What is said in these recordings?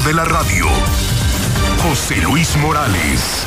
de la radio, José Luis Morales.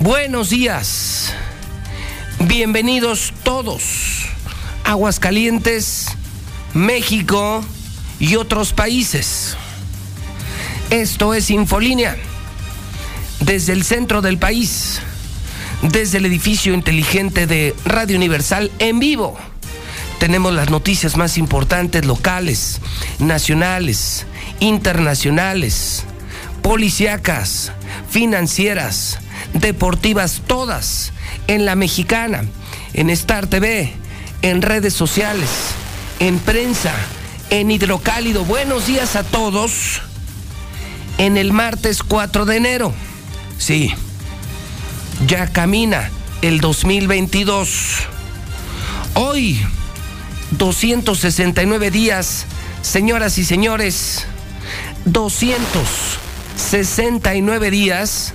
Buenos días. Bienvenidos todos. Aguascalientes, México y otros países. Esto es Infolínea. Desde el centro del país, desde el edificio inteligente de Radio Universal en vivo. Tenemos las noticias más importantes locales, nacionales, internacionales, policíacas, financieras deportivas todas en la mexicana, en Star TV, en redes sociales, en prensa, en Hidrocálido. Buenos días a todos. En el martes 4 de enero. Sí, ya camina el 2022. Hoy, 269 días, señoras y señores, 269 días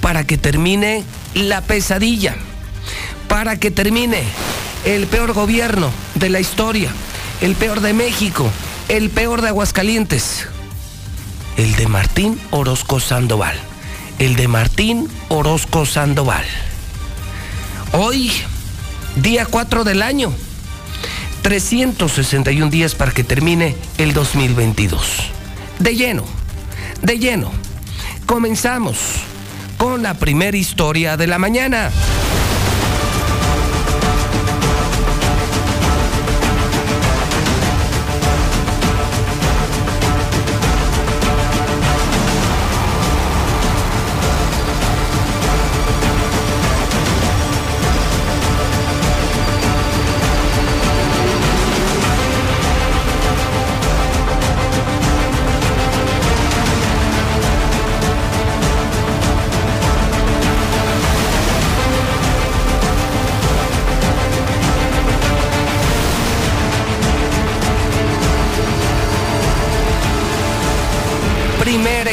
para que termine la pesadilla, para que termine el peor gobierno de la historia, el peor de México, el peor de Aguascalientes, el de Martín Orozco Sandoval, el de Martín Orozco Sandoval. Hoy, día 4 del año, 361 días para que termine el 2022. De lleno, de lleno. Comenzamos con la primera historia de la mañana.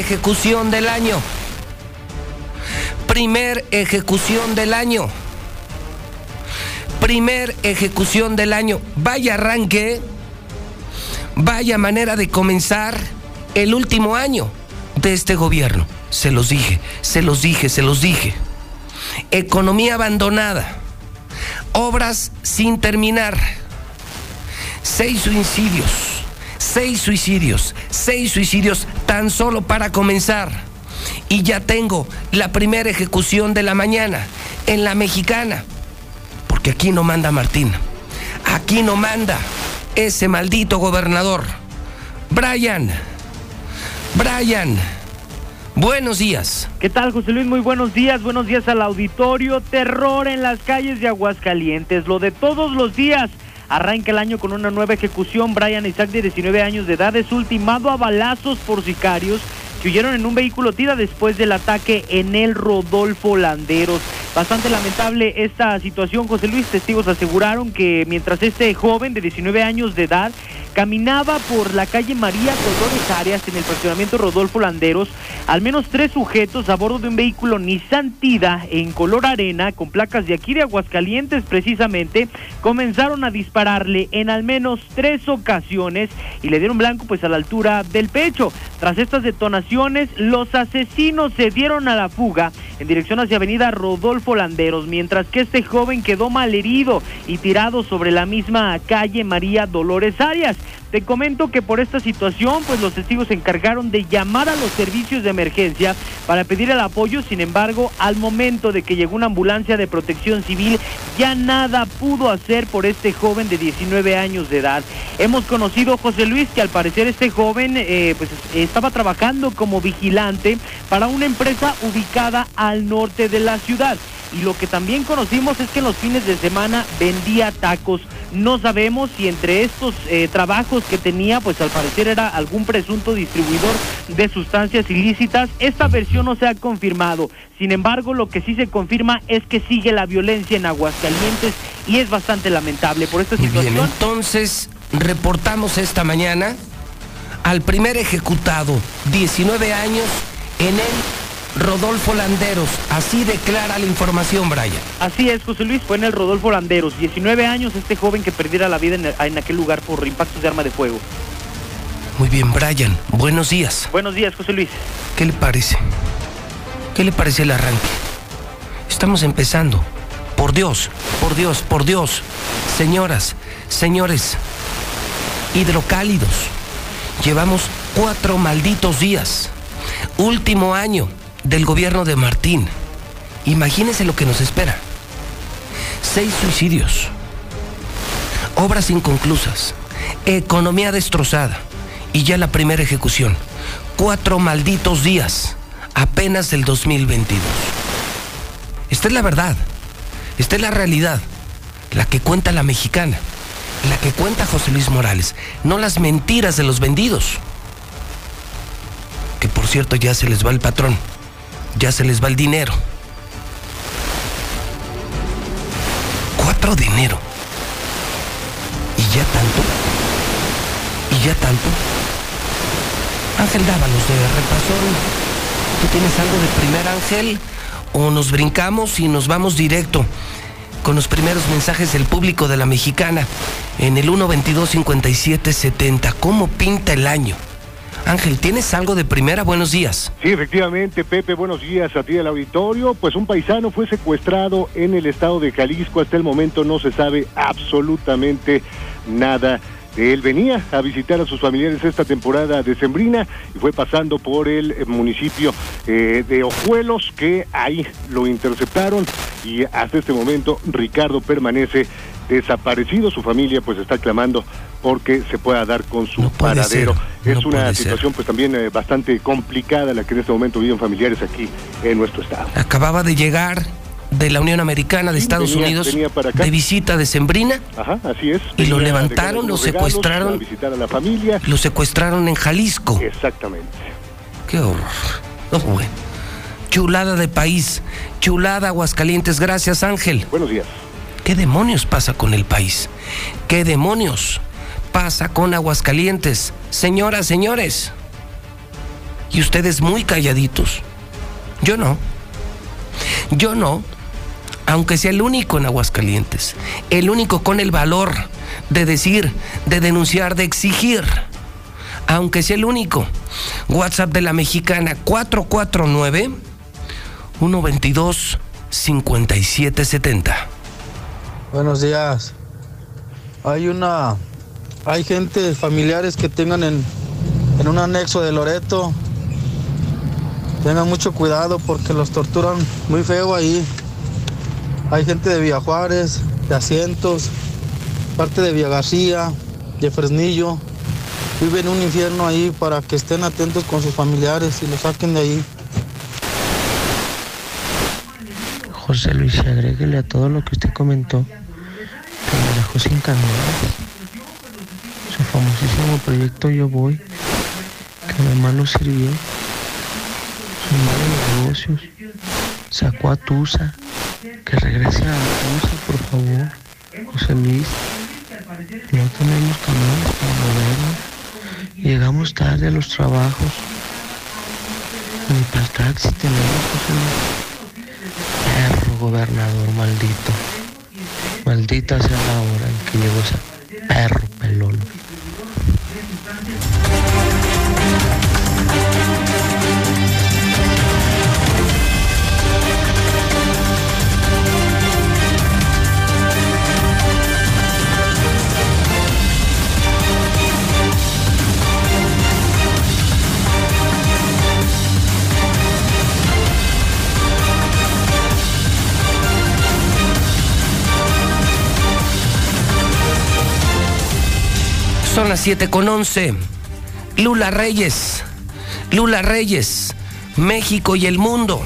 Ejecución del año. Primer ejecución del año. Primer ejecución del año. Vaya arranque. Vaya manera de comenzar el último año de este gobierno. Se los dije, se los dije, se los dije. Economía abandonada. Obras sin terminar. Seis suicidios. Seis suicidios seis suicidios tan solo para comenzar. Y ya tengo la primera ejecución de la mañana en la mexicana. Porque aquí no manda Martín. Aquí no manda ese maldito gobernador. Brian. Brian. Buenos días. ¿Qué tal, José Luis? Muy buenos días. Buenos días al auditorio. Terror en las calles de Aguascalientes. Lo de todos los días. Arranca el año con una nueva ejecución. Brian Isaac, de 19 años de edad, es ultimado a balazos por sicarios que huyeron en un vehículo tira después del ataque en el Rodolfo Landeros. Bastante lamentable esta situación, José Luis. Testigos aseguraron que mientras este joven de 19 años de edad caminaba por la calle María Dolores Arias en el fraccionamiento Rodolfo Landeros. Al menos tres sujetos a bordo de un vehículo Nissan Tida en color arena, con placas de aquí de Aguascalientes precisamente, comenzaron a dispararle en al menos tres ocasiones y le dieron blanco pues a la altura del pecho. Tras estas detonaciones, los asesinos se dieron a la fuga en dirección hacia Avenida Rodolfo Landeros, mientras que este joven quedó malherido y tirado sobre la misma calle María Dolores Arias. Te comento que por esta situación, pues los testigos se encargaron de llamar a los servicios de emergencia para pedir el apoyo. Sin embargo, al momento de que llegó una ambulancia de protección civil, ya nada pudo hacer por este joven de 19 años de edad. Hemos conocido a José Luis que al parecer este joven eh, pues estaba trabajando como vigilante para una empresa ubicada al norte de la ciudad. Y lo que también conocimos es que en los fines de semana vendía tacos. No sabemos si entre estos eh, trabajos que tenía, pues al parecer era algún presunto distribuidor de sustancias ilícitas. Esta versión no se ha confirmado. Sin embargo, lo que sí se confirma es que sigue la violencia en Aguascalientes y es bastante lamentable por esta situación. Bien, entonces reportamos esta mañana al primer ejecutado, 19 años, en el Rodolfo Landeros. Así declara la información, Brian. Así es, José Luis, fue en el Rodolfo Landeros. 19 años este joven que perdiera la vida en, aquel lugar por impactos de arma de fuego. Muy bien, Brian. Buenos días. Buenos días, José Luis. ¿Qué le parece? ¿Qué le parece el arranque? Estamos empezando. Por Dios, por Dios, por Dios. Señoras, señores, hidrocálidos. Llevamos cuatro malditos días. Último año del gobierno de Martín. Imagínense lo que nos espera. Seis suicidios, obras inconclusas, economía destrozada y ya la primera ejecución. Cuatro malditos días, apenas del 2022. Esta es la verdad, esta es la realidad, la que cuenta la mexicana, la que cuenta José Luis Morales, no las mentiras de los vendidos. Que por cierto ya se les va el patrón ya se les va el dinero. Cuatro dinero. ¿Y ya tanto? ¿Y ya tanto? Ángel Dávalos de Repasón. ¿Tú tienes algo de primer Ángel? ¿O nos brincamos y nos vamos directo con los primeros mensajes del público de la mexicana en el 122 5770 ¿Cómo pinta el año? Ángel, ¿tienes algo de primera? Buenos días. Sí, efectivamente, Pepe, buenos días a ti del auditorio. Pues un paisano fue secuestrado en el estado de Jalisco. Hasta el momento no se sabe absolutamente nada él venía a visitar a sus familiares esta temporada decembrina y fue pasando por el municipio eh, de Ojuelos que ahí lo interceptaron y hasta este momento Ricardo permanece desaparecido. Su familia pues está clamando porque se pueda dar con su paradero. es una situación pues también eh, bastante complicada la que en este momento viven familiares aquí en nuestro estado. Acababa de llegar de la Unión Americana de Estados Unidos de visita de Sembrina. Ajá, así es. Y lo levantaron, lo secuestraron. visitar a la familia. Lo secuestraron en Jalisco. Exactamente. Qué horror. bueno. Chulada de país, chulada Aguascalientes. Gracias, Ángel. Buenos días. ¿Qué demonios pasa con el país? ¿Qué demonios pasa con Aguascalientes? Señoras, señores. Y ustedes muy calladitos. Yo no. Yo no. Aunque sea el único en Aguascalientes. El único con el valor de decir, de denunciar, de exigir. Aunque sea el único. WhatsApp de la mexicana 449 122 5770. Buenos días. Hay una, hay gente, familiares que tengan en, en un anexo de Loreto. Tengan mucho cuidado porque los torturan muy feo ahí. Hay gente de Villa Juárez, de Asientos, parte de Villa García, de Fresnillo. Viven un infierno ahí para que estén atentos con sus familiares y los saquen de ahí. José Luis, agréguele a todo lo que usted comentó sin Su famosísimo proyecto Yo Voy, que además lo sirvió. Su madre negocios. Sacó a Tusa. Que regrese a Tusa, por favor. José Luis. No tenemos camiones para movernos. Llegamos tarde a los trabajos. Ni para el taxi tenemos. Perro gobernador maldito. Maldita sea la hora en que llegó ese perro pelón. Son las 7 con 11. Lula Reyes. Lula Reyes. México y el mundo.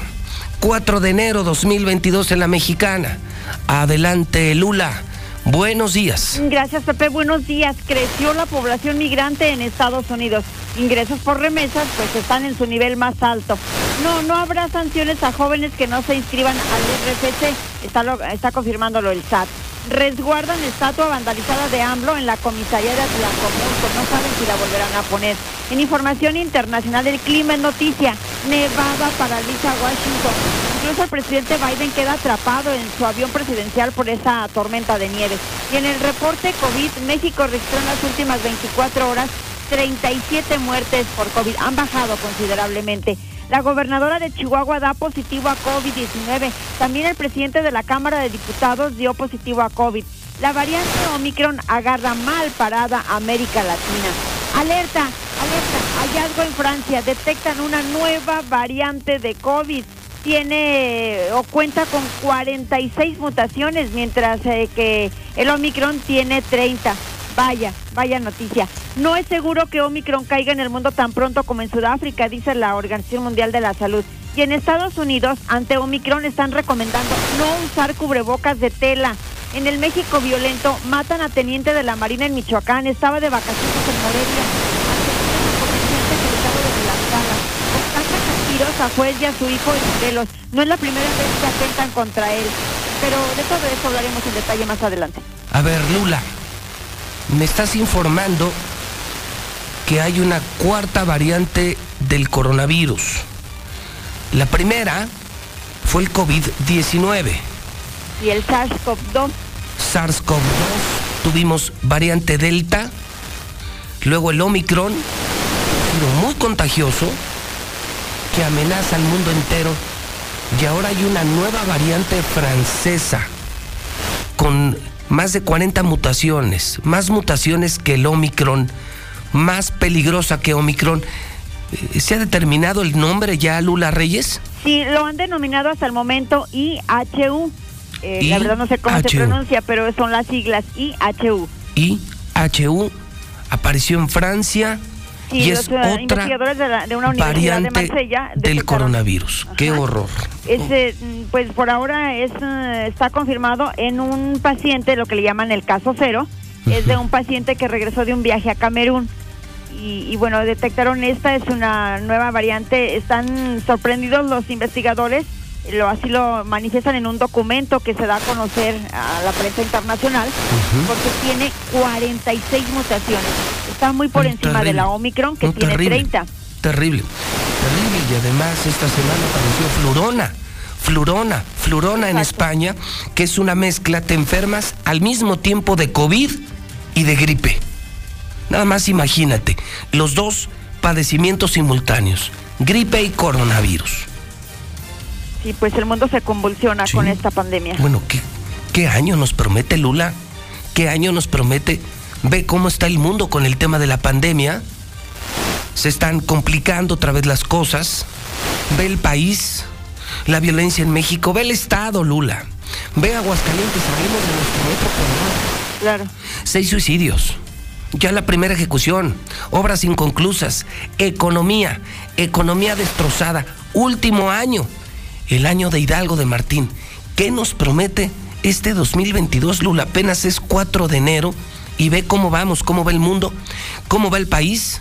4 de enero 2022 en la mexicana. Adelante, Lula. Buenos días. Gracias, Pepe. Buenos días. Creció la población migrante en Estados Unidos. Ingresos por remesas, pues están en su nivel más alto. No, no habrá sanciones a jóvenes que no se inscriban al RFC. Está, lo, está confirmándolo el SAT. Resguardan estatua vandalizada de AMLO en la comisaría de Atlacomulco. No saben si la volverán a poner. En información internacional del clima en noticia, Nevada paraliza Washington. Incluso el presidente Biden queda atrapado en su avión presidencial por esa tormenta de nieve. Y en el reporte COVID, México registró en las últimas 24 horas 37 muertes por COVID. Han bajado considerablemente. La gobernadora de Chihuahua da positivo a COVID-19. También el presidente de la Cámara de Diputados dio positivo a COVID. La variante Omicron agarra mal parada a América Latina. Alerta, alerta, hallazgo en Francia. Detectan una nueva variante de COVID. Tiene o cuenta con 46 mutaciones, mientras eh, que el Omicron tiene 30. Vaya, vaya noticia. No es seguro que Omicron caiga en el mundo tan pronto como en Sudáfrica, dice la Organización Mundial de la Salud. Y en Estados Unidos, ante Omicron, están recomendando no usar cubrebocas de tela. En el México violento, matan a teniente de la Marina en Michoacán. Estaba de vacaciones en Morelia. a juez y a su hijo en Morelos. No es la primera vez que atentan contra él, pero de todo eso hablaremos en detalle más adelante. A ver, Lula, me estás informando que hay una cuarta variante del coronavirus. La primera fue el COVID-19. Y el SARS-CoV-2. SARS-CoV-2, tuvimos variante Delta, luego el Omicron, muy contagioso, que amenaza al mundo entero. Y ahora hay una nueva variante francesa con más de 40 mutaciones, más mutaciones que el Omicron, más peligrosa que Omicron. Eh, ¿Se ha determinado el nombre ya, Lula Reyes? Sí, lo han denominado hasta el momento IHU. Eh, la verdad no sé cómo se pronuncia, pero son las siglas IHU. IHU apareció en Francia y es otra de, una universidad de Marsella del coronavirus. Qué horror. Ese, mm, pues por ahora es eh, está confirmado en un paciente, lo que le llaman el caso cero, es de un paciente que regresó de un viaje a Camerún. Y, y, bueno, detectaron esta, es una nueva variante. Están sorprendidos los investigadores lo así lo manifiestan en un documento que se da a conocer a la prensa internacional, porque tiene 46 mutaciones. Está muy por encima de la Omicron, que tiene 30. Terrible, terrible. Y además esta semana apareció Flurona. Flurona, Flurona en España, que es una mezcla, te enfermas al mismo tiempo de COVID y de gripe. Nada más imagínate, los dos padecimientos simultáneos, gripe y coronavirus. Sí, pues el mundo se convulsiona con esta pandemia. Bueno, ¿qué, ¿qué año nos promete Lula? ¿Qué año nos promete? Ve cómo está el mundo con el tema de la pandemia. Se están complicando otra vez las cosas. Ve el país, la violencia en México. Ve el Estado, Lula. Ve Aguascalientes, salimos de nuestro época. Claro. Seis suicidios. Ya la primera ejecución, obras inconclusas, economía, economía destrozada, último año el año de Hidalgo de Martín. ¿Qué nos promete este 2022, Lula? Apenas es 4 de enero y ve cómo vamos, cómo va el mundo, cómo va el país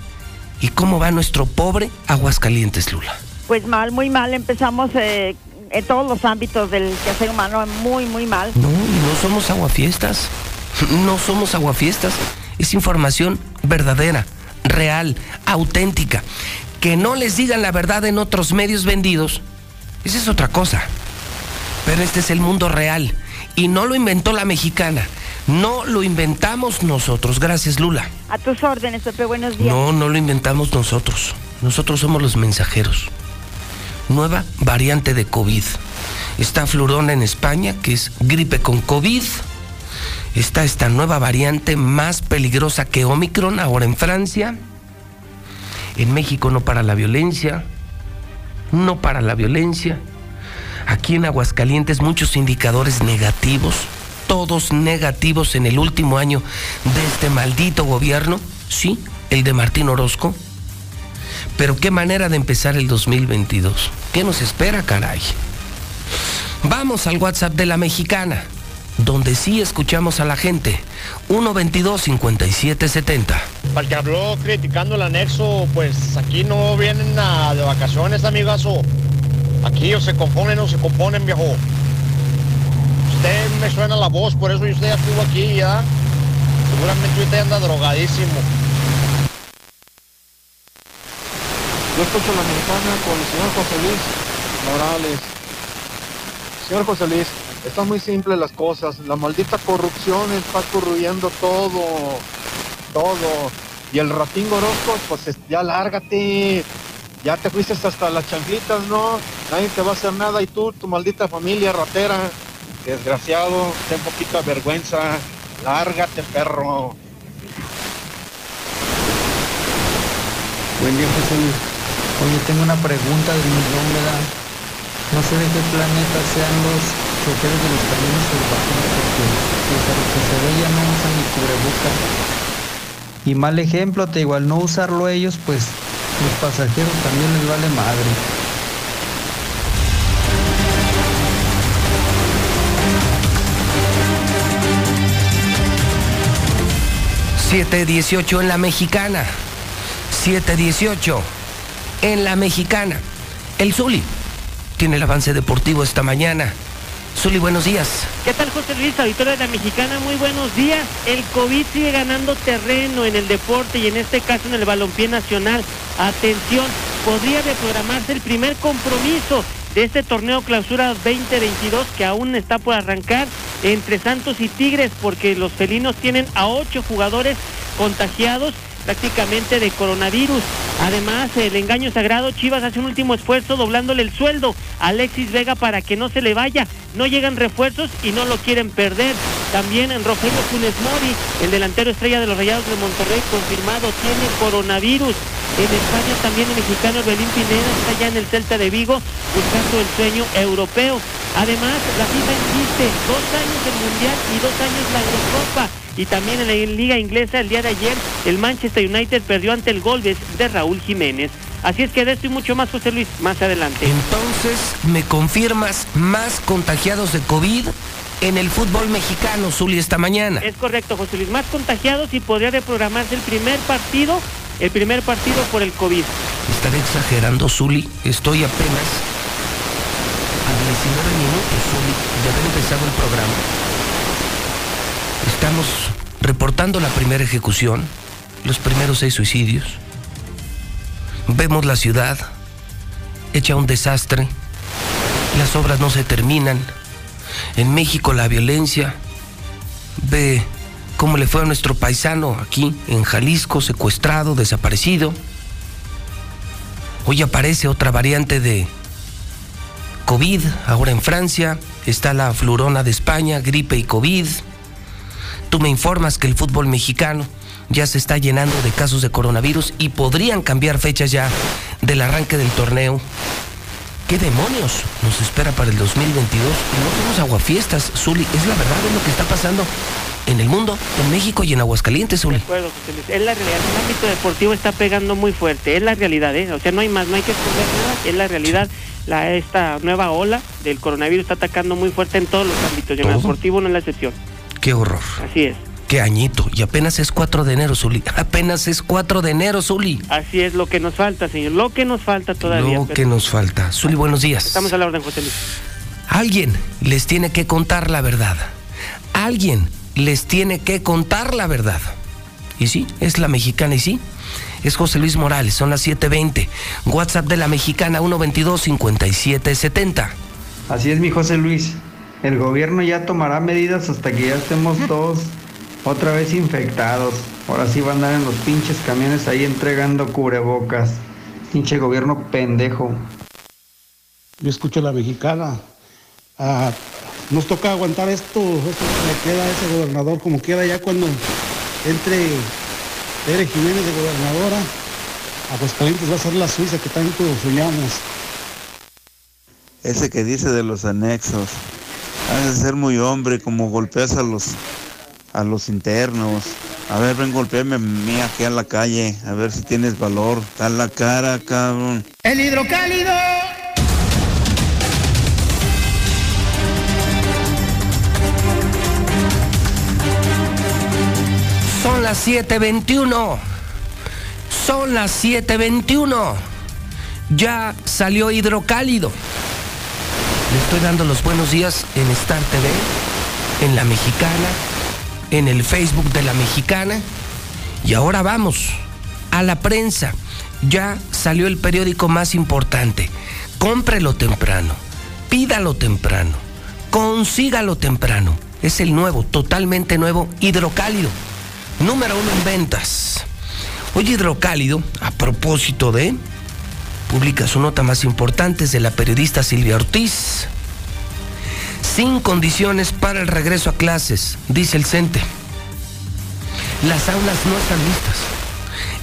y cómo va nuestro pobre Aguascalientes, Lula. Pues mal, muy mal. Empezamos eh, en todos los ámbitos del quehacer humano, muy, muy mal. No, no somos aguafiestas. No somos aguafiestas, es información verdadera, real, auténtica. Que no les digan la verdad en otros medios vendidos, esa es otra cosa. Pero este es el mundo real y no lo inventó la mexicana. No lo inventamos nosotros. Gracias, Lula. A tus órdenes, Pepe, buenos días. No, no lo inventamos nosotros. Nosotros somos los mensajeros. Nueva variante de COVID. Está Flurona en España, que es gripe con COVID. Está esta nueva variante más peligrosa que Omicron, ahora en Francia. En México no para la violencia. No para la violencia. Aquí en Aguascalientes muchos indicadores negativos, todos negativos en el último año de este maldito gobierno. Sí, el de Martín Orozco. Pero qué manera de empezar el 2022. ¿Qué nos espera, caray? Vamos al WhatsApp de la mexicana, donde sí escuchamos a la gente. 122-5770. Para el que habló criticando el anexo, pues aquí no vienen a, de vacaciones, amigazo. Aquí o se componen o se componen, viejo. Usted me suena la voz, por eso usted ya estuvo aquí ya. Seguramente usted anda drogadísimo. Yo escucho la mexicana con el señor José Luis Morales. Señor José Luis, están muy simples las cosas. La maldita corrupción está corruyendo todo, todo. Y el ratín Orozco, pues es- ya lárgate. Ya te fuiste hasta las chanclitas, ¿no? Nadie te va a hacer nada y tú, tu maldita familia ratera. Desgraciado, ten poquita vergüenza. Lárgate, perro. Buen día, José Luis. Oye, tengo una pregunta de millón, ¿verdad? No sé de qué planeta sean los Y mal ejemplo, te digo, al no usarlo ellos, pues los pasajeros también les vale madre. 718 en la mexicana. 718 en la mexicana. El Zuli tiene el avance deportivo esta mañana. Zuli, buenos días. ¿Qué tal, José Luis? Auditorio de la Mexicana, muy buenos días. El COVID sigue ganando terreno en el deporte y en este caso en el balompié nacional. Atención, podría reprogramarse el primer compromiso de este torneo clausura 2022 que aún está por arrancar entre Santos y Tigres porque los felinos tienen a ocho jugadores contagiados prácticamente de coronavirus. Además, el engaño sagrado, Chivas hace un último esfuerzo doblándole el sueldo a Alexis Vega para que no se le vaya. No llegan refuerzos y no lo quieren perder. También en Rogelio Funes Mori, el delantero estrella de los Rayados de Monterrey, confirmado, tiene coronavirus. En España también el mexicano Belín Pineda está ya en el Celta de Vigo buscando el sueño europeo. Además, la FIFA insiste, dos años el Mundial y dos años la Eurocopa. Y también en la Liga Inglesa el día de ayer el Manchester United perdió ante el Golbes de Raúl Jiménez. Así es que de esto y mucho más, José Luis, más adelante. Entonces, ¿me confirmas más contagiados de COVID en el fútbol mexicano, Zuli, esta mañana? Es correcto, José Luis. Más contagiados y podría reprogramarse el primer partido, el primer partido por el COVID. Estaré exagerando, Zuli. Estoy apenas a 19 minutos, Zuli, de haber empezado el programa. Estamos reportando la primera ejecución, los primeros seis suicidios. Vemos la ciudad hecha un desastre. Las obras no se terminan. En México la violencia. Ve cómo le fue a nuestro paisano aquí en Jalisco, secuestrado, desaparecido. Hoy aparece otra variante de COVID, ahora en Francia. Está la flurona de España, gripe y COVID. Tú me informas que el fútbol mexicano ya se está llenando de casos de coronavirus y podrían cambiar fechas ya del arranque del torneo. ¿Qué demonios nos espera para el 2022? No somos aguafiestas, Zuli. Es la verdad, es lo que está pasando en el mundo, en México y en Aguascalientes, De Zuli. acuerdo, José Luis. Es la realidad. El ámbito deportivo está pegando muy fuerte. Es la realidad, ¿eh? O sea, no hay más, no hay que esconder nada. Es la realidad. La, esta nueva ola del coronavirus está atacando muy fuerte en todos los ámbitos. Y en el deportivo no es la excepción. Qué horror. Así es. Qué añito. Y apenas es 4 de enero, Zuli. Apenas es 4 de enero, Zuli. Así es lo que nos falta, señor. Lo que nos falta todavía. Lo pero que nos falta. Zuli, buenos días. Estamos a la orden, José Luis. Alguien les tiene que contar la verdad. Alguien les tiene que contar la verdad. Y sí, es la mexicana y sí. Es José Luis Morales, son las 7.20. WhatsApp de la mexicana 122-5770. Así es, mi José Luis. El gobierno ya tomará medidas hasta que ya estemos todos otra vez infectados. Ahora sí van a andar en los pinches camiones ahí entregando cubrebocas. Pinche gobierno pendejo. Yo escucho a la mexicana. Ah, nos toca aguantar esto, esto que le queda a ese gobernador, como queda ya cuando entre Tere Jiménez de gobernadora, Aguascalientes va a ser la Suiza que tanto soñamos. Ese que dice de los anexos, has de ser muy hombre, como golpeas a los a los internos. A ver, ven, golpeame a mí aquí a la calle, a ver si tienes valor. Está la cara, cabrón. El hidrocálido. Son las 7.21. Son las 7.21. Ya salió hidrocálido. Le estoy dando los buenos días en Star TV, en La Mexicana, en el Facebook de La Mexicana. Y ahora vamos a la prensa. Ya salió el periódico más importante. Cómprelo temprano, pídalo temprano, consígalo temprano. Es el nuevo, totalmente nuevo, hidrocálido. Número uno en ventas. Hoy Hidrocálido, a propósito de, publica su nota más importante es de la periodista Silvia Ortiz. Sin condiciones para el regreso a clases, dice el CENTE. Las aulas no están listas.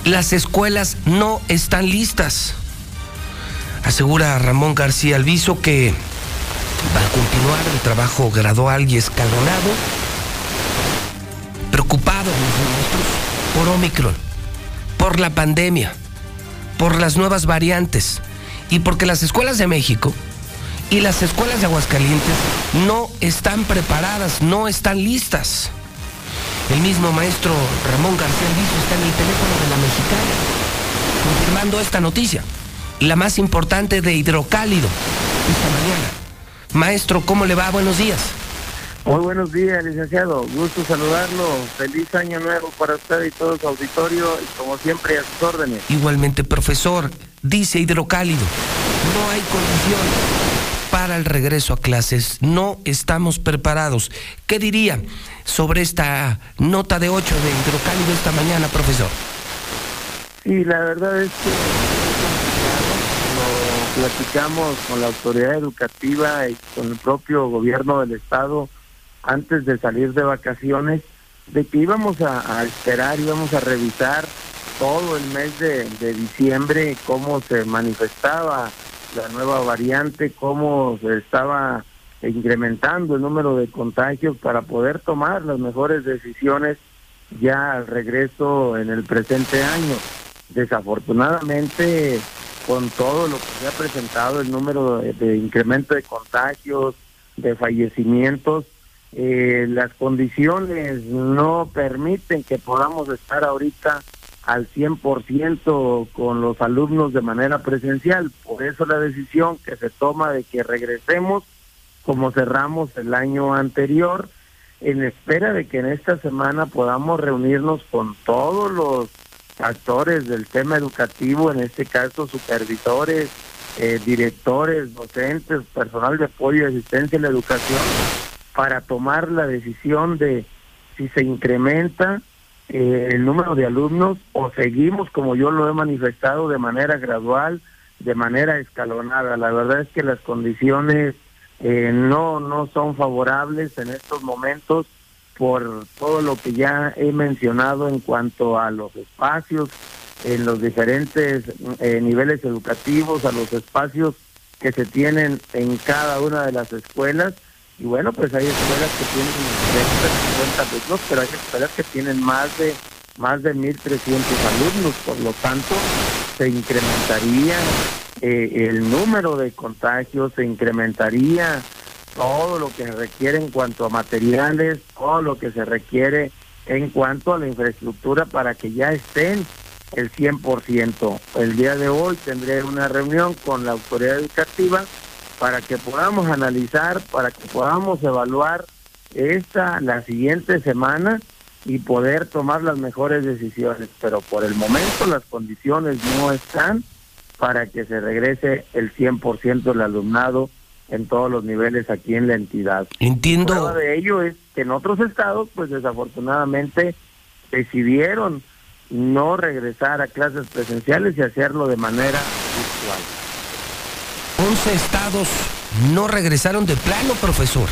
Las escuelas no están listas. Asegura Ramón García Alviso que va a continuar el trabajo gradual y escalonado preocupados por Omicron, por la pandemia, por las nuevas variantes y porque las escuelas de México y las escuelas de Aguascalientes no están preparadas, no están listas. El mismo maestro Ramón García Alviso está en el teléfono de la mexicana, confirmando esta noticia, la más importante de Hidrocálido esta mañana. Maestro, ¿cómo le va? Buenos días. Muy buenos días, licenciado. Gusto saludarlo. Feliz año nuevo para usted y todo su auditorio y como siempre a sus órdenes. Igualmente, profesor, dice Hidrocálido, no hay condiciones para el regreso a clases, no estamos preparados. ¿Qué diría sobre esta nota de 8 de Hidrocálido esta mañana, profesor? Sí, la verdad es que lo platicamos con la autoridad educativa y con el propio gobierno del estado antes de salir de vacaciones, de que íbamos a, a esperar, íbamos a revisar todo el mes de, de, diciembre cómo se manifestaba la nueva variante, cómo se estaba incrementando el número de contagios para poder tomar las mejores decisiones ya al regreso en el presente año. Desafortunadamente, con todo lo que se ha presentado, el número de, de incremento de contagios, de fallecimientos, eh, las condiciones no permiten que podamos estar ahorita al 100% con los alumnos de manera presencial. Por eso la decisión que se toma de que regresemos como cerramos el año anterior, en espera de que en esta semana podamos reunirnos con todos los actores del tema educativo, en este caso supervisores, eh, directores, docentes, personal de apoyo y asistencia en la educación, para tomar la decisión de si se incrementa eh, el número de alumnos o seguimos como yo lo he manifestado de manera gradual, de manera escalonada. La verdad es que las condiciones eh, no no son favorables en estos momentos por todo lo que ya he mencionado en cuanto a los espacios en los diferentes eh, niveles educativos, a los espacios que se tienen en cada una de las escuelas y bueno, pues hay escuelas que tienen 50 alumnos, pero hay escuelas que tienen más de más de 1.300 alumnos, por lo tanto se incrementaría eh, el número de contagios, se incrementaría todo lo que se requiere en cuanto a materiales, todo lo que se requiere en cuanto a la infraestructura para que ya estén el 100%. El día de hoy tendré una reunión con la autoridad educativa para que podamos analizar, para que podamos evaluar esta, la siguiente semana y poder tomar las mejores decisiones. Pero por el momento las condiciones no están para que se regrese el 100% del alumnado en todos los niveles aquí en la entidad. Entiendo. Prueba de ello es que en otros estados, pues desafortunadamente decidieron no regresar a clases presenciales y hacerlo de manera virtual. 11 estados no regresaron de plano, profesor.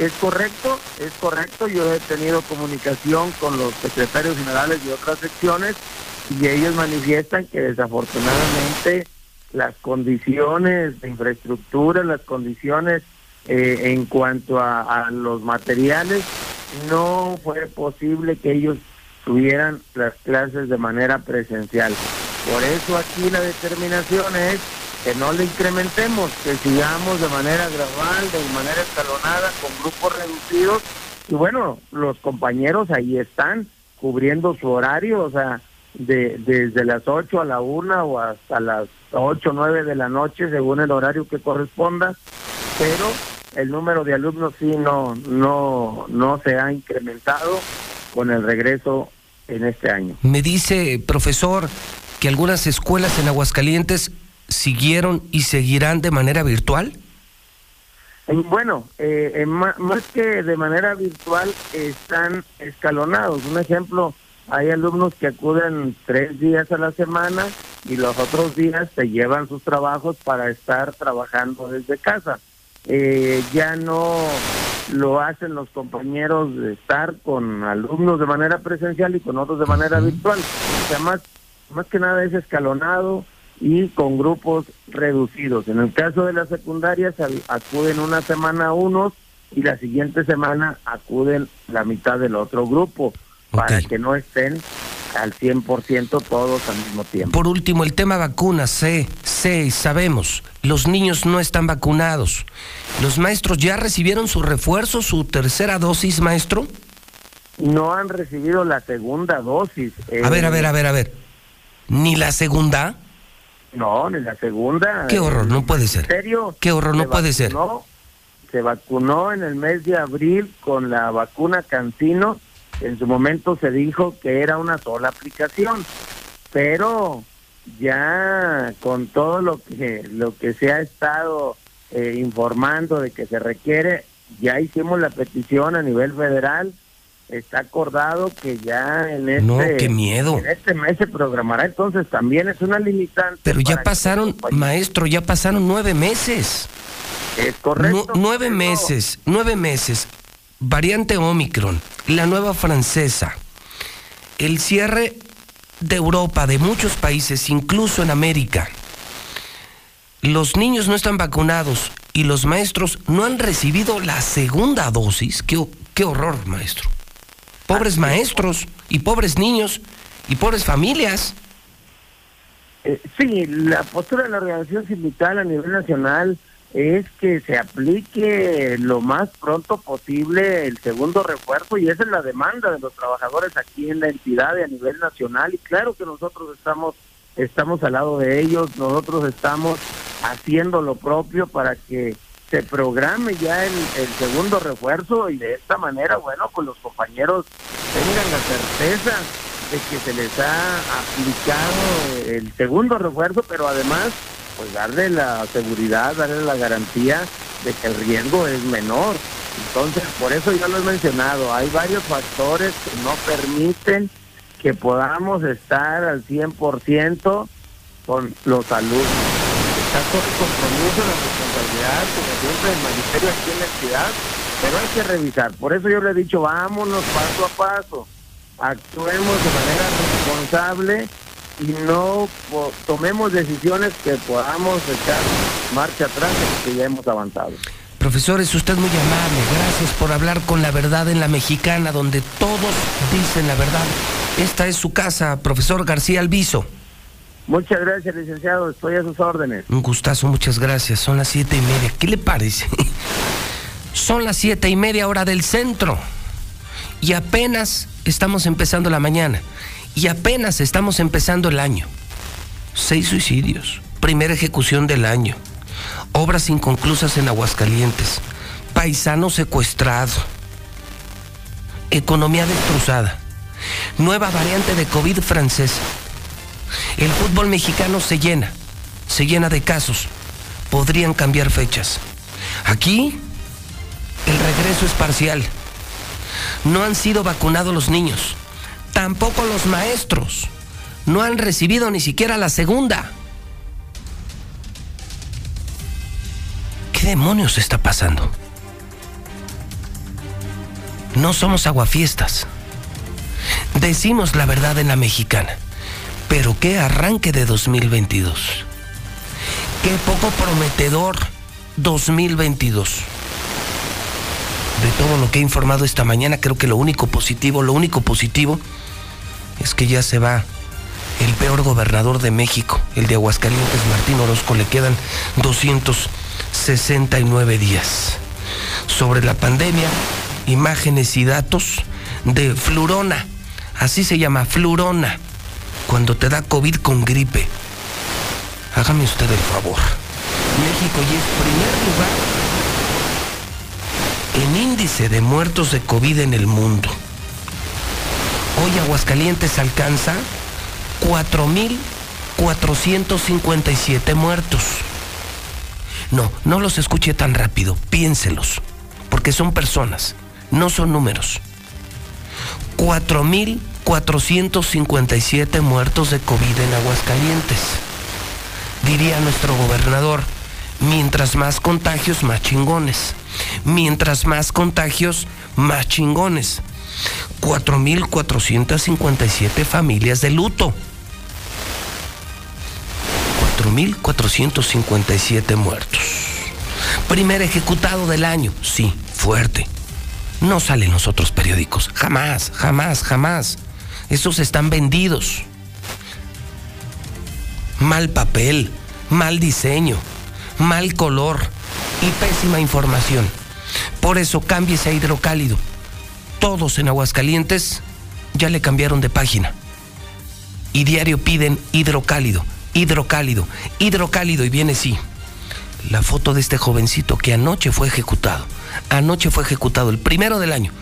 Es, correcto, es correcto. Yo he tenido comunicación con los secretarios generales de otras secciones y ellos manifiestan que desafortunadamente las condiciones de infraestructura, las condiciones eh, en cuanto a, los materiales, no fue posible que ellos tuvieran las clases de manera presencial. Por eso aquí la determinación es que no le incrementemos, que sigamos de manera gradual, de manera escalonada, con grupos reducidos. Y bueno, los compañeros ahí están cubriendo su horario, o sea, de, desde las 8 a la 1 o hasta las 8 o 9 de la noche, según el horario que corresponda, pero el número de alumnos sí no, no, no se ha incrementado con el regreso en este año. Me dice, profesor, que algunas escuelas en Aguascalientes siguieron y seguirán de manera virtual. Bueno, eh, más, más que de manera virtual están escalonados. Un ejemplo, hay alumnos que acuden tres días a la semana y los otros días se llevan sus trabajos para estar trabajando desde casa. Eh, ya no lo hacen los compañeros de estar con alumnos de manera presencial y con otros de manera virtual. O sea, más, más que nada es escalonado y con grupos reducidos. En el caso de las secundarias acuden una semana unos y la siguiente semana acuden la mitad del otro grupo para que no estén al 100% todos al mismo tiempo. Por último, el tema vacunas, sé, sé, sabemos, los niños no están vacunados. ¿Los maestros ya recibieron su refuerzo, su tercera dosis, maestro? No han recibido la segunda dosis. A ver, a ver, a ver, a ver. ¿Ni la segunda? No, ni la segunda. Qué horror, no puede ser. ¿En serio? Qué horror, no puede ser. Se vacunó en el mes de abril con la vacuna Cancino en su momento se dijo que era una sola aplicación, pero ya con todo lo que lo que se ha estado eh, informando de que se requiere, ya hicimos la petición a nivel federal, está acordado que ya en este, no, qué miedo. En este mes se programará, entonces también es una limitante. Pero ya pasaron, maestro, ya pasaron nueve meses. Es correcto. nueve meses, nueve meses variante Omicron, la nueva francesa, el cierre de Europa, de muchos países, incluso en América. Los niños no están vacunados y los maestros no han recibido la segunda dosis. Qué, qué horror, maestro. Pobres maestros y pobres niños y pobres familias. Eh, sí, la postura de la organización sindical a nivel nacional es que se aplique lo más pronto posible el segundo refuerzo y esa es la demanda de los trabajadores aquí en la entidad y a nivel nacional y claro que nosotros estamos estamos al lado de ellos, nosotros estamos haciendo lo propio para que se programe ya el, el segundo refuerzo y de esta manera, bueno, pues los compañeros tengan la certeza de que se les ha aplicado el segundo refuerzo, pero además pues darle la seguridad, darle la garantía de que el riesgo es menor. Entonces, por eso ya lo he mencionado, hay varios factores que no permiten que podamos estar al 100% con los alumnos. Está todo el compromiso, la como siempre, el magisterio aquí en la entidad, pero hay que revisar. Por eso yo le he dicho, vámonos paso a paso, actuemos de manera responsable y no tomemos decisiones que podamos echar marcha atrás que ya hemos avanzado. Profesor, es usted muy amable. Gracias por hablar con la verdad en la mexicana, donde todos dicen la verdad. Esta es su casa, profesor García Alviso. Muchas gracias, licenciado. Estoy a sus órdenes. Un gustazo, muchas gracias. Son las siete y media. ¿Qué le parece? Son las siete y media hora del centro. Y apenas estamos empezando la mañana. Y apenas estamos empezando el año. Seis suicidios. Primera ejecución del año. Obras inconclusas en Aguascalientes. paisano secuestrado, economía destrozada, nueva variante de COVID francés. El fútbol mexicano se llena, se llena de casos. Podrían cambiar fechas. Aquí el regreso es parcial. No han sido vacunados los niños, tampoco los maestros. No han recibido ni siquiera la segunda. ¿Qué demonios está pasando? No somos aguafiestas. Decimos la verdad en la mexicana. Pero qué arranque de 2022. Qué poco prometedor 2022. De todo lo que he informado esta mañana, creo que lo único positivo, lo único positivo es que ya se va el peor gobernador de México, el de Aguascalientes, Martín Orozco. Le quedan 269 días. Sobre la pandemia, imágenes y datos de Flurona. Así se llama, Flurona. Cuando te da COVID con gripe. Hágame usted el favor. México ya es primer lugar en índice de muertos de COVID en el mundo. Hoy Aguascalientes alcanza 4.457 muertos. No, no los escuche tan rápido, piénselos, porque son personas, no son números. 4.457 muertos de COVID en Aguascalientes. Diría nuestro gobernador, mientras más contagios, más chingones. Mientras más contagios, más chingones. 4.457 familias de luto. 4.457 muertos. Primer ejecutado del año, sí, fuerte. No salen los otros periódicos, jamás, jamás, jamás. Esos están vendidos. Mal papel, mal diseño, mal color y pésima información. Por eso cámbiese a hidrocálido. Todos en Aguascalientes ya le cambiaron de página. Y diario piden hidrocálido, hidrocálido, hidrocálido y viene sí. La foto de este jovencito que anoche fue ejecutado. Anoche fue ejecutado, el primero del año.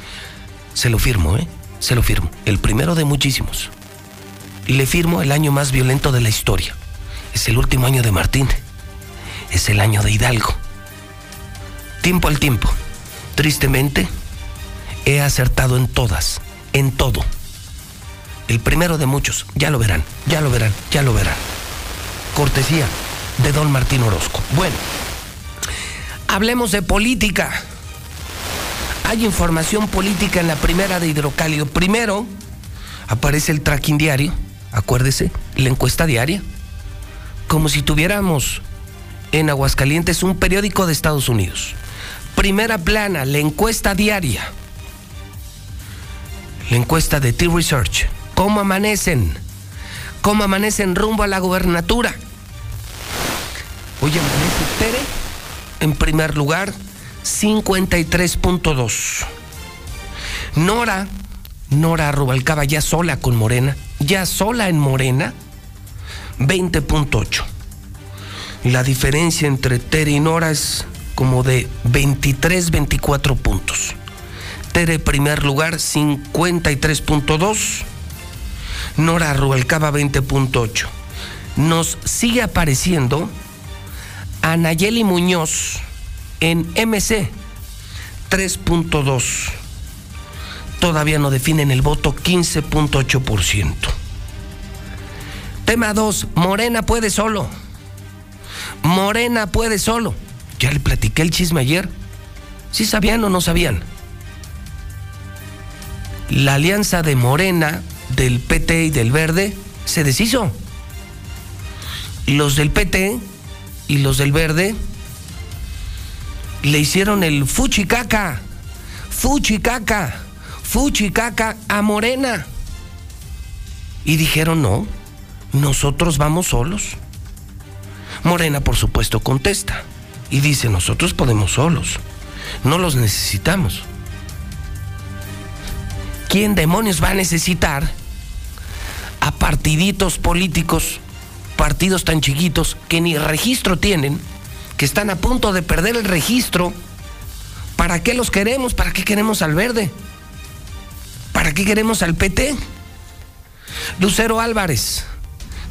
Se lo firmo, ¿eh? Se lo firmo. El primero de muchísimos. Y le firmo el año más violento de la historia. Es el último año de Martín. Es el año de Hidalgo. Tiempo al tiempo. Tristemente, he acertado en todas, en todo. El primero de muchos, ya lo verán, ya lo verán, ya lo verán. Cortesía de don Martín Orozco. Bueno, hablemos de política. Hay información política en la primera de Hidrocálido. Primero, aparece el tracking diario, acuérdese, la encuesta diaria. Como si tuviéramos en Aguascalientes un periódico de Estados Unidos. Primera plana, la encuesta diaria. La encuesta de T-Research. ¿Cómo amanecen? ¿Cómo amanecen rumbo a la gubernatura? Hoy amanece Tere en primer lugar, 53.2. Nora, Nora Rubalcaba ya sola con Morena, ya sola en Morena, 20.8. La diferencia entre Tere y Nora es como de 23, 24 puntos. Tere primer lugar 53.2, Nora Rubalcaba 20.8. Nos sigue apareciendo Anayeli Muñoz en MC 3.2. Todavía no definen el voto 15.8%. Tema 2, Morena puede solo. Morena puede solo. Ya le platiqué el chisme ayer. ¿Sí sabían o no sabían? La alianza de Morena, del PT y del Verde se deshizo. Los del PT y los del Verde le hicieron el fuchicaca, fuchicaca, fuchicaca a Morena. Y dijeron, no, nosotros vamos solos. Morena, por supuesto, contesta y dice, nosotros podemos solos, no los necesitamos. ¿Quién demonios va a necesitar a partiditos políticos, partidos tan chiquitos que ni registro tienen, que están a punto de perder el registro ¿Para qué los queremos? ¿Para qué queremos al verde? ¿Para qué queremos al PT? Lucero Álvarez,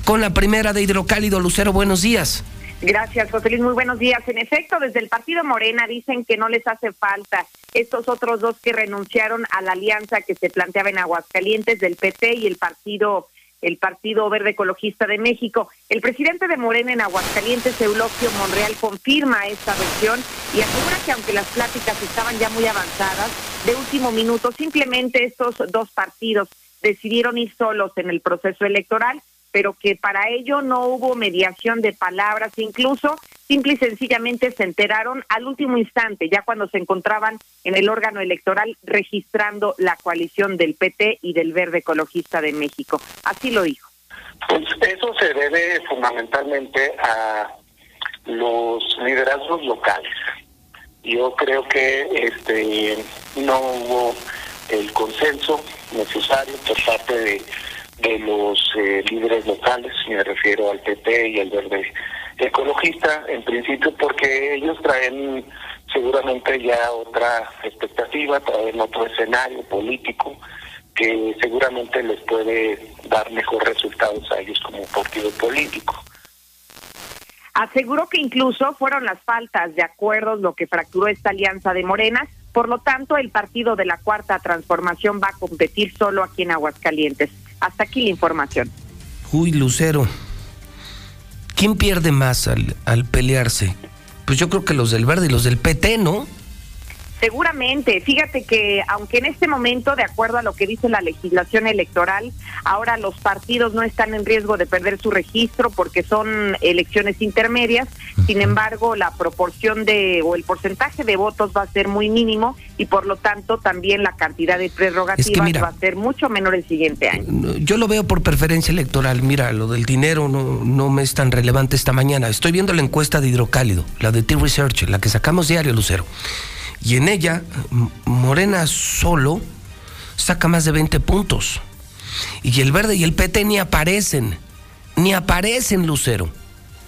con la primera de Hidrocálido. Lucero, buenos días. Gracias, José Luis. Muy buenos días. En efecto, desde el partido Morena dicen que no les hace falta estos otros dos que renunciaron a la alianza que se planteaba en Aguascalientes del PT y el partido el Partido Verde Ecologista de México. El presidente de Morena en Aguascalientes, Eulogio Monreal, confirma esta versión y asegura que aunque las pláticas estaban ya muy avanzadas, de último minuto, simplemente estos dos partidos decidieron ir solos en el proceso electoral pero que para ello no hubo mediación de palabras, incluso simple y sencillamente se enteraron al último instante, ya cuando se encontraban en el órgano electoral registrando la coalición del PT y del Verde Ecologista de México. Así lo dijo. Pues eso se debe fundamentalmente a los liderazgos locales. Yo creo que este no hubo el consenso necesario por parte de los eh, líderes locales, me refiero al PP y al Verde Ecologista, en principio porque ellos traen seguramente ya otra expectativa, traen otro escenario político que seguramente les puede dar mejor resultados a ellos como partido político. Aseguró que incluso fueron las faltas de acuerdos lo que fracturó esta alianza de Morena, por lo tanto el partido de la Cuarta Transformación va a competir solo aquí en Aguascalientes. Hasta aquí la información. Uy, Lucero, ¿quién pierde más al, al pelearse? Pues yo creo que los del verde y los del PT, ¿no? Seguramente, fíjate que aunque en este momento, de acuerdo a lo que dice la legislación electoral, ahora los partidos no están en riesgo de perder su registro porque son elecciones intermedias, sin embargo la proporción de o el porcentaje de votos va a ser muy mínimo y por lo tanto también la cantidad de prerrogativas va a ser mucho menor el siguiente año. Yo lo veo por preferencia electoral, mira, lo del dinero no, no me es tan relevante esta mañana. Estoy viendo la encuesta de Hidrocálido, la de T-Research, la que sacamos diario, Lucero. Y en ella, Morena solo saca más de 20 puntos. Y el verde y el PT ni aparecen, ni aparecen, Lucero.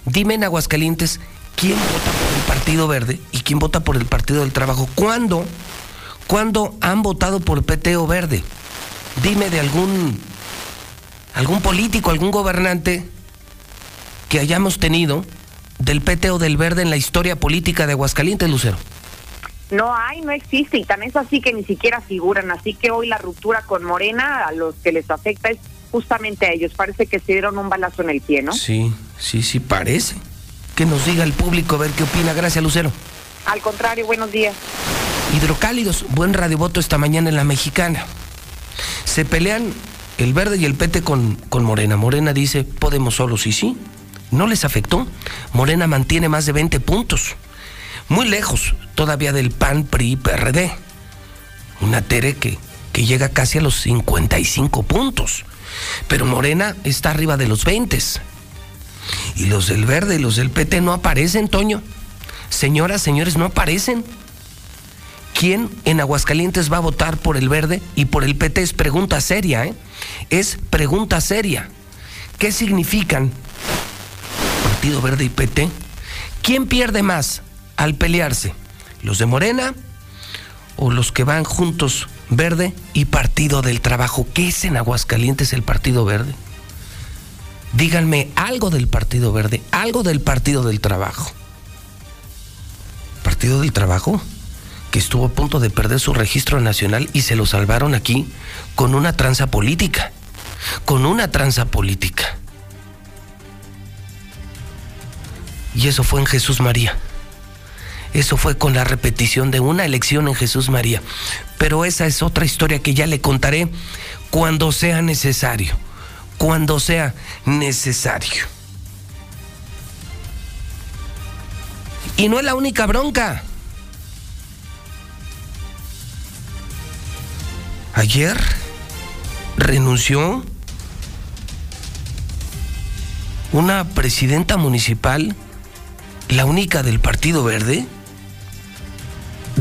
Dime en Aguascalientes quién vota por el Partido Verde y quién vota por el Partido del Trabajo. ¿Cuándo? ¿Cuándo han votado por PT o Verde? Dime de algún, algún político, algún gobernante que hayamos tenido del PT o del Verde en la historia política de Aguascalientes, Lucero. No hay, no existe y tan es así que ni siquiera figuran. Así que hoy la ruptura con Morena a los que les afecta es justamente a ellos. Parece que se dieron un balazo en el pie, ¿no? Sí, sí, sí, parece. Que nos diga el público a ver qué opina. Gracias, Lucero. Al contrario, buenos días. Hidrocálidos, buen radiovoto esta mañana en la mexicana. Se pelean el verde y el pete con, con Morena. Morena dice, podemos solos y sí. No les afectó. Morena mantiene más de 20 puntos muy lejos todavía del PAN, PRI, PRD. Una Tere que, que llega casi a los 55 puntos. Pero Morena está arriba de los 20. Y los del verde y los del PT no aparecen, Toño. Señoras, señores, no aparecen. ¿Quién en Aguascalientes va a votar por el verde y por el PT? Es pregunta seria, ¿eh? Es pregunta seria. ¿Qué significan Partido Verde y PT? ¿Quién pierde más? Al pelearse? ¿Los de Morena o los que van juntos Verde y Partido del Trabajo? ¿Qué es en Aguascalientes el Partido Verde? Díganme algo del Partido Verde, algo del Partido del Trabajo. Partido del Trabajo, que estuvo a punto de perder su registro nacional y se lo salvaron aquí con una tranza política. Con una tranza política. Y eso fue en Jesús María. Eso fue con la repetición de una elección en Jesús María. Pero esa es otra historia que ya le contaré cuando sea necesario. Cuando sea necesario. Y no es la única bronca. Ayer renunció una presidenta municipal, la única del Partido Verde,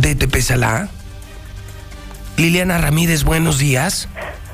de Tepesalá. Liliana Ramírez, buenos días.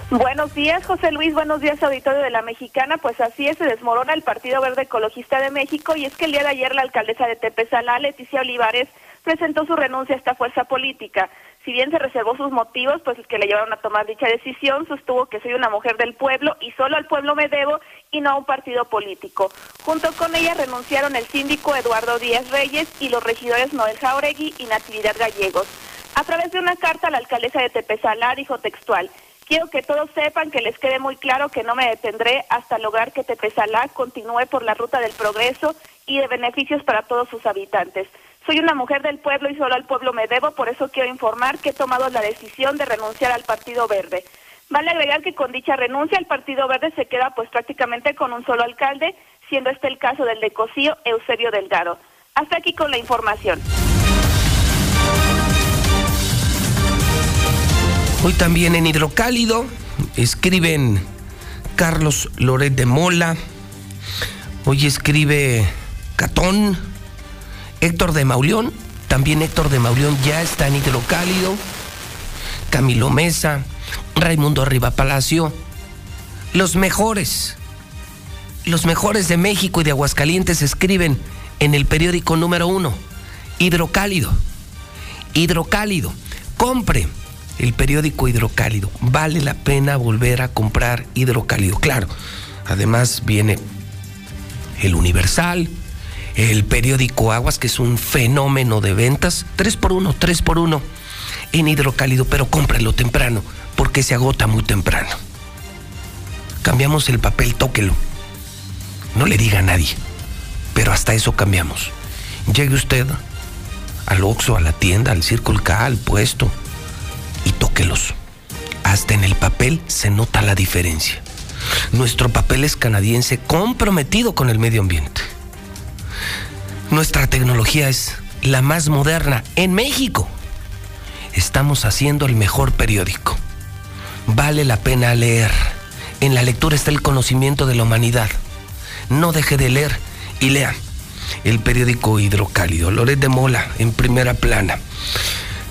Buenos días, José Luis. Buenos días, auditorio de la Mexicana. Pues así es, se desmorona el Partido Verde Ecologista de México y es que el día de ayer la alcaldesa de Tepesalá, Leticia Olivares, presentó su renuncia a esta fuerza política. Si bien se reservó sus motivos, pues que le llevaron a tomar dicha decisión, sostuvo que soy una mujer del pueblo y solo al pueblo me debo y no a un partido político. Junto con ella renunciaron el síndico Eduardo Díaz Reyes y los regidores Noel Jauregui y Natividad Gallegos. A través de una carta, la alcaldesa de Tepezalá dijo textual, Quiero que todos sepan que les quede muy claro que no me detendré hasta lograr que Tepezalá continúe por la ruta del progreso y de beneficios para todos sus habitantes. Soy una mujer del pueblo y solo al pueblo me debo, por eso quiero informar que he tomado la decisión de renunciar al Partido Verde. Vale agregar que con dicha renuncia el Partido Verde se queda pues prácticamente con un solo alcalde, siendo este el caso del de Cocío, Eusebio Delgado. Hasta aquí con la información. Hoy también en Hidrocálido escriben Carlos Loret de Mola. Hoy escribe Catón. Héctor de Mauleón. También Héctor de Mauleón ya está en Hidrocálido. Camilo Mesa. Raimundo Arriba Palacio. Los mejores. Los mejores de México y de Aguascalientes escriben en el periódico número uno. Hidrocálido. Hidrocálido. Compre el periódico Hidrocálido. Vale la pena volver a comprar Hidrocálido. Claro, además viene el Universal, el periódico Aguas, que es un fenómeno de ventas. 3 por 1, 3 por 1 en Hidrocálido, pero cómpralo temprano, porque se agota muy temprano. Cambiamos el papel, tóquelo. No le diga a nadie, pero hasta eso cambiamos. Llegue usted al Oxxo, a la tienda, al Círculo K, al puesto y tóquelos. Hasta en el papel se nota la diferencia. Nuestro papel es canadiense comprometido con el medio ambiente. Nuestra tecnología es la más moderna en México. Estamos haciendo el mejor periódico. Vale la pena leer. En la lectura está el conocimiento de la humanidad. No deje de leer y lea el periódico Hidrocálido. Loret de Mola en primera plana.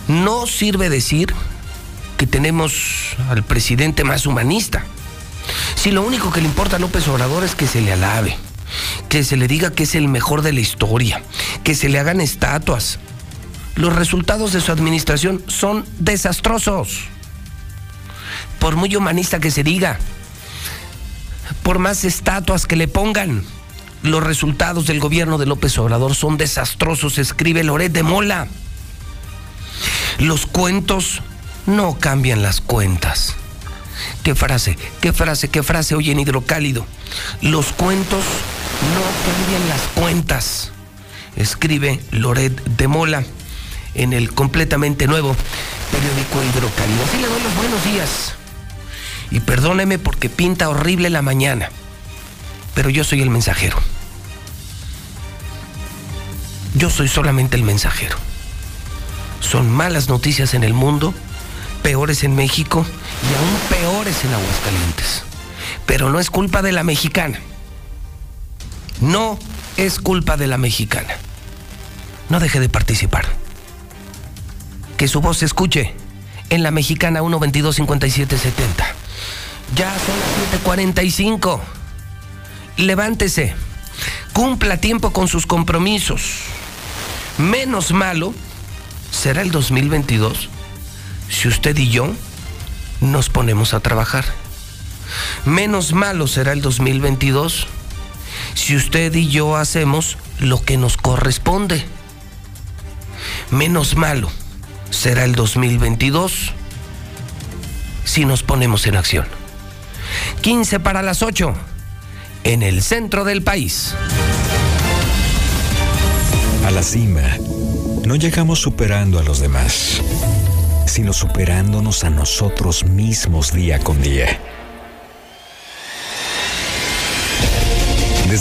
No sirve decir que tenemos al presidente más humanista. Si lo único que le importa a López Obrador es que se le alabe, que se le diga que es el mejor de la historia, que se le hagan estatuas. Los resultados de su administración son desastrosos. Por muy humanista que se diga, por más estatuas que le pongan, los resultados del gobierno de López Obrador son desastrosos, escribe Loret de Mola. Los cuentos no cambian las cuentas. ¿Qué frase? ¿Qué frase? ¿Qué frase hoy en Hidrocálido? Los cuentos no cambian las cuentas. Escribe Loret de Mola en el completamente nuevo periódico Hidrocálido. Así le doy los buenos días. Y perdóneme porque pinta horrible la mañana. Pero yo soy el mensajero. Yo soy solamente el mensajero. Son malas noticias en el mundo peores en México y aún peores en Aguascalientes. Pero no es culpa de la mexicana. No es culpa de la mexicana. No deje de participar. Que su voz se escuche en la mexicana 122-5770. Ya son las 7:45. Levántese. Cumpla tiempo con sus compromisos. Menos malo será el 2022 si usted y yo nos ponemos a trabajar. Menos malo será el 2022 si usted y yo hacemos lo que nos corresponde. Menos malo será el 2022 si nos ponemos en acción. 15 para las 8 en el centro del país. A la cima, no llegamos superando a los demás sino superándonos a nosotros mismos día con día.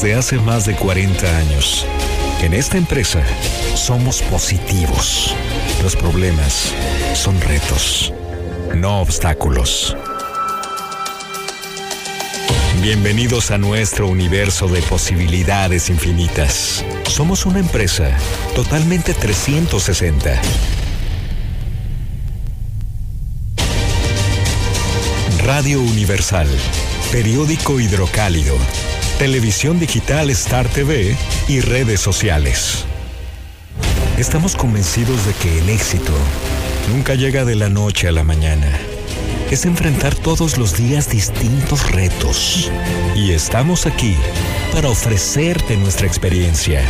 Hace más de 40 años, en esta empresa somos positivos. Los problemas son retos, no obstáculos. Bienvenidos a nuestro universo de posibilidades infinitas. Somos una empresa totalmente 360 Radio Universal, periódico hidrocálido, televisión digital Star TV y redes sociales. Estamos convencidos de que el éxito nunca llega de la noche a la mañana. Es enfrentar todos los días distintos retos. Y estamos aquí para ofrecerte nuestra experiencia.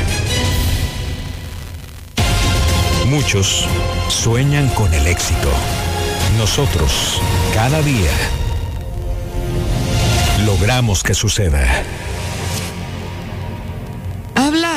Muchos sueñan con el éxito. Nosotros, cada día, logramos que suceda.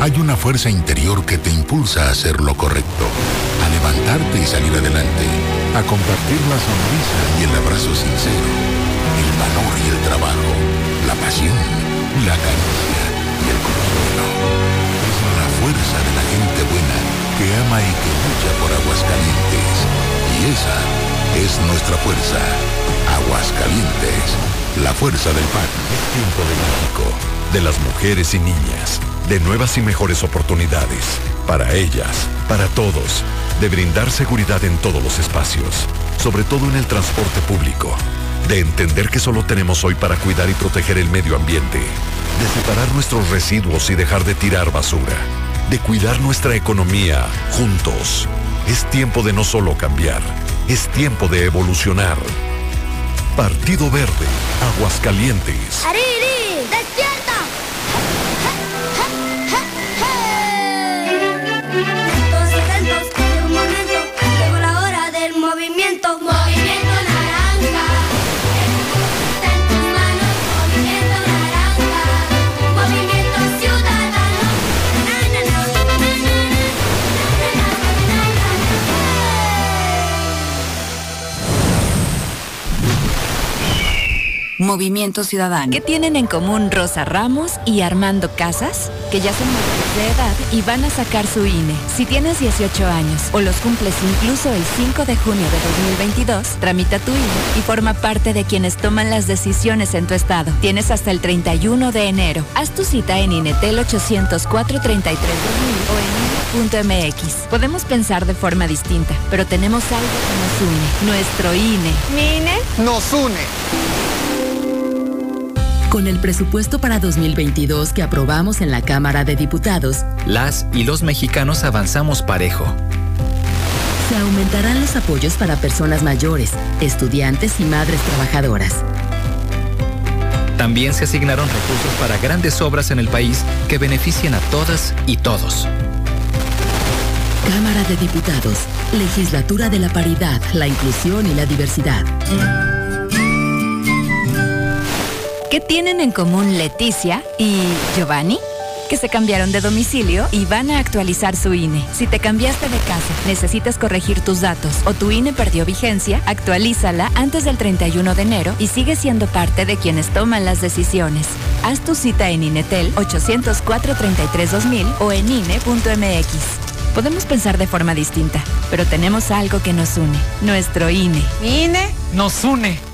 Hay una fuerza interior que te impulsa a hacer lo correcto, a levantarte y salir adelante, a compartir la sonrisa y el abrazo sincero, el valor y el trabajo, la pasión, la caricia y el consuelo. Es la fuerza de la gente buena que ama y que lucha por Aguascalientes. Y esa es nuestra fuerza. Aguascalientes, la fuerza del pan. Es tiempo de México, de las mujeres y niñas, de nuevas y mejores oportunidades, para ellas, para todos, de brindar seguridad en todos los espacios, sobre todo en el transporte público, de entender que solo tenemos hoy para cuidar y proteger el medio ambiente, de separar nuestros residuos y dejar de tirar basura, de cuidar nuestra economía juntos. Es tiempo de no solo cambiar, es tiempo de evolucionar. Partido Verde, Aguascalientes. ¡Ariri! Movimiento Ciudadano. ¿Qué tienen en común Rosa Ramos y Armando Casas? Que ya son mayores de edad y van a sacar su INE. Si tienes 18 años o los cumples incluso el 5 de junio de 2022, tramita tu INE y forma parte de quienes toman las decisiones en tu estado. Tienes hasta el 31 de enero. Haz tu cita en INETEL 804 33 o en INE.mx. Podemos pensar de forma distinta, pero tenemos algo que nos une. Nuestro INE. ¿Mi INE? Nos une. Con el presupuesto para 2022 que aprobamos en la Cámara de Diputados, Las y los mexicanos avanzamos parejo. se aumentarán los apoyos para personas mayores, estudiantes y madres trabajadoras. También se asignaron recursos para grandes obras en el país que beneficien a todas y todos. Cámara de Diputados, Legislatura de la Paridad, la Inclusión y la Diversidad. ¿Qué tienen en común Leticia y Giovanni? Que se cambiaron de domicilio y van a actualizar su INE. Si te cambiaste de casa, necesitas corregir tus datos o tu INE perdió vigencia, actualízala antes del 31 de enero y sigue siendo parte de quienes toman las decisiones. Haz tu cita en INETEL 804-33-2000 o en INE.mx. Podemos pensar de forma distinta, pero tenemos algo que nos une, nuestro INE. INE? Nos une.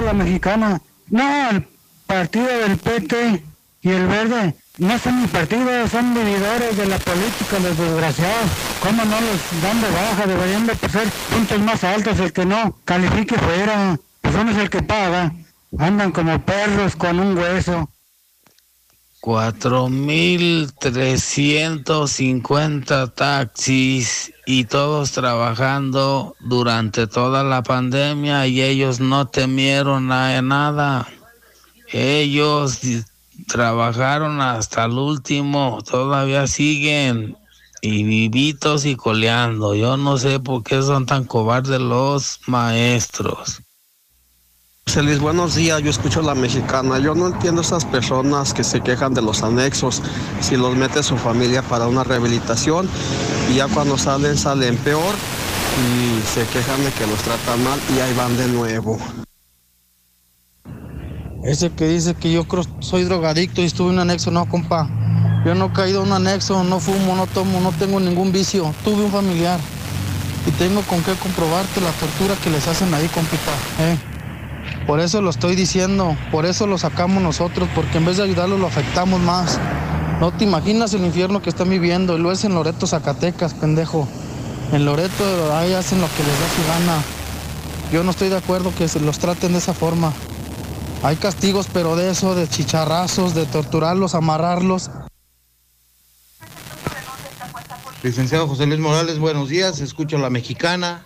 La mexicana. No, el partido del PT y el verde no son mi partido, son vividores de la política, los desgraciados. ¿Cómo no los dan de baja? Deberían de ser puntos más altos. El que no califique fuera, pues uno es el que paga. Andan como perros con un hueso. 4.350 taxis y todos trabajando durante toda la pandemia y ellos no temieron nada. Ellos trabajaron hasta el último, todavía siguen y vivitos y coleando. Yo no sé por qué son tan cobardes los maestros. José buenos días. Yo escucho la mexicana. Yo no entiendo esas personas que se quejan de los anexos. Si los mete su familia para una rehabilitación y ya cuando salen, salen peor y se quejan de que los tratan mal y ahí van de nuevo. Ese que dice que yo creo soy drogadicto y estuve en un anexo, no, compa. Yo no he caído en un anexo, no fumo, no tomo, no tengo ningún vicio. Tuve un familiar y tengo con qué comprobarte la tortura que les hacen ahí, compita. ¿eh? Por eso lo estoy diciendo, por eso lo sacamos nosotros, porque en vez de ayudarlos lo afectamos más. No te imaginas el infierno que están viviendo, y lo es en Loreto, Zacatecas, pendejo. En Loreto ahí hacen lo que les da su gana. Yo no estoy de acuerdo que se los traten de esa forma. Hay castigos, pero de eso, de chicharrazos, de torturarlos, amarrarlos. Licenciado José Luis Morales, buenos días, escucho la mexicana.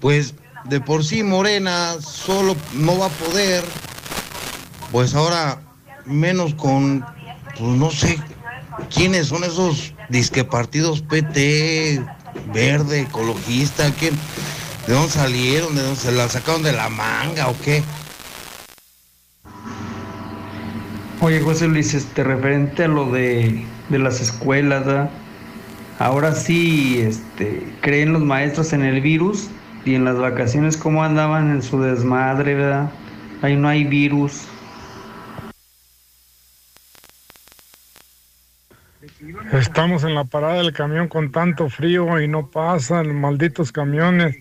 Pues de por sí Morena solo no va a poder, pues ahora menos con, pues no sé quiénes son esos disque partidos PT, verde, ecologista, ¿quién? ¿De dónde salieron? ¿De dónde se la sacaron de la manga o qué? Oye, José Luis, este, referente a lo de, de las escuelas, ahora sí este, creen los maestros en el virus y en las vacaciones cómo andaban en su desmadre, ¿verdad? Ahí no hay virus. Estamos en la parada del camión con tanto frío y no pasan malditos camiones.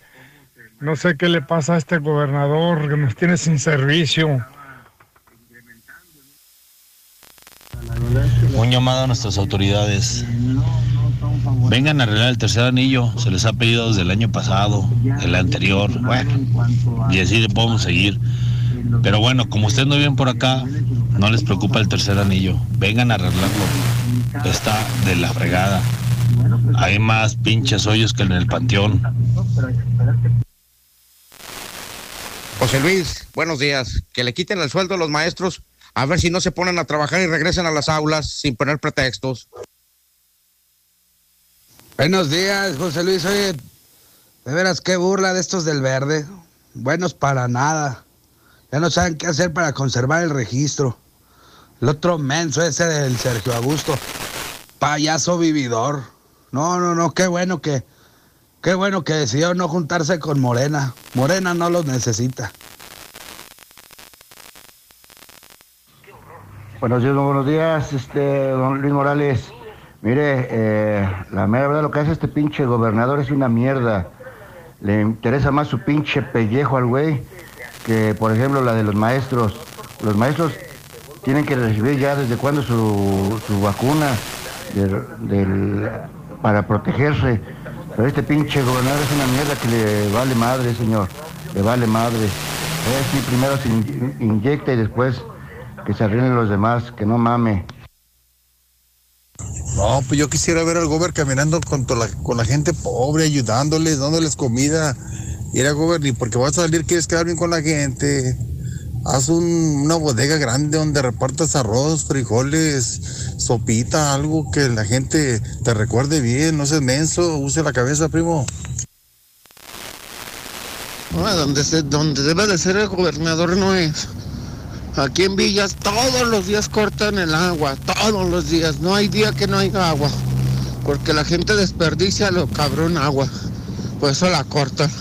No sé qué le pasa a este gobernador que nos tiene sin servicio. Un llamado a nuestras autoridades. Vengan a arreglar el tercer anillo. Se les ha pedido desde el año pasado, el anterior. Bueno, y así podemos seguir. Pero bueno, como ustedes no viven por acá, no les preocupa el tercer anillo. Vengan a arreglarlo. Está de la fregada. Hay más pinches hoyos que en el panteón. José Luis, buenos días. Que le quiten el sueldo a los maestros, a ver si no se ponen a trabajar y regresan a las aulas sin poner pretextos. Buenos días, José Luis. Oye, de veras, qué burla de estos del verde. Buenos para nada. Ya no saben qué hacer para conservar el registro. El otro menso ese del Sergio Augusto. Payaso vividor. No, no, no, qué bueno que. Qué bueno que decidió no juntarse con Morena. Morena no los necesita. Buenos días, buenos días, este, don Luis Morales. Mire, eh, la mera verdad lo que hace este pinche gobernador es una mierda. Le interesa más su pinche pellejo al güey que, por ejemplo, la de los maestros. Los maestros tienen que recibir ya desde cuándo su, vacuna para protegerse. Pero este pinche gobernador es una mierda que le vale madre, señor. Le vale madre. Es sí, primero se in- inyecta y después que se arreglen los demás, que no mame. No, pues yo quisiera ver al gober caminando con, la, con la gente pobre, ayudándoles, dándoles comida. Ir a gober, ni porque vas a salir, quieres quedar bien con la gente. Haz un- una bodega grande donde repartas arroz, frijoles, sopita, algo que la gente te recuerde bien. No seas menso, use la cabeza, primo. Se, donde debe de ser el gobernador no es. Aquí en Villas todos los días cortan el agua, todos los días. No hay día que no haya agua. Porque la gente desperdicia lo cabrón agua. Por eso la cortan.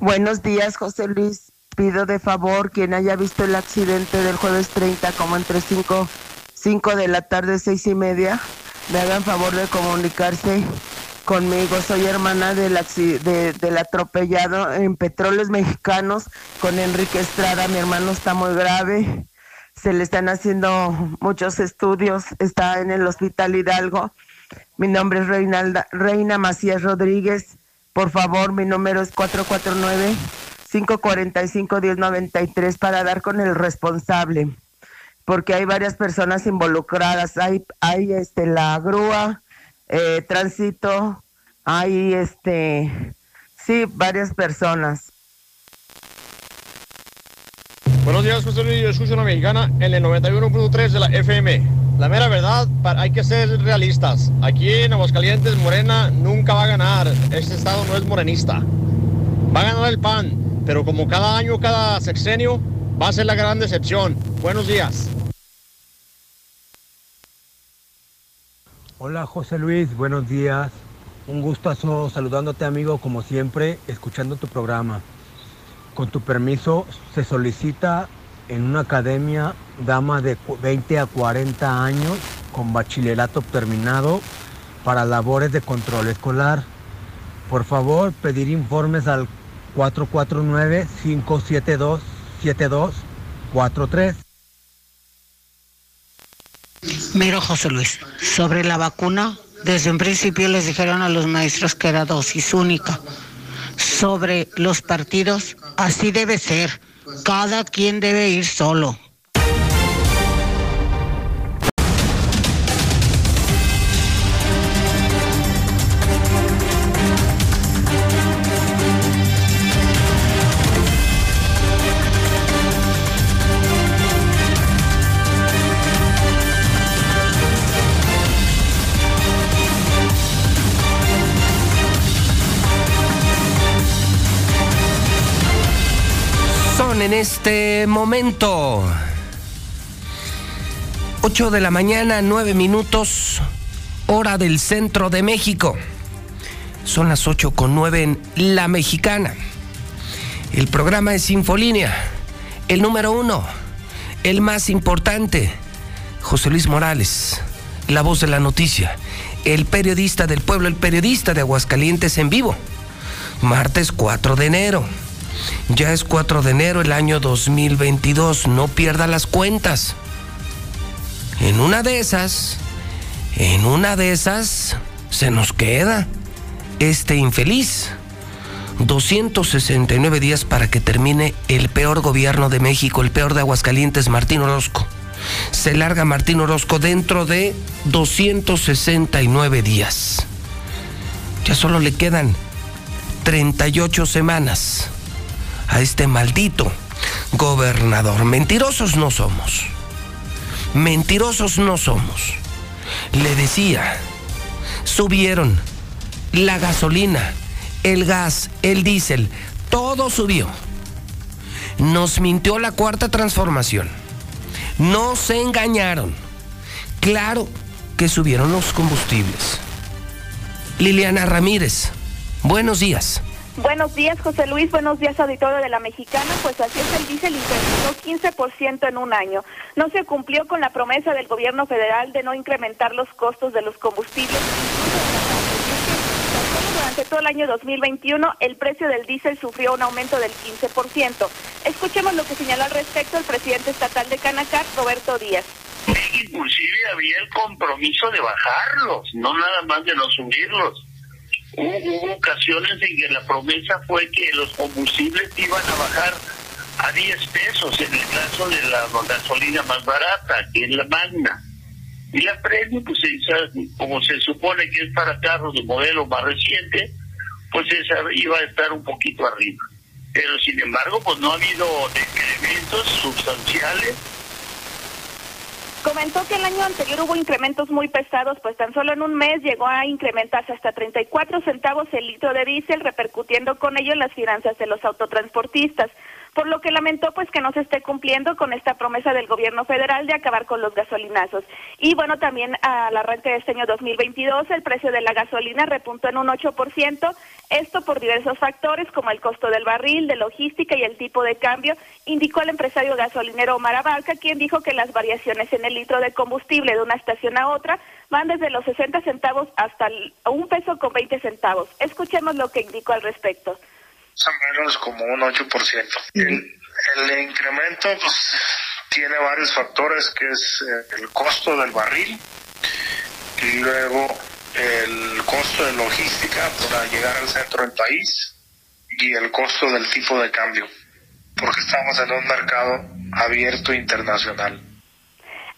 Buenos días, José Luis. Pido de favor quien haya visto el accidente del jueves 30 como entre 5 cinco de la tarde, seis y media, me hagan favor de comunicarse conmigo. Soy hermana del, del atropellado en Petróleos Mexicanos con Enrique Estrada. Mi hermano está muy grave. Se le están haciendo muchos estudios. Está en el Hospital Hidalgo. Mi nombre es Reinalda, Reina Macías Rodríguez. Por favor, mi número es 449-545-1093 para dar con el responsable, porque hay varias personas involucradas. Hay, hay este, la grúa, eh, tránsito, hay este, sí, varias personas. Buenos días, José Luis. Yo escucho a la mexicana en el 91.3 de la FM. La mera verdad, hay que ser realistas. Aquí en Aguascalientes, Morena nunca va a ganar. Este estado no es morenista. Va a ganar el PAN, pero como cada año, cada sexenio, va a ser la gran decepción. Buenos días. Hola José Luis, buenos días. Un gustazo saludándote amigo como siempre, escuchando tu programa. Con tu permiso, se solicita en una academia dama de cu- 20 a 40 años con bachillerato terminado para labores de control escolar. Por favor, pedir informes al 449-572-7243. Mira, José Luis, sobre la vacuna, desde un principio les dijeron a los maestros que era dosis única. Sobre los partidos, así debe ser. Cada quien debe ir solo. En este momento 8 de la mañana, 9 minutos, hora del centro de México. Son las 8 con 9 en La Mexicana. El programa es Infolínea, el número uno, el más importante, José Luis Morales, la voz de la noticia, el periodista del pueblo, el periodista de Aguascalientes en vivo. Martes 4 de enero. Ya es 4 de enero el año 2022, no pierda las cuentas. En una de esas, en una de esas, se nos queda este infeliz. 269 días para que termine el peor gobierno de México, el peor de Aguascalientes, Martín Orozco. Se larga Martín Orozco dentro de 269 días. Ya solo le quedan 38 semanas a este maldito gobernador. Mentirosos no somos. Mentirosos no somos. Le decía, subieron la gasolina, el gas, el diésel, todo subió. Nos mintió la cuarta transformación. No se engañaron. Claro que subieron los combustibles. Liliana Ramírez, buenos días. Buenos días, José Luis. Buenos días, auditorio de la Mexicana. Pues así es, el diésel incrementó 15% en un año. No se cumplió con la promesa del gobierno federal de no incrementar los costos de los combustibles. Durante todo el año 2021, el precio del diésel sufrió un aumento del 15%. Escuchemos lo que señaló al respecto el presidente estatal de Canacar, Roberto Díaz. Inclusive había el compromiso de bajarlos, no nada más de no subirlos. Hubo, ocasiones en que la promesa fue que los combustibles iban a bajar a 10 pesos en el caso de la gasolina más barata, que es la magna. Y la premio, pues como se supone que es para carros de modelo más reciente, pues esa iba a estar un poquito arriba. Pero sin embargo, pues no ha habido incrementos sustanciales Comentó que el año anterior hubo incrementos muy pesados, pues tan solo en un mes llegó a incrementarse hasta 34 centavos el litro de diésel, repercutiendo con ello en las finanzas de los autotransportistas. Por lo que lamentó pues que no se esté cumpliendo con esta promesa del gobierno federal de acabar con los gasolinazos. Y bueno, también al arranque de este año 2022 el precio de la gasolina repuntó en un 8%, esto por diversos factores como el costo del barril, de logística y el tipo de cambio, indicó el empresario gasolinero Omar Abarca, quien dijo que las variaciones en el litro de combustible de una estación a otra van desde los 60 centavos hasta un peso con 20 centavos. Escuchemos lo que indicó al respecto. Más o menos como un 8%. El, el incremento pues, tiene varios factores, que es eh, el costo del barril y luego el costo de logística para llegar al centro del país y el costo del tipo de cambio, porque estamos en un mercado abierto internacional.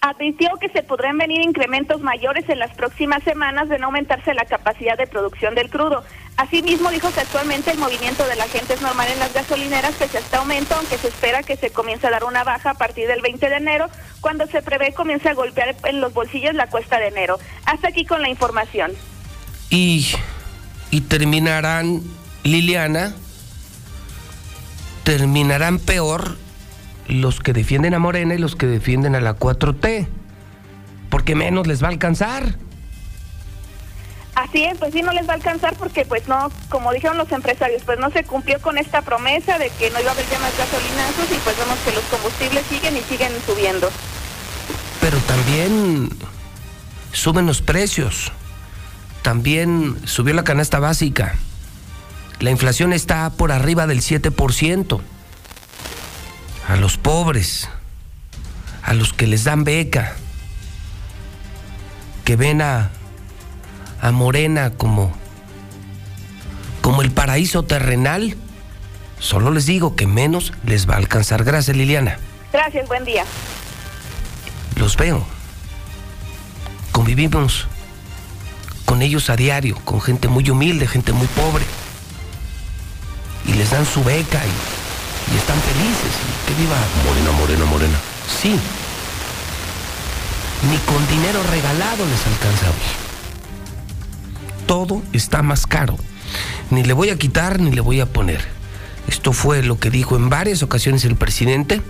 Advirtió que se podrán venir incrementos mayores en las próximas semanas de no aumentarse la capacidad de producción del crudo. Asimismo, dijo que actualmente el movimiento de la gente es normal en las gasolineras, pese a este aumento, aunque se espera que se comience a dar una baja a partir del 20 de enero, cuando se prevé comience a golpear en los bolsillos la cuesta de enero. Hasta aquí con la información. Y, y terminarán, Liliana, terminarán peor los que defienden a Morena y los que defienden a la 4T, porque menos les va a alcanzar. Así es, pues sí no les va a alcanzar porque pues no, como dijeron los empresarios, pues no se cumplió con esta promesa de que no iba a haber ya más gasolinazos y pues vemos que los combustibles siguen y siguen subiendo. Pero también suben los precios, también subió la canasta básica, la inflación está por arriba del 7%. A los pobres, a los que les dan beca, que ven a a Morena como, como el paraíso terrenal, solo les digo que menos les va a alcanzar. Gracias, Liliana. Gracias, buen día. Los veo. Convivimos con ellos a diario, con gente muy humilde, gente muy pobre. Y les dan su beca y, y están felices. Que viva Morena, Morena, Morena. Sí. Ni con dinero regalado les alcanza hoy todo está más caro. Ni le voy a quitar ni le voy a poner. Esto fue lo que dijo en varias ocasiones el presidente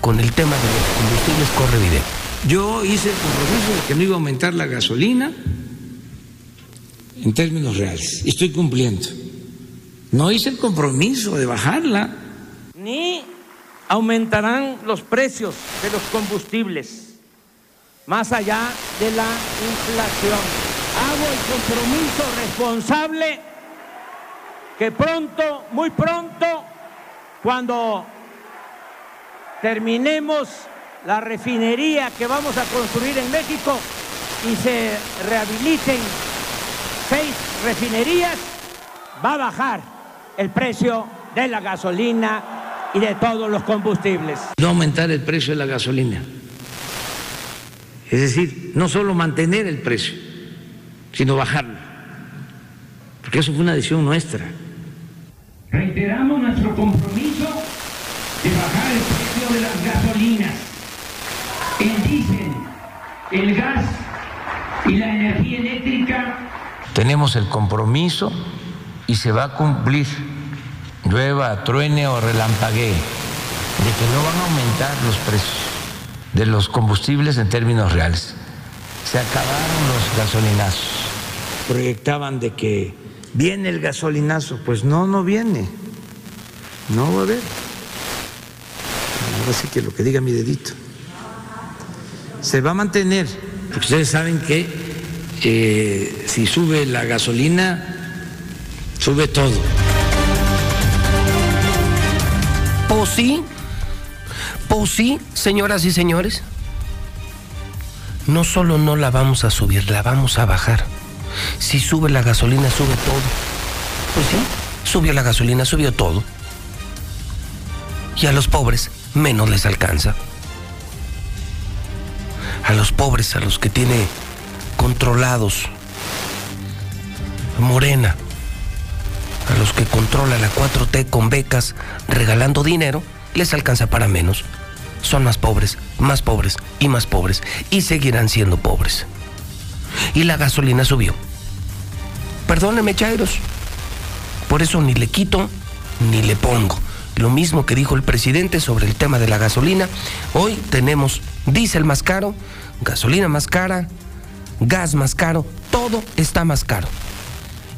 con el tema de los combustibles corre video. Yo hice el compromiso de que no iba a aumentar la gasolina en términos reales. Estoy cumpliendo. No hice el compromiso de bajarla. Ni aumentarán los precios de los combustibles más allá de la inflación. Hago el compromiso responsable que pronto, muy pronto, cuando terminemos la refinería que vamos a construir en México y se rehabiliten seis refinerías, va a bajar el precio de la gasolina y de todos los combustibles. No aumentar el precio de la gasolina. Es decir, no solo mantener el precio, sino bajarlo, porque eso fue una decisión nuestra. Reiteramos nuestro compromiso de bajar el precio de las gasolinas, el diésel, el gas y la energía eléctrica. Tenemos el compromiso y se va a cumplir, llueva, truene o relampaguee, de que no van a aumentar los precios de los combustibles en términos reales. Se acabaron los gasolinazos proyectaban de que viene el gasolinazo. Pues no, no viene. No va a haber. Ahora sí que lo que diga mi dedito. Se va a mantener, porque ustedes saben que eh, si sube la gasolina, sube todo. ¿O sí? ¿O sí, señoras y señores? No solo no la vamos a subir, la vamos a bajar. Si sube la gasolina, sube todo. Pues sí, subió la gasolina, subió todo. Y a los pobres menos les alcanza. A los pobres, a los que tiene controlados Morena, a los que controla la 4T con becas, regalando dinero, les alcanza para menos. Son más pobres, más pobres y más pobres. Y seguirán siendo pobres. Y la gasolina subió. Perdóneme, Chairos. Por eso ni le quito ni le pongo. Lo mismo que dijo el presidente sobre el tema de la gasolina. Hoy tenemos diésel más caro, gasolina más cara, gas más caro, todo está más caro.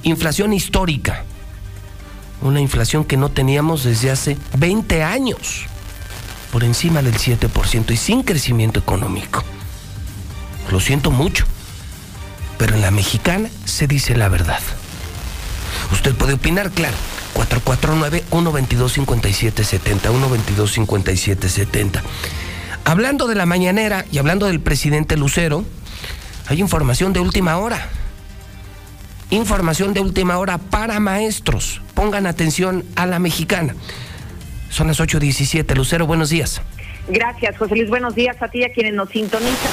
Inflación histórica. Una inflación que no teníamos desde hace 20 años. Por encima del 7% y sin crecimiento económico. Lo siento mucho pero en la mexicana se dice la verdad. Usted puede opinar, claro. 449-122-5770, 122-5770. Hablando de la mañanera y hablando del presidente Lucero, hay información de última hora. Información de última hora para maestros. Pongan atención a la mexicana. Son las 8.17. Lucero, buenos días. Gracias, José Luis. Buenos días a ti y a quienes nos sintonizan.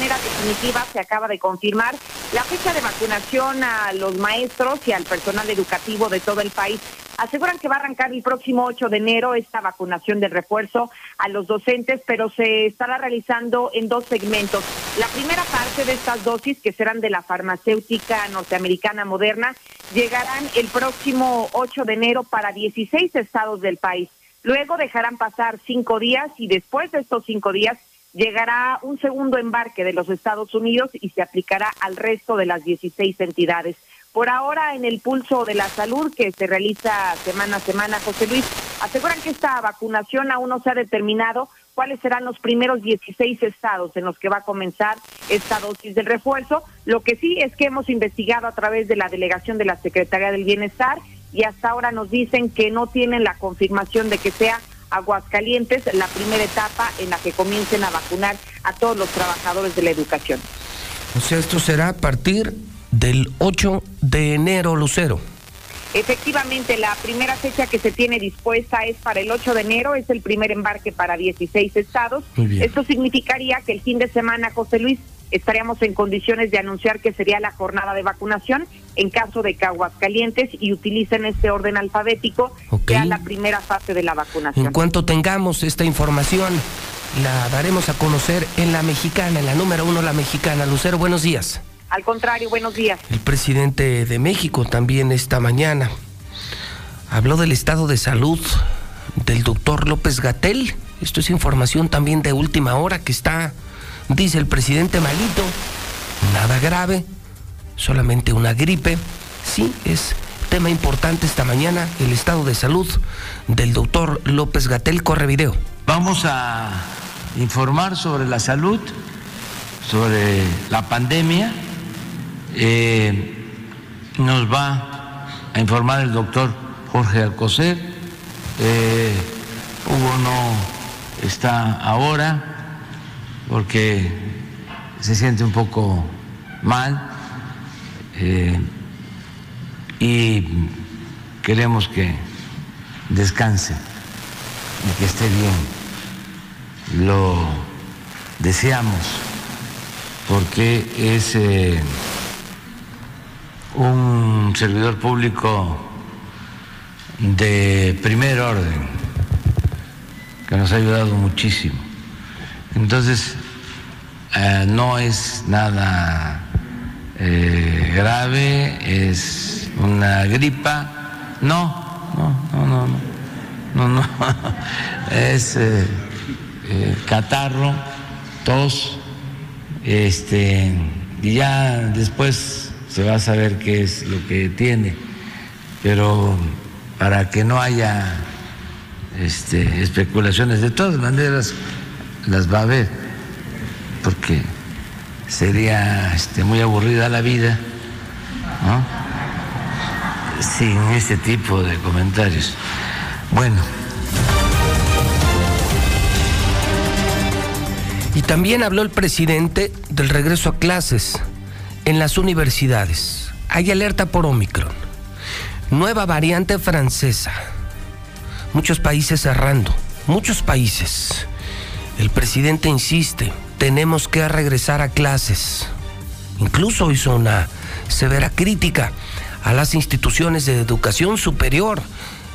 Manera definitiva se acaba de confirmar la fecha de vacunación a los maestros y al personal educativo de todo el país. Aseguran que va a arrancar el próximo 8 de enero esta vacunación de refuerzo a los docentes, pero se estará realizando en dos segmentos. La primera parte de estas dosis, que serán de la farmacéutica norteamericana moderna, llegarán el próximo 8 de enero para 16 estados del país. Luego dejarán pasar cinco días y después de estos cinco días llegará un segundo embarque de los Estados Unidos y se aplicará al resto de las 16 entidades. Por ahora, en el pulso de la salud que se realiza semana a semana, José Luis, aseguran que esta vacunación aún no se ha determinado cuáles serán los primeros 16 estados en los que va a comenzar esta dosis del refuerzo. Lo que sí es que hemos investigado a través de la delegación de la Secretaría del Bienestar y hasta ahora nos dicen que no tienen la confirmación de que sea Aguascalientes la primera etapa en la que comiencen a vacunar a todos los trabajadores de la educación. O sea, esto será a partir del 8 de enero, Lucero. Efectivamente, la primera fecha que se tiene dispuesta es para el 8 de enero, es el primer embarque para 16 estados. Esto significaría que el fin de semana, José Luis, estaríamos en condiciones de anunciar que sería la jornada de vacunación en caso de que Aguascalientes y utilicen este orden alfabético sea la primera fase de la vacunación. En cuanto tengamos esta información, la daremos a conocer en la mexicana, en la número uno, la mexicana. Lucero, buenos días. Al contrario, buenos días. El presidente de México también esta mañana habló del estado de salud del doctor López Gatel. Esto es información también de última hora que está Dice el presidente malito, nada grave, solamente una gripe. Sí, es tema importante esta mañana, el estado de salud del doctor López Gatel. Corre video. Vamos a informar sobre la salud, sobre la pandemia. Eh, nos va a informar el doctor Jorge Alcocer. Eh, Hugo no está ahora porque se siente un poco mal eh, y queremos que descanse y que esté bien. Lo deseamos porque es eh, un servidor público de primer orden que nos ha ayudado muchísimo. Entonces, eh, no es nada eh, grave, es una gripa, no, no, no, no, no, no, es eh, catarro, tos, este, y ya después se va a saber qué es lo que tiene, pero para que no haya este, especulaciones, de todas maneras las va a ver porque sería este, muy aburrida la vida sin este tipo de comentarios. Bueno. Y también habló el presidente del regreso a clases en las universidades. Hay alerta por Omicron. Nueva variante francesa. Muchos países cerrando. Muchos países. El presidente insiste, tenemos que regresar a clases. Incluso hizo una severa crítica a las instituciones de educación superior.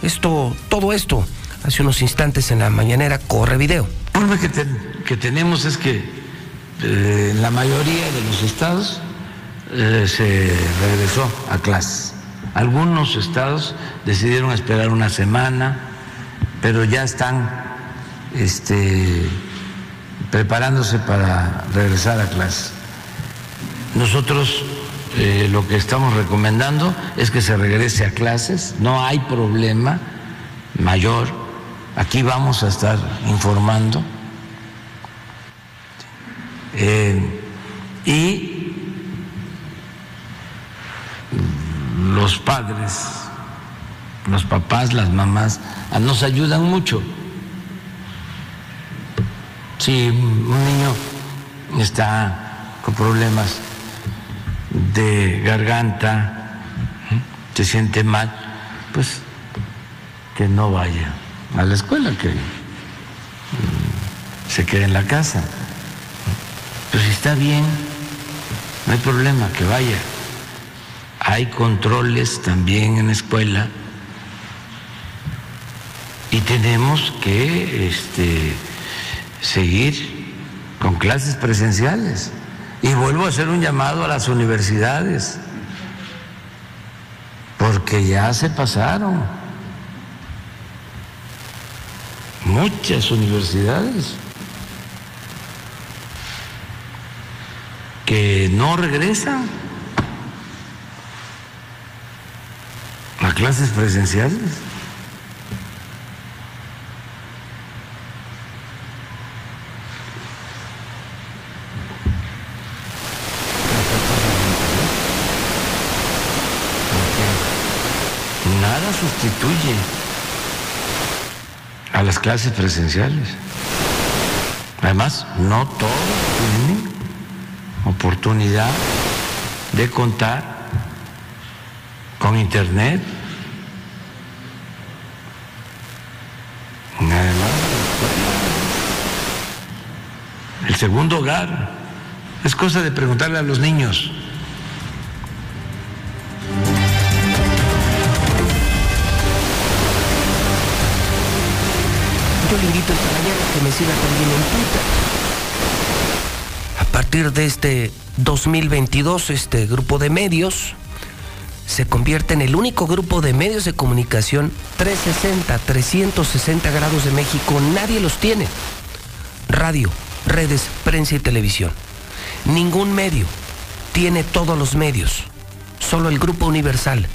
Esto, todo esto, hace unos instantes en la mañanera corre video. El problema que, tenemos es que eh, en la mayoría de los estados eh, se regresó a clases. Algunos estados decidieron esperar una semana, pero ya están este, preparándose para regresar a clase. Nosotros eh, lo que estamos recomendando es que se regrese a clases, no hay problema mayor, aquí vamos a estar informando. Eh, y los padres, los papás, las mamás, nos ayudan mucho si un niño está con problemas de garganta, se siente mal, pues que no vaya a la escuela, que se quede en la casa. Pero si está bien, no hay problema, que vaya. Hay controles también en la escuela y tenemos que este, seguir con clases presenciales. Y vuelvo a hacer un llamado a las universidades, porque ya se pasaron muchas universidades que no regresan a clases presenciales. Nada a las clases presenciales. Además, no todos tienen oportunidad de contar con internet. Además, el segundo hogar es cosa de preguntarle a los niños. Invito esta mañana que me siga también en Twitter. A partir de este 2022, este grupo de medios se convierte en el único grupo de medios de comunicación 360, 360 grados de México. Nadie los tiene. Radio, redes, prensa y televisión. Ningún medio tiene todos los medios. Solo el grupo universal.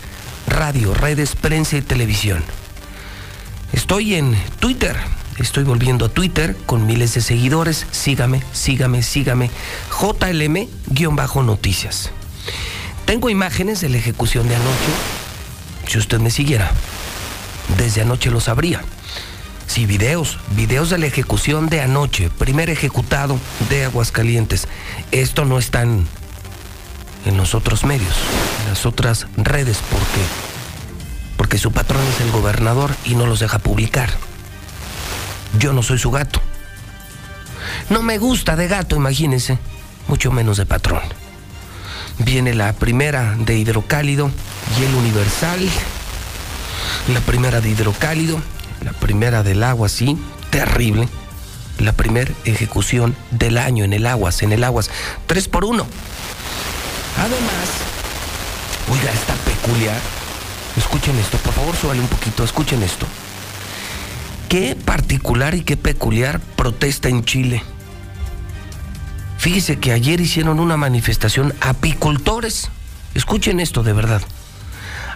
Radio, redes, prensa y televisión. Estoy en Twitter. Estoy volviendo a Twitter con miles de seguidores. Sígame, sígame, sígame. JLM-noticias. Tengo imágenes de la ejecución de anoche. Si usted me siguiera, desde anoche lo sabría. Sí, videos, videos de la ejecución de anoche, primer ejecutado de Aguascalientes. Esto no está en, en los otros medios, en las otras redes, porque porque su patrón es el gobernador y no los deja publicar. Yo no soy su gato. No me gusta de gato, imagínense, mucho menos de patrón. Viene la primera de hidrocálido y el universal. La primera de hidrocálido, la primera del agua, sí, terrible. La primera ejecución del año en el aguas, en el aguas. Tres por uno. Además, oiga, está peculiar. Escuchen esto, por favor, súbale un poquito, escuchen esto. Qué particular y qué peculiar protesta en Chile. Fíjese que ayer hicieron una manifestación apicultores. Escuchen esto de verdad.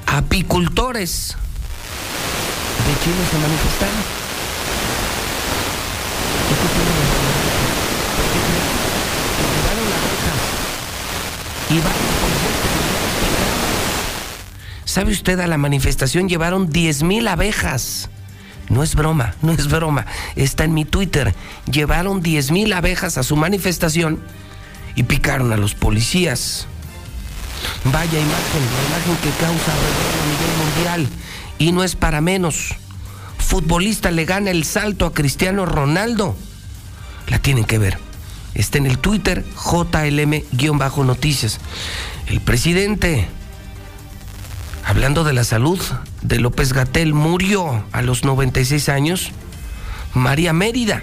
Apicultores de Chile se manifestaron. Y ¿Sabe usted? A la manifestación llevaron 10 mil abejas. No es broma, no es broma. Está en mi Twitter. Llevaron 10 mil abejas a su manifestación y picaron a los policías. Vaya imagen, la imagen que causa a nivel mundial. Y no es para menos. Futbolista le gana el salto a Cristiano Ronaldo. La tienen que ver. Está en el Twitter JLM-noticias. El presidente hablando de la salud de López Gatel, murió a los 96 años María Mérida,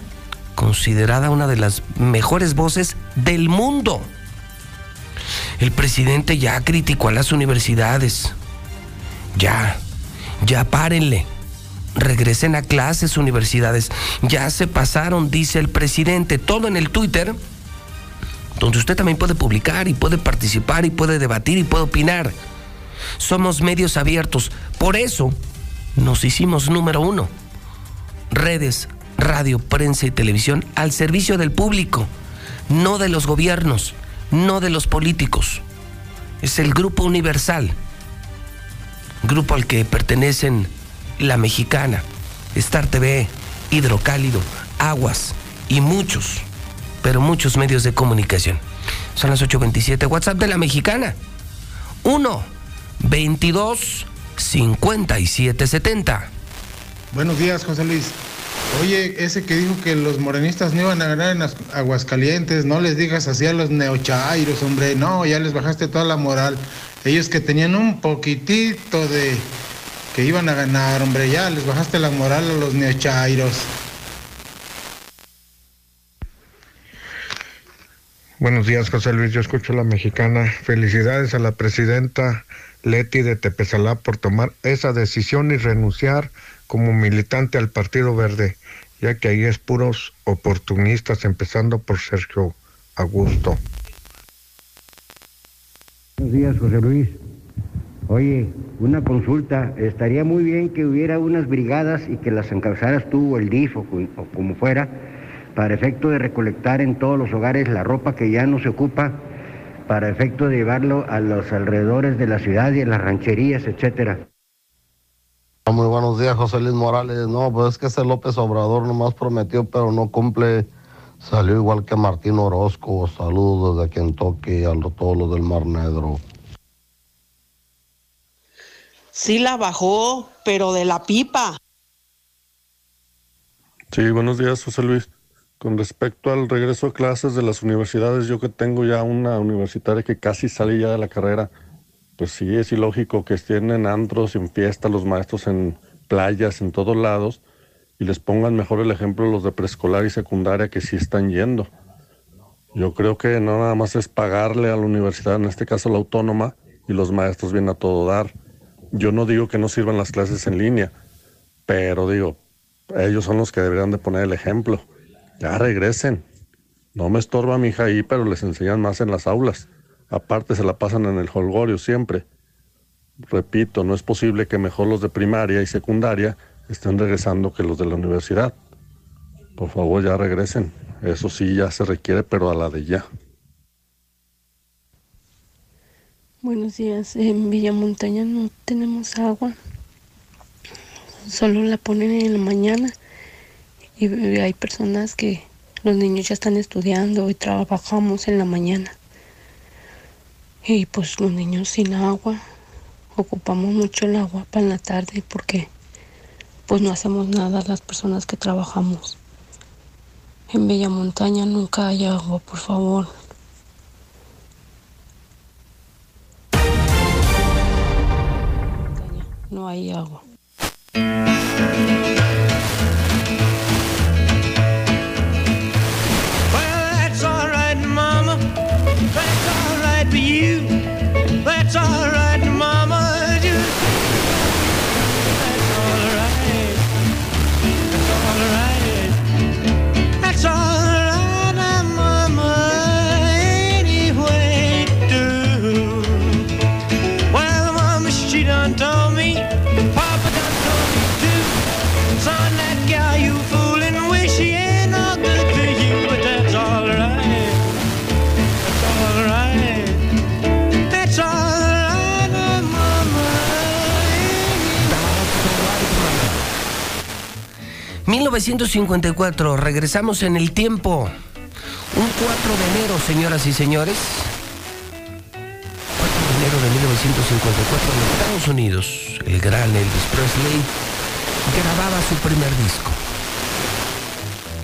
considerada una de las mejores voces del mundo. El presidente ya criticó a las universidades. Ya, ya párenle. Regresen a clases universidades. Ya se pasaron, dice el presidente, todo en el Twitter, donde usted también puede publicar y puede participar y puede debatir y puede opinar. Somos medios abiertos. Por eso nos hicimos número uno. Redes, radio, prensa y televisión al servicio del público, no de los gobiernos, no de los políticos. Es el grupo universal, grupo al que pertenecen La Mexicana, Star TV, Hidrocálido, Aguas y muchos, pero muchos medios de comunicación. Son las 8.27. WhatsApp de La Mexicana. 1 22 57 70. Buenos días, José Luis. Oye, ese que dijo que los morenistas no iban a ganar en Aguascalientes, no les digas así a los neochairos, hombre, no, ya les bajaste toda la moral. Ellos que tenían un poquitito de que iban a ganar, hombre, ya les bajaste la moral a los neochairos. Buenos días, José Luis. Yo escucho a la mexicana. Felicidades a la presidenta Leti de Tepezalá por tomar esa decisión y renunciar como militante al Partido Verde, ya que ahí es puros oportunistas, empezando por Sergio Augusto. Buenos días, José Luis. Oye, una consulta. Estaría muy bien que hubiera unas brigadas y que las encabezaras tú o el DIF o, o como fuera, para efecto de recolectar en todos los hogares la ropa que ya no se ocupa, para efecto de llevarlo a los alrededores de la ciudad y en las rancherías, etcétera. Muy buenos días, José Luis Morales. No, pues es que ese López Obrador nomás prometió, pero no cumple. Salió igual que Martín Orozco. Saludos desde Kentucky a todos los del Mar Negro. Sí la bajó, pero de la pipa. Sí, buenos días, José Luis. Con respecto al regreso a clases de las universidades, yo que tengo ya una universitaria que casi sale ya de la carrera, pues sí, es ilógico que estén en antros, en fiestas, los maestros en playas, en todos lados, y les pongan mejor el ejemplo los de preescolar y secundaria que sí están yendo. Yo creo que no nada más es pagarle a la universidad, en este caso la autónoma, y los maestros vienen a todo dar. Yo no digo que no sirvan las clases en línea, pero digo, ellos son los que deberían de poner el ejemplo. Ya regresen. No me estorba mi hija ahí, pero les enseñan más en las aulas. Aparte se la pasan en el holgorio siempre. Repito, no es posible que mejor los de primaria y secundaria estén regresando que los de la universidad. Por favor, ya regresen. Eso sí, ya se requiere, pero a la de ya. Buenos días. En Villa Montaña no tenemos agua. Solo la ponen en la mañana. Y hay personas que los niños ya están estudiando y trabajamos en la mañana. Y pues los niños sin agua, ocupamos mucho el agua para la tarde porque pues no hacemos nada las personas que trabajamos. En Bella Montaña nunca hay agua, por favor. No hay agua. ...1954... regresamos en el tiempo. Un 4 de enero, señoras y señores. 4 de enero de 1954 en Estados Unidos, el gran Elvis Presley grababa su primer disco.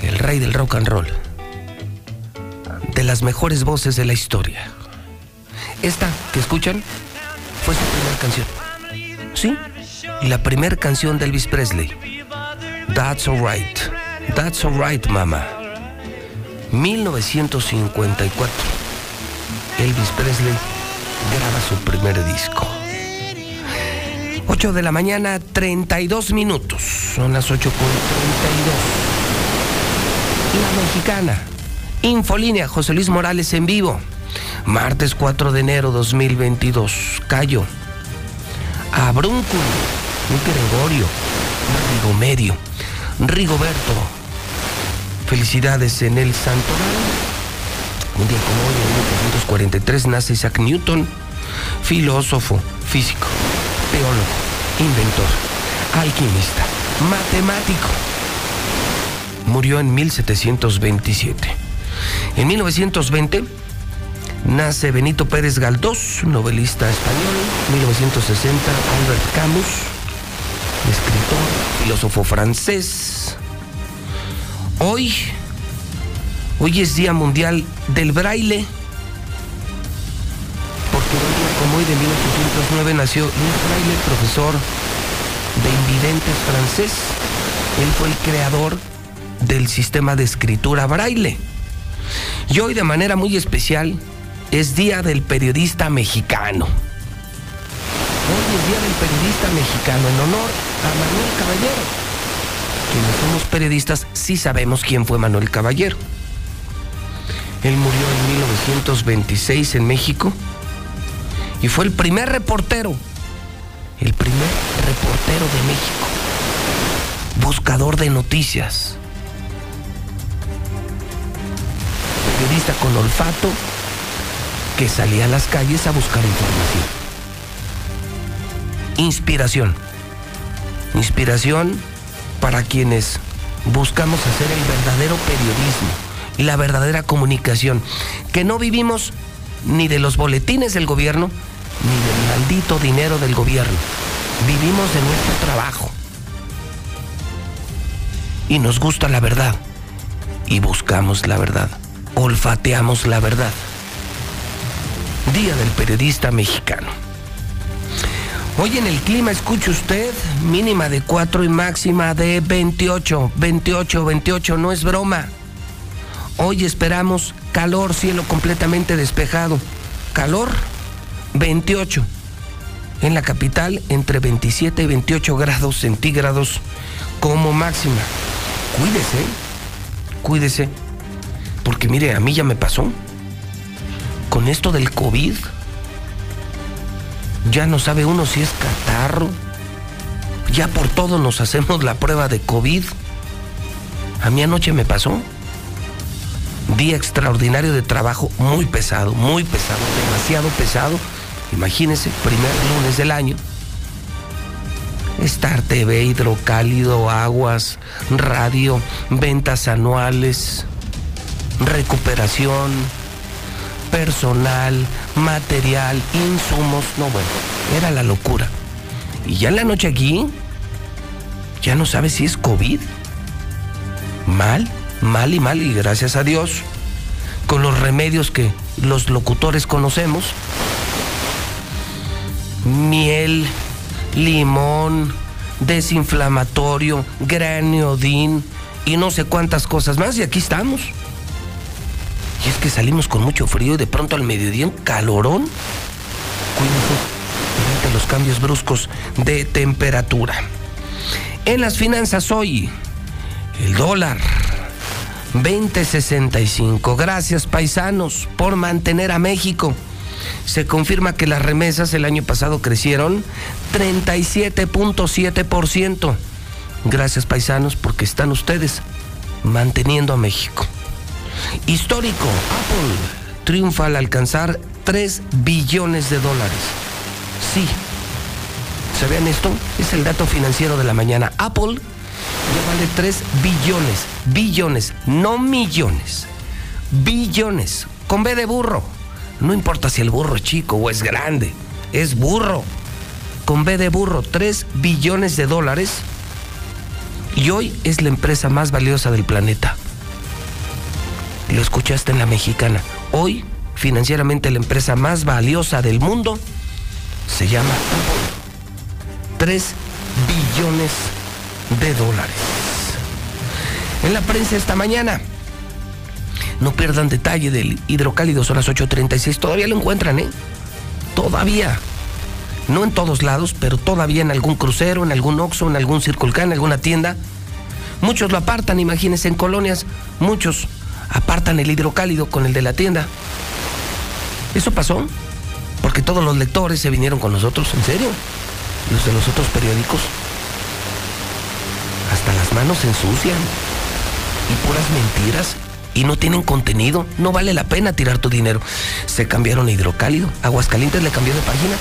El rey del rock and roll. De las mejores voces de la historia. Esta que escuchan fue su primera canción. Sí, la primera canción de Elvis Presley. That's Alright. That's Alright, Mama. 1954. Elvis Presley graba su primer disco. 8 de la mañana, 32 minutos. Son las 8 con 32. La mexicana. Infolínea, José Luis Morales en vivo. Martes 4 de enero 2022. Cayo. Abrúnculo. Gregorio. Rigo Medio. Rigoberto. Felicidades en el santoral. Un día como hoy, en 1943, nace Isaac Newton, filósofo, físico, teólogo, inventor, alquimista, matemático. Murió en 1727. En 1920 nace Benito Pérez Galdós, novelista español. 1960 Albert Camus, escritor, filósofo francés. Hoy, hoy es Día Mundial del Braille. Porque un día como hoy de 1809 nació Louis Braille, profesor de invidentes francés. Él fue el creador del sistema de escritura braille. Y hoy de manera muy especial es Día del Periodista Mexicano. Hoy es Día del Periodista Mexicano en honor a Manuel Caballero. Quienes somos periodistas sí sabemos quién fue Manuel Caballero. Él murió en 1926 en México y fue el primer reportero, el primer reportero de México, buscador de noticias, periodista con olfato que salía a las calles a buscar información. Inspiración. Inspiración para quienes buscamos hacer el verdadero periodismo y la verdadera comunicación, que no vivimos ni de los boletines del gobierno, ni del maldito dinero del gobierno. Vivimos de nuestro trabajo. Y nos gusta la verdad. Y buscamos la verdad. Olfateamos la verdad. Día del Periodista Mexicano. Hoy en el clima, escuche usted, mínima de 4 y máxima de 28, 28, 28, no es broma. Hoy esperamos calor, cielo completamente despejado. Calor, 28. En la capital, entre 27 y 28 grados centígrados como máxima. Cuídese, cuídese, porque mire, a mí ya me pasó con esto del COVID, ya no sabe uno si es catarro. Ya por todo nos hacemos la prueba de COVID. A mí anoche me pasó. Día extraordinario de trabajo, muy pesado, muy pesado, demasiado pesado. Imagínense, primer lunes del año. Star TV, hidrocálido, aguas, radio, ventas anuales, recuperación, personal, material, insumos. No, bueno, era la locura. Y ya en la noche aquí, ya no sabe si es COVID. Mal, mal y mal, y gracias a Dios, con los remedios que los locutores conocemos, miel, limón, desinflamatorio, graniodín y no sé cuántas cosas más, y aquí estamos. Y es que salimos con mucho frío y de pronto al mediodía un calorón. Cuídense los cambios bruscos de temperatura. En las finanzas hoy, el dólar 20.65. Gracias paisanos por mantener a México. Se confirma que las remesas el año pasado crecieron 37.7%. Gracias paisanos porque están ustedes manteniendo a México. Histórico, Apple triunfa al alcanzar 3 billones de dólares. Sí, ¿sabían esto? Es el dato financiero de la mañana. Apple ya vale 3 billones, billones, no millones, billones, con B de burro. No importa si el burro es chico o es grande, es burro. Con B de burro, 3 billones de dólares. Y hoy es la empresa más valiosa del planeta. Lo escuchaste en la mexicana. Hoy, financieramente, la empresa más valiosa del mundo se llama 3 billones de dólares. En la prensa esta mañana. No pierdan detalle del hidrocálido, son las 8.36. Todavía lo encuentran, ¿eh? Todavía. No en todos lados, pero todavía en algún crucero, en algún Oxxo, en algún Circulcán, en alguna tienda. Muchos lo apartan, imagínense, en colonias. Muchos apartan el hidrocálido con el de la tienda. Eso pasó porque todos los lectores se vinieron con nosotros, en serio. Los de los otros periódicos. Hasta las manos se ensucian. Y puras mentiras. Y no tienen contenido. No vale la pena tirar tu dinero. Se cambiaron a hidrocálido. Aguascalientes le cambió de página.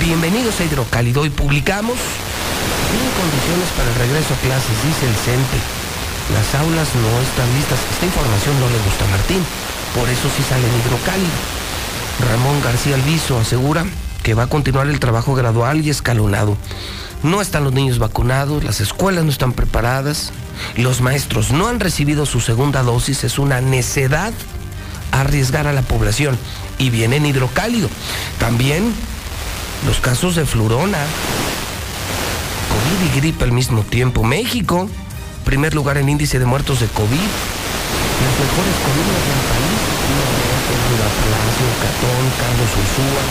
Bienvenidos a hidrocálido. Hoy publicamos sin condiciones para el regreso a clases, dice el CENTE. Las aulas no están listas. Esta información no le gusta a Martín. Por eso sí sale en hidrocálido. Ramón García Alviso asegura que va a continuar el trabajo gradual y escalonado. No están los niños vacunados, las escuelas no están preparadas. Los maestros no han recibido su segunda dosis, es una necedad arriesgar a la población. Y viene en hidrocálido. También los casos de flurona, COVID y gripe al mismo tiempo. México, primer lugar en índice de muertos de COVID. Las mejores columnas del país, Rivera Palacio, Catón, Carlos Ursúa,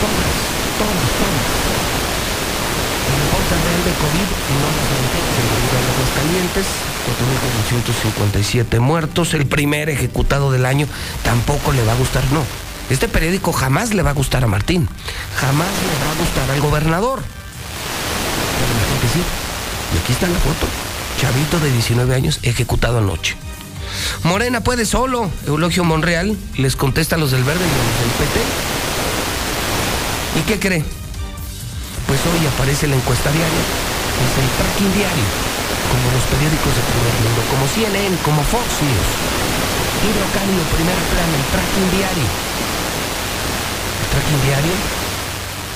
todas, todas, todas. El reporte real de COVID no las en los calientes, 4.457 muertos, el primer ejecutado del año, tampoco le va a gustar, no. Este periódico jamás le va a gustar a Martín, jamás le va a gustar al gobernador. Pero la gente sí. Y aquí está la foto. Chavito de 19 años ejecutado anoche. Morena puede solo. Eulogio Monreal les contesta a los del verde y a los del PT. ¿Y qué cree? Pues hoy aparece la encuesta diaria. Es el tracking diario. Como los periódicos de primer mundo, como CNN, como Fox News. Hidrocálido, primer plano, el tracking diario. El tracking diario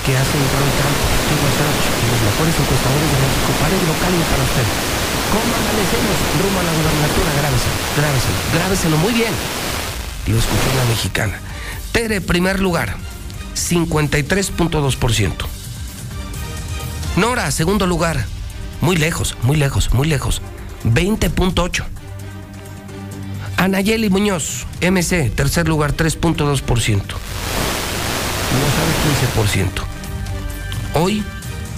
que hace Donald Trump, Steve los mejores encuestadores de México para Hidrocálido para usted. ¿Cómo amanecemos rumbo a la gubernatura? Grábeselo, grábeselo, grábeselo muy bien. Lo escuchó la mexicana. Tere, primer lugar, 53.2%. Nora, segundo lugar, muy lejos, muy lejos, muy lejos, 20.8%. Anayeli Muñoz, MC, tercer lugar, 3.2%. No sabe 15%. Hoy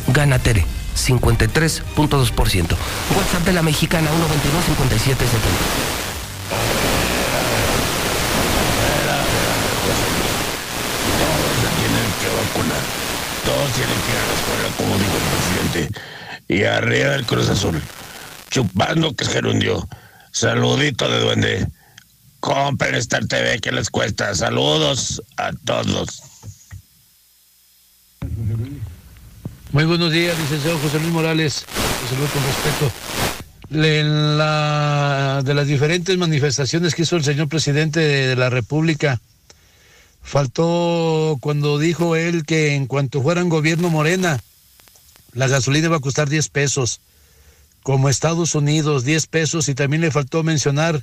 gana Tere, 53.2%. WhatsApp de la mexicana, 122 5770 vacunar. Todos tienen que ir a la escuela, como dijo el presidente. Y arriba del Cruz Azul. Chupando que es gerundio. Saludito de duende. Compren Star TV que les cuesta. Saludos a todos. Muy buenos días, licenciado José Luis Morales. Saludos con respeto. De las diferentes manifestaciones que hizo el señor presidente de la República, Faltó cuando dijo él que en cuanto fueran gobierno morena, la gasolina iba a costar 10 pesos, como Estados Unidos, 10 pesos, y también le faltó mencionar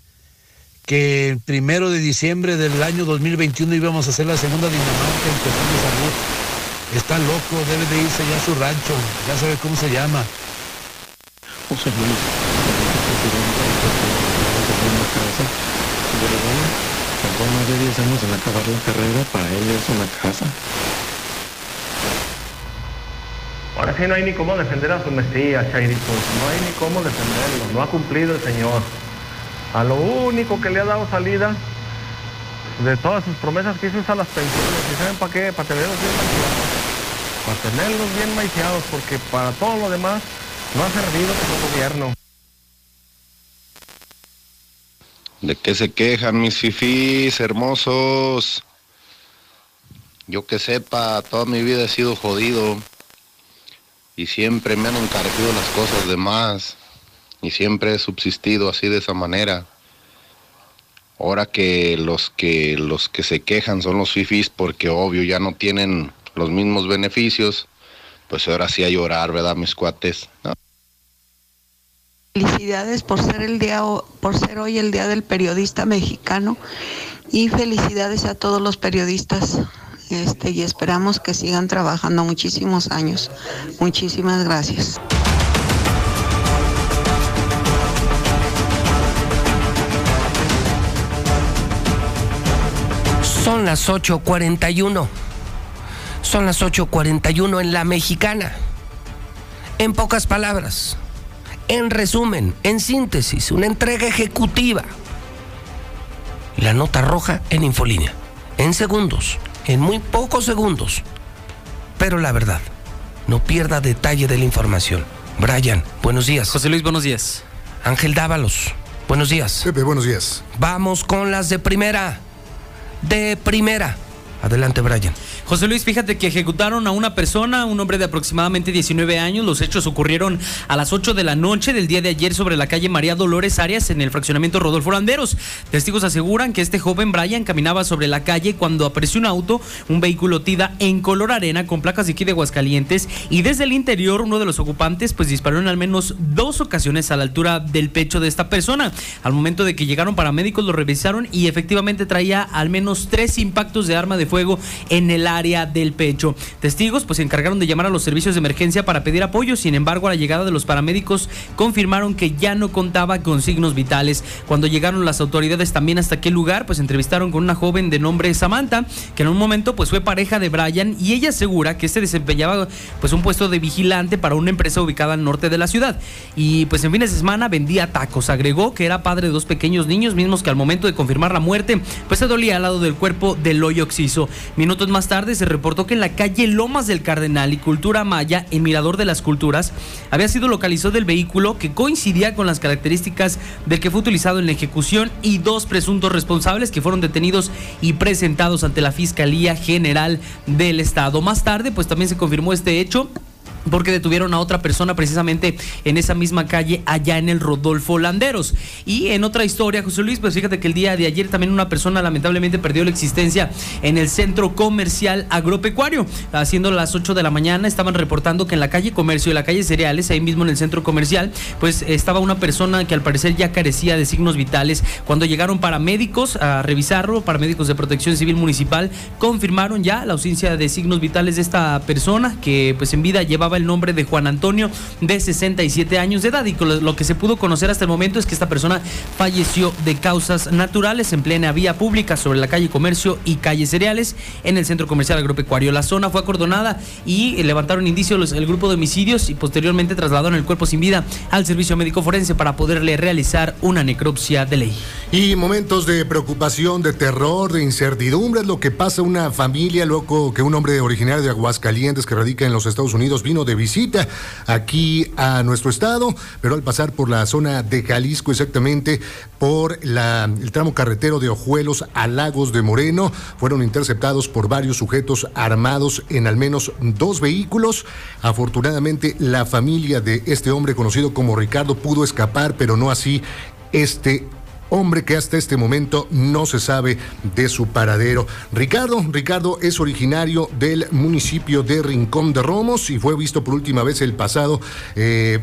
que el primero de diciembre del año 2021 íbamos a hacer la segunda Dinamarca en cuestión de salud. Está loco, debe de irse ya a su rancho, ya sabe cómo se llama. José Luis, tardó más de 10 años en acabar la carrera, para él es una casa. Ahora sí no hay ni cómo defender a su Mesías, Chairitos. No hay ni cómo defenderlo. No ha cumplido el Señor. A lo único que le ha dado salida de todas sus promesas que hizo es a las pensiones. ¿Y saben para qué? Para tenerlos bien. Para tenerlos bien maiciados, porque para todo lo demás no ha servido como gobierno. ¿De qué se quejan mis fifís hermosos? Yo que sepa, toda mi vida he sido jodido y siempre me han encarecido las cosas de más y siempre he subsistido así de esa manera. Ahora que los que los que se quejan son los fifís porque obvio ya no tienen los mismos beneficios, pues ahora sí a llorar, ¿verdad, mis cuates? ¿No? Felicidades por ser el día por ser hoy el día del periodista mexicano y felicidades a todos los periodistas. Este, y esperamos que sigan trabajando muchísimos años. Muchísimas gracias. Son las 8:41. Son las 8:41 en la mexicana. En pocas palabras, en resumen, en síntesis, una entrega ejecutiva. La nota roja en Infolínea. En segundos, en muy pocos segundos. Pero la verdad, no pierda detalle de la información. Brian, buenos días. José Luis, buenos días. Ángel Dávalos, buenos días. Pepe, buenos días. Vamos con las de primera. De primera. Adelante, Brian. José Luis, fíjate que ejecutaron a una persona, un hombre de aproximadamente 19 años. Los hechos ocurrieron a las 8 de la noche del día de ayer sobre la calle María Dolores Arias en el fraccionamiento Rodolfo Landeros. Testigos aseguran que este joven Brian caminaba sobre la calle cuando apareció un auto, un vehículo TIDA en color arena con placas de aquí de Aguascalientes y desde el interior uno de los ocupantes pues disparó en al menos dos ocasiones a la altura del pecho de esta persona. Al momento de que llegaron paramédicos lo revisaron y efectivamente traía al menos tres impactos de arma de fuego en el área del pecho. Testigos pues se encargaron de llamar a los servicios de emergencia para pedir apoyo, sin embargo a la llegada de los paramédicos confirmaron que ya no contaba con signos vitales. Cuando llegaron las autoridades también hasta aquel lugar pues entrevistaron con una joven de nombre Samantha que en un momento pues fue pareja de Brian y ella asegura que este desempeñaba pues un puesto de vigilante para una empresa ubicada al norte de la ciudad y pues en fines de semana vendía tacos. Agregó que era padre de dos pequeños niños mismos que al momento de confirmar la muerte pues se dolía al lado del cuerpo del hoyo oxiso. Minutos más tarde se reportó que en la calle Lomas del Cardenal y Cultura Maya, en Mirador de las Culturas, había sido localizado el vehículo que coincidía con las características del que fue utilizado en la ejecución y dos presuntos responsables que fueron detenidos y presentados ante la Fiscalía General del Estado. Más tarde, pues también se confirmó este hecho porque detuvieron a otra persona precisamente en esa misma calle allá en el Rodolfo Landeros. Y en otra historia, José Luis, pues fíjate que el día de ayer también una persona lamentablemente perdió la existencia en el centro comercial agropecuario. Haciendo las 8 de la mañana estaban reportando que en la calle Comercio y la calle Cereales, ahí mismo en el centro comercial, pues estaba una persona que al parecer ya carecía de signos vitales. Cuando llegaron paramédicos a revisarlo, paramédicos de protección civil municipal, confirmaron ya la ausencia de signos vitales de esta persona que pues en vida llevaba el nombre de Juan Antonio, de 67 años de edad. Y lo que se pudo conocer hasta el momento es que esta persona falleció de causas naturales en plena vía pública sobre la calle Comercio y calle Cereales en el centro comercial agropecuario. La zona fue acordonada y levantaron indicios el grupo de homicidios y posteriormente trasladaron el cuerpo sin vida al servicio médico forense para poderle realizar una necropsia de ley. Y momentos de preocupación, de terror, de incertidumbre es lo que pasa una familia, loco, que un hombre originario de Aguascalientes que radica en los Estados Unidos vino de visita aquí a nuestro estado, pero al pasar por la zona de Jalisco, exactamente por el tramo carretero de Ojuelos a Lagos de Moreno, fueron interceptados por varios sujetos armados en al menos dos vehículos. Afortunadamente, la familia de este hombre conocido como Ricardo pudo escapar, pero no así este hombre que hasta este momento no se sabe de su paradero. Ricardo, Ricardo es originario del municipio de Rincón de Romos y fue visto por última vez el pasado eh,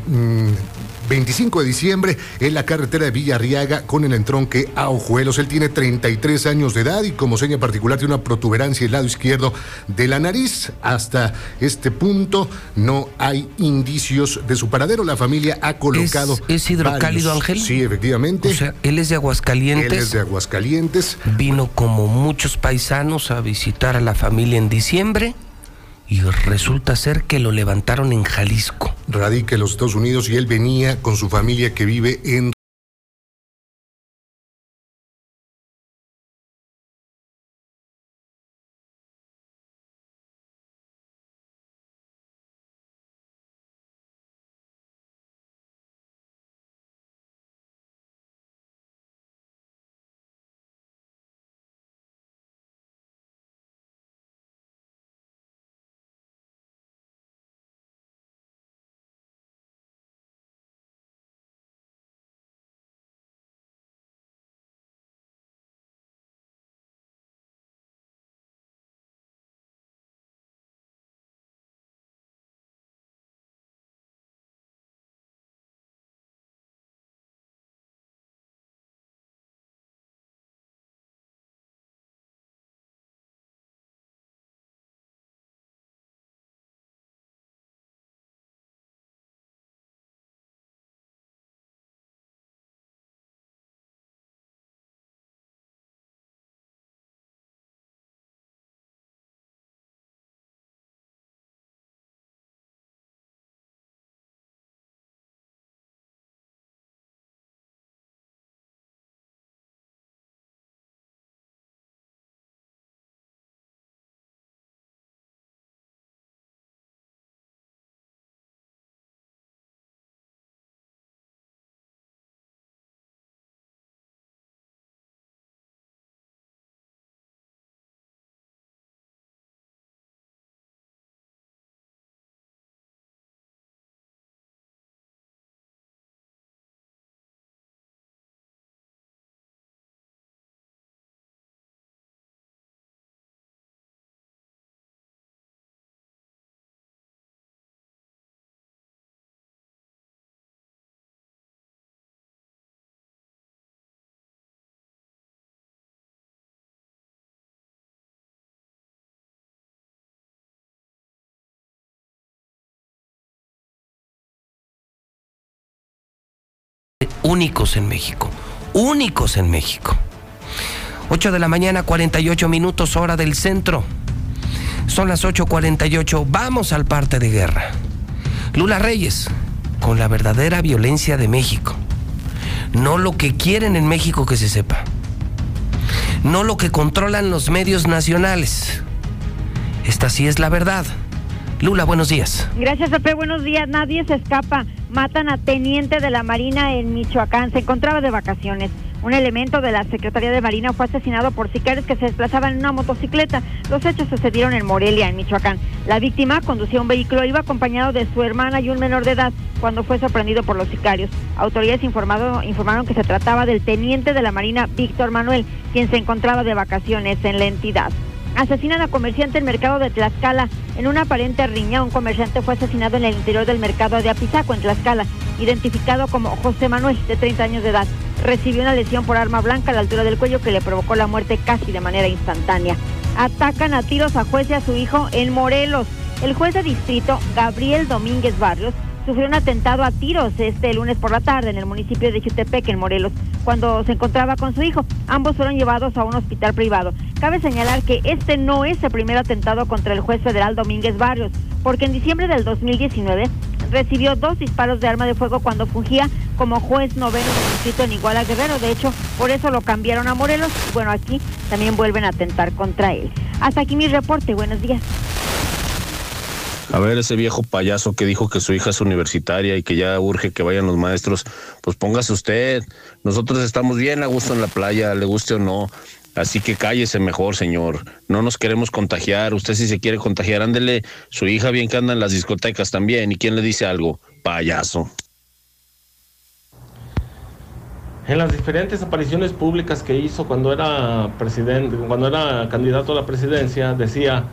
25 de diciembre en la carretera de Villarriaga con el entronque a Ojuelos. Él tiene 33 años de edad y como seña particular tiene una protuberancia el lado izquierdo de la nariz. Hasta este punto no hay indicios de su paradero. La familia ha colocado. ¿Es, hidrocálido, Ángel? Sí, efectivamente. O sea, él es de Aguascalientes. Él es de Aguascalientes. Vino como muchos paisanos a visitar a la familia en diciembre y resulta ser que lo levantaron en Jalisco. Radica en los Estados Unidos y él venía con su familia que vive en únicos en México, únicos en México. 8 de la mañana, 48 minutos hora del centro. Son las 8.48, vamos al parte de guerra. Lula Reyes, con la verdadera violencia de México. No lo que quieren en México que se sepa. No lo que controlan los medios nacionales. Esta sí es la verdad. Lula, buenos días. Gracias, Pepe. Buenos días. Nadie se escapa. Matan a teniente de la Marina en Michoacán. Se encontraba de vacaciones. Un elemento de la Secretaría de Marina fue asesinado por sicarios que se desplazaban en una motocicleta. Los hechos sucedieron en Morelia, en Michoacán. La víctima conducía un vehículo, iba acompañado de su hermana y un menor de edad cuando fue sorprendido por los sicarios. Autoridades informado, informaron que se trataba del teniente de la Marina Víctor Manuel, quien se encontraba de vacaciones en la entidad. Asesinan a comerciante en mercado de Tlaxcala. En una aparente riña, un comerciante fue asesinado en el interior del mercado de Apizaco, en Tlaxcala, identificado como José Manuel, de 30 años de edad. Recibió una lesión por arma blanca a la altura del cuello que le provocó la muerte casi de manera instantánea. Atacan a tiros a juez y a su hijo en Morelos. El juez de distrito, Gabriel Domínguez Barrios, sufrió un atentado a tiros este lunes por la tarde en el municipio de Chutepec, en Morelos, cuando se encontraba con su hijo. Ambos fueron llevados a un hospital privado. Cabe señalar que este no es el primer atentado contra el juez federal Domínguez Barrios, porque en diciembre del 2019 recibió dos disparos de arma de fuego cuando fungía como juez noveno del distrito en Iguala Guerrero. De hecho, por eso lo cambiaron a Morelos. Y bueno, aquí también vuelven a atentar contra él. Hasta aquí mi reporte. Buenos días. A ver, ese viejo payaso que dijo que su hija es universitaria y que ya urge que vayan los maestros, pues póngase usted. Nosotros estamos bien a gusto en la playa, le guste o no. Así que cállese mejor, señor. No nos queremos contagiar. Usted si se quiere contagiar, ándele. Su hija bien que anda en las discotecas también. ¿Y quién le dice algo? Payaso. En las diferentes apariciones públicas que hizo cuando era presidente, cuando era candidato a la presidencia, decía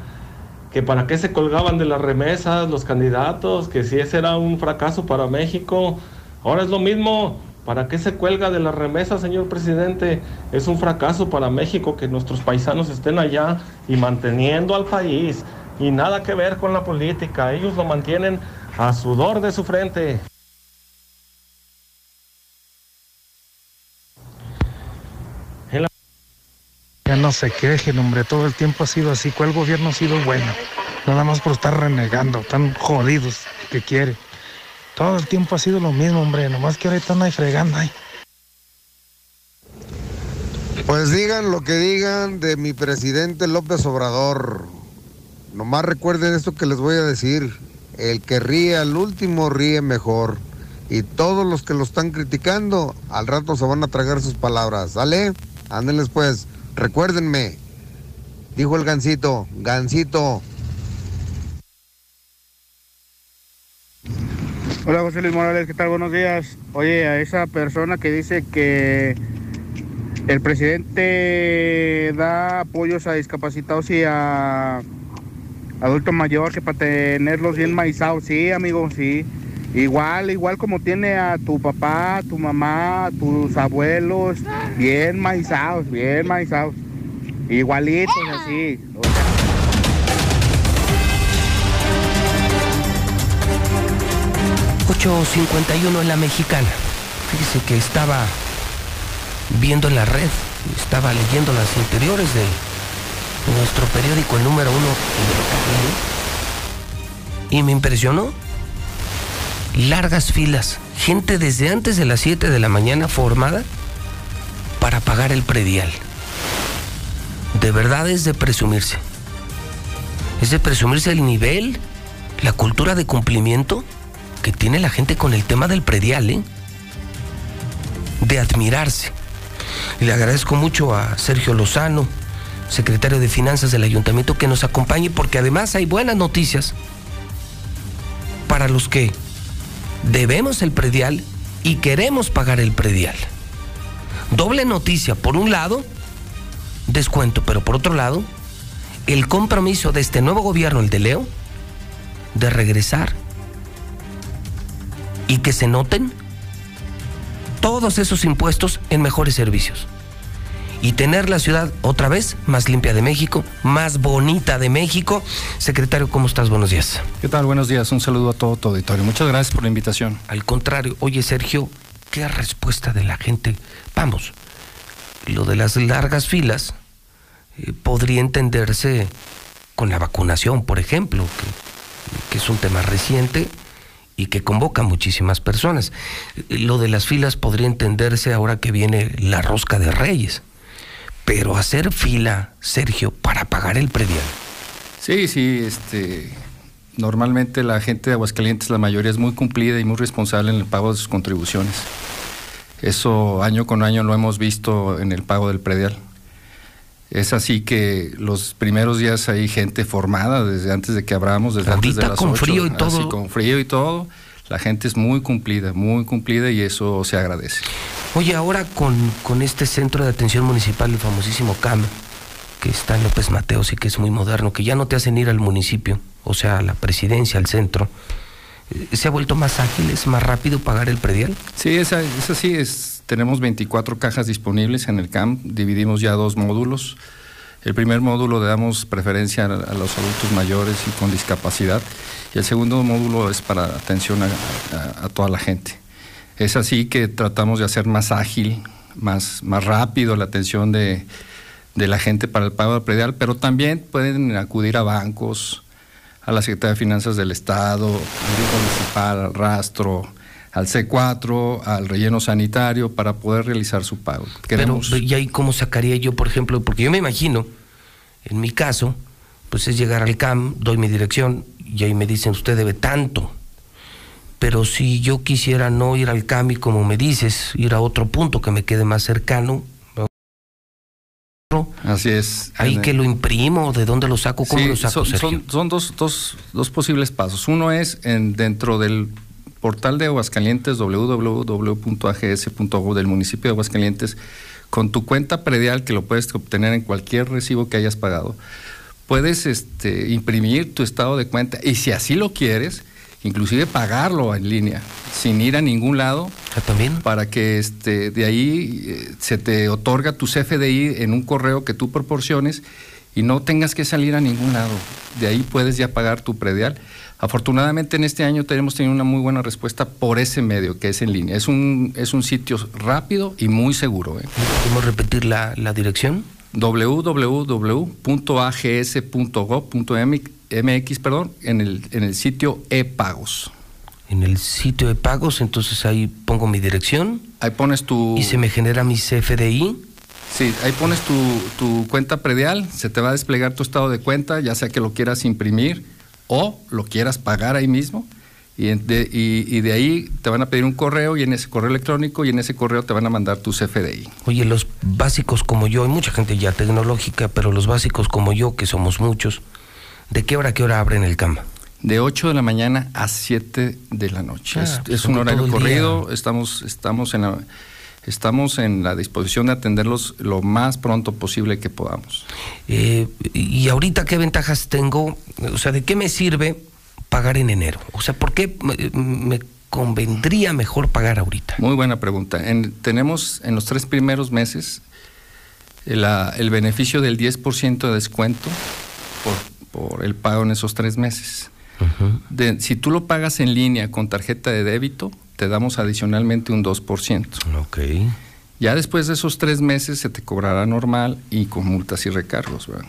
que para qué se colgaban de las remesas los candidatos, que si ese era un fracaso para México. Ahora es lo mismo, ¿para qué se cuelga de las remesas, señor presidente? Es un fracaso para México que nuestros paisanos estén allá y manteniendo al país. Y nada que ver con la política, ellos lo mantienen a sudor de su frente. Ya no se quejen, hombre, todo el tiempo ha sido así. ¿Cuál gobierno ha sido bueno? Nada más por estar renegando, tan jodidos que quiere. Todo el tiempo ha sido lo mismo, hombre, nomás que ahorita no hay fregando ahí. Pues digan lo que digan de mi presidente López Obrador. Nomás recuerden esto que les voy a decir. El que ríe al último ríe mejor. Y todos los que lo están criticando, al rato se van a tragar sus palabras. ¿Sale? Ándenles pues. Recuérdenme, dijo el gancito, gancito. Hola José Luis Morales, ¿qué tal? Buenos días. Oye, a esa persona que dice que el presidente da apoyos a discapacitados y a adultos mayores que para tenerlos bien maizados, sí, amigo, sí. Igual, igual como tiene a tu papá, tu mamá, tus abuelos, bien maizados, bien maizados. Igualitos así. O sea, 8.51 en la mexicana. Fíjese que estaba viendo en la red, estaba leyendo las interiores de nuestro periódico, el número uno, y me impresionó. Largas filas, gente desde antes de las 7 de la mañana formada para pagar el predial. De verdad es de presumirse. Es de presumirse el nivel, la cultura de cumplimiento que tiene la gente con el tema del predial, ¿eh? De admirarse. Y le agradezco mucho a Sergio Lozano, secretario de Finanzas del Ayuntamiento, que nos acompañe porque además hay buenas noticias para los que debemos el predial y queremos pagar el predial. Doble noticia, por un lado, descuento, pero por otro lado, el compromiso de este nuevo gobierno, el de Leo, de regresar y que se noten todos esos impuestos en mejores servicios. Y tener la ciudad otra vez más limpia de México, más bonita de México. Secretario, ¿cómo estás? Buenos días. ¿Qué tal? Buenos días. Un saludo a todo tu auditorio. Muchas gracias por la invitación. Al contrario, oye Sergio, ¿Qué respuesta de la gente? Vamos, lo de las largas filas eh, podría entenderse con la vacunación, por ejemplo, que, que es un tema reciente y que convoca a muchísimas personas. Eh, Lo de las filas podría entenderse ahora que viene la rosca de reyes. Pero hacer fila, Sergio, para pagar el predial. Sí, sí, este, normalmente la gente de Aguascalientes, la mayoría es muy cumplida y muy responsable en el pago de sus contribuciones. Eso año con año lo hemos visto en el pago del predial. Es así que los primeros días hay gente formada desde antes de que abramos, desde antes de las con ocho, frío y así, todo. con frío y todo. La gente es muy cumplida, muy cumplida y eso se agradece. Oye, ahora con, con este centro de atención municipal, el famosísimo CAM, que está en López Mateos y que es muy moderno, que ya no te hacen ir al municipio, o sea, a la presidencia, al centro, eh, ¿se ha vuelto más ágil, es más rápido pagar el predial? Sí, es así. Es, tenemos 24 cajas disponibles en el CAMP. Dividimos ya dos módulos. El primer módulo le damos preferencia a, los adultos mayores y con discapacidad. Y el segundo módulo es para atención a- a toda la gente. Es así que tratamos de hacer más ágil, más, más rápido la atención de, de la gente para el pago del predial, pero también pueden acudir a bancos, a la Secretaría de Finanzas del Estado, al Municipal, al Rastro, al C4, al relleno sanitario para poder realizar su pago. Queremos- Pero, ¿y ahí cómo sacaría yo, por ejemplo? Porque yo me imagino, en mi caso, pues es llegar al CAM, doy mi dirección y ahí me dicen, usted debe tanto. Pero si yo quisiera no ir al CAM y como me dices, ir a otro punto que me quede más cercano, Así es. ahí que lo imprimo, ¿de dónde lo saco? ¿Cómo Sí, lo saco, son, Sergio? son- son dos, dos- dos posibles pasos. Uno es en, dentro del portal de Aguascalientes, www.ags.gov del municipio de Aguascalientes, con tu cuenta predial, que lo puedes obtener en cualquier recibo que hayas pagado, puedes este, imprimir tu estado de cuenta y si así lo quieres, inclusive pagarlo en línea, sin ir a ningún lado. también. Para que este, de ahí eh, se te otorga tu CFDI en un correo que tú proporciones y no tengas que salir a ningún lado. De ahí puedes ya pagar tu predial. Afortunadamente en este año tenemos tenido una muy buena respuesta por ese medio que es en línea. Es un, es un sitio rápido y muy seguro. ¿eh? ¿Podemos repetir la, la dirección? www.ags.gov.mx perdón, en el, en el sitio e-pagos. En el sitio de pagos, entonces ahí pongo mi dirección. Ahí pones tu... Y se me genera mi CFDI. Sí, ahí pones tu, tu cuenta predial, se te va a desplegar tu estado de cuenta, ya sea que lo quieras imprimir o lo quieras pagar ahí mismo. Y, de, y- y de ahí te van a pedir un correo y en ese correo electrónico y en ese correo te van a mandar tu CFDI. Oye, los básicos como yo, hay mucha gente ya tecnológica, pero los básicos como yo, que somos muchos, ¿de qué hora a qué hora abren el cama? De 8 de la mañana a 7 de la noche. Ah, es pues es un horario día. corrido, estamos, estamos, en la, estamos en la disposición de atenderlos lo más pronto posible que podamos. Eh, y ahorita, ¿qué ventajas tengo? O sea, ¿de qué me sirve pagar en enero? O sea, ¿por qué me, me convendría mejor pagar ahorita? Muy buena pregunta. En- tenemos en los tres primeros meses el, ah, el beneficio del 10% de descuento por, el pago en esos tres meses. De- si tú lo pagas en línea con tarjeta de débito, te damos adicionalmente un 2%. Ok. Ya después de esos tres meses se te cobrará normal y con multas y recargos. ¿verdad?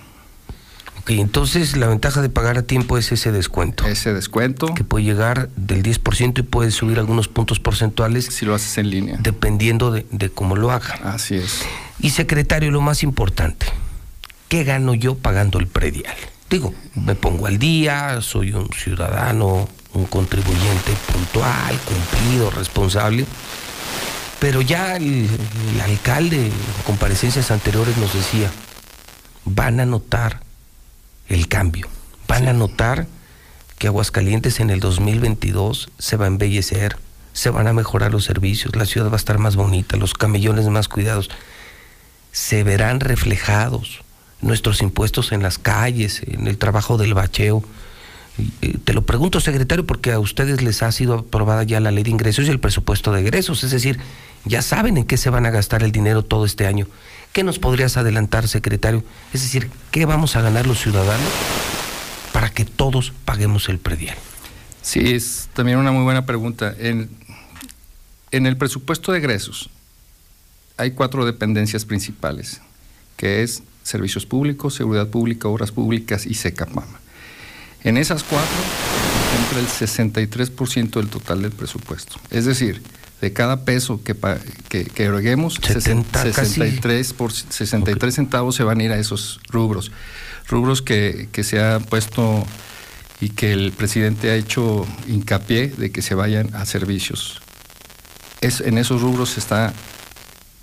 Ok, entonces la ventaja de pagar a tiempo es ese descuento. Ese descuento. Que puede llegar del 10% y puede subir algunos puntos porcentuales. Si lo haces en línea. Dependiendo de, de cómo lo haga. Así es. Y secretario, lo más importante, ¿qué gano yo pagando el predial? Digo, me pongo al día, soy un ciudadano, un contribuyente puntual, cumplido, responsable, pero ya el, el alcalde en comparecencias anteriores nos decía, van a notar el cambio, van a notar que Aguascalientes en el 2022 se va a embellecer, se van a mejorar los servicios, la ciudad va a estar más bonita, los camellones más cuidados, se verán reflejados nuestros impuestos en las calles, en el trabajo del bacheo. Eh, Te lo pregunto, secretario, porque a ustedes les ha sido aprobada ya la ley de ingresos y el presupuesto de egresos, es decir, ya saben en qué se van a gastar el dinero todo este año. ¿Qué nos podrías adelantar, secretario? Es decir, ¿qué vamos a ganar los ciudadanos para que todos paguemos el predial? Sí, es también una muy buena pregunta. En- en el presupuesto de egresos hay cuatro dependencias principales, que es servicios públicos, seguridad pública, obras públicas y SECAPAMA. En esas cuatro entra el 63% del total del presupuesto. Es decir, de cada peso que, que, que eroguemos, 70 casi. 63, por, 63 centavos se van a ir a esos rubros. Rubros que, que se ha puesto y que el presidente ha hecho hincapié de que se vayan a servicios. Es, en esos rubros se está,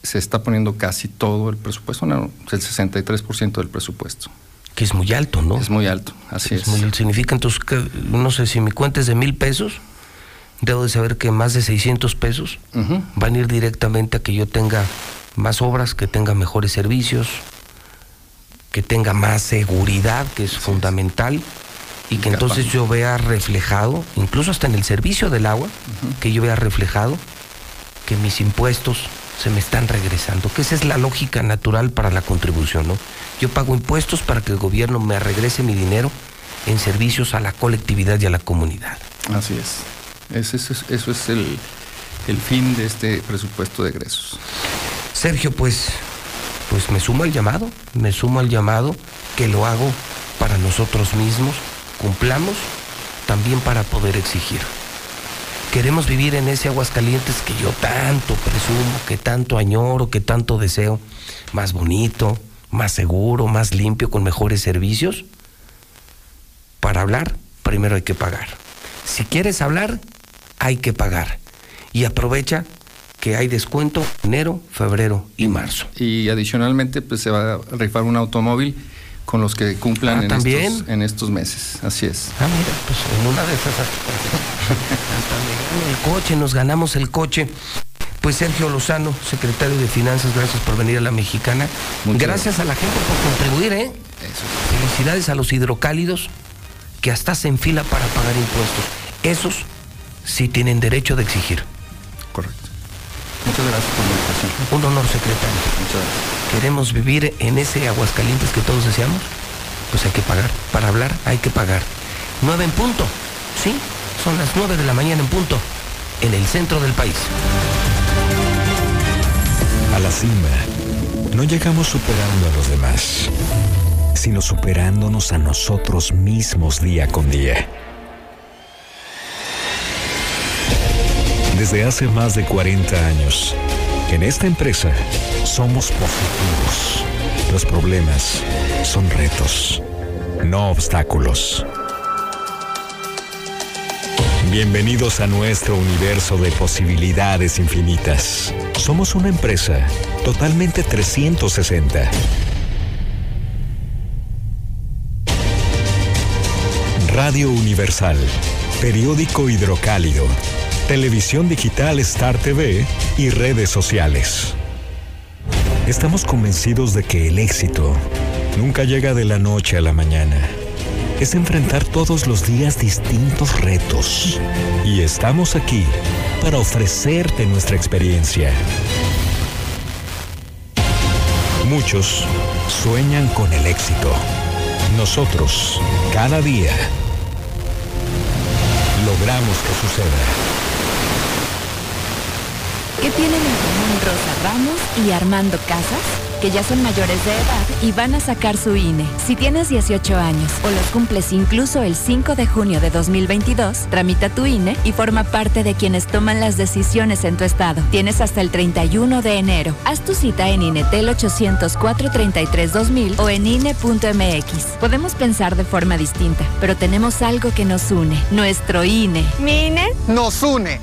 se está poniendo casi todo el presupuesto, no, el 63% del presupuesto. Que es muy alto, ¿no? Es muy alto, así es. muy- significa entonces que, no sé si mi cuenta es de mil pesos, debo de saber que más de 600 pesos van a ir directamente a que yo tenga más obras, que tenga mejores servicios, que tenga más seguridad, que es fundamental, y que entonces yo vea reflejado, incluso hasta en el servicio del agua, que yo vea reflejado que mis impuestos se me están regresando, que esa es la lógica natural para la contribución, ¿no? Yo pago impuestos para que el gobierno me regrese mi dinero en servicios a la colectividad y a la comunidad. Así es. Eso es, eso es el, el fin de este presupuesto de egresos. Sergio, pues, pues me sumo al llamado, me sumo al llamado que lo hago para nosotros mismos, cumplamos también para poder exigir. Queremos vivir en ese Aguascalientes que yo tanto presumo, que tanto añoro, que tanto deseo, más bonito, más seguro, más limpio, con mejores servicios. Para hablar, primero hay que pagar. Si quieres hablar, hay que pagar. Y aprovecha que hay descuento enero, febrero y marzo. Y adicionalmente, pues se va a rifar un automóvil con los que cumplan Ah, en, ¿también? estos, en estos meses. Así es. Ah, mira, pues en una de esas el coche, nos ganamos el coche. Pues Sergio Lozano, secretario de Finanzas, gracias por venir a la Mexicana. gracias a la gente por contribuir, ¿eh? Felicidades a los hidrocálidos que hasta se fila para pagar impuestos. Esos sí tienen derecho de exigir. Correcto. Muchas gracias por la invitación. Un honor, secretario. Muchas gracias. Queremos vivir en ese Aguascalientes que todos deseamos. Pues hay que pagar. Para hablar hay que pagar. Nueve en punto. Sí, son las nueve de la mañana en punto. En el centro del país. A la cima, no llegamos superando a los demás, sino superándonos a nosotros mismos día con día. Desde hace más de 40 años, en esta empresa somos positivos. Los problemas son retos, no obstáculos. Bienvenidos a nuestro universo de posibilidades infinitas. Somos una empresa totalmente 360. Radio Universal, periódico hidrocálido, televisión digital Star TV y redes sociales. Estamos convencidos de que el éxito nunca llega de la noche a la mañana. Es enfrentar todos los días distintos retos. Y estamos aquí para ofrecerte nuestra experiencia. Muchos sueñan con el éxito. Nosotros, cada día, logramos que suceda. ¿Qué tienen en común Rosa Ramos y Armando Casas? Que ya son mayores de edad y van a sacar su INE. Si tienes 18 años o los cumples incluso el 5 de junio de 2022, tramita tu INE y forma parte de quienes toman las decisiones en tu estado. Tienes hasta el 31 de enero. Haz tu cita en INETEL 804 33 2000 o en INE.mx. Podemos pensar de forma distinta, pero tenemos algo que nos une. Nuestro INE. ¿Mi INE? Nos une.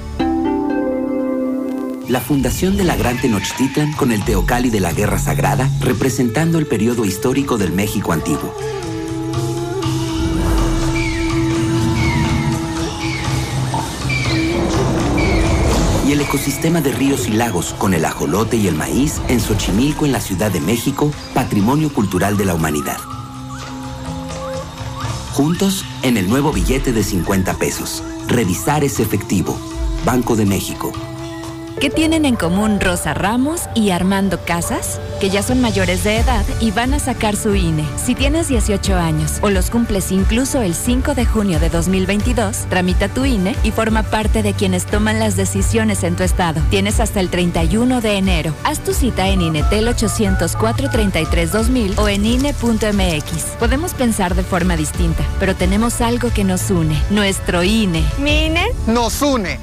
La fundación de la Gran Tenochtitlan con el Teocalli de la Guerra Sagrada, representando el periodo histórico del México antiguo. Y el ecosistema de ríos y lagos con el ajolote y el maíz en Xochimilco, en la Ciudad de México, patrimonio cultural de la humanidad. Juntos en el nuevo billete de 50 pesos. Revisar ese efectivo. Banco de México. ¿Qué tienen en común Rosa Ramos y Armando Casas? que ya son mayores de edad y van a sacar su INE. Si tienes 18 años o los cumples incluso el 5 de junio de 2022, tramita tu INE y forma parte de quienes toman las decisiones en tu estado. Tienes hasta el 31 de enero. Haz tu cita en INETEL 804 33 2000 o en INE.mx. Podemos pensar de forma distinta, pero tenemos algo que nos une, nuestro INE. Mi INE nos une.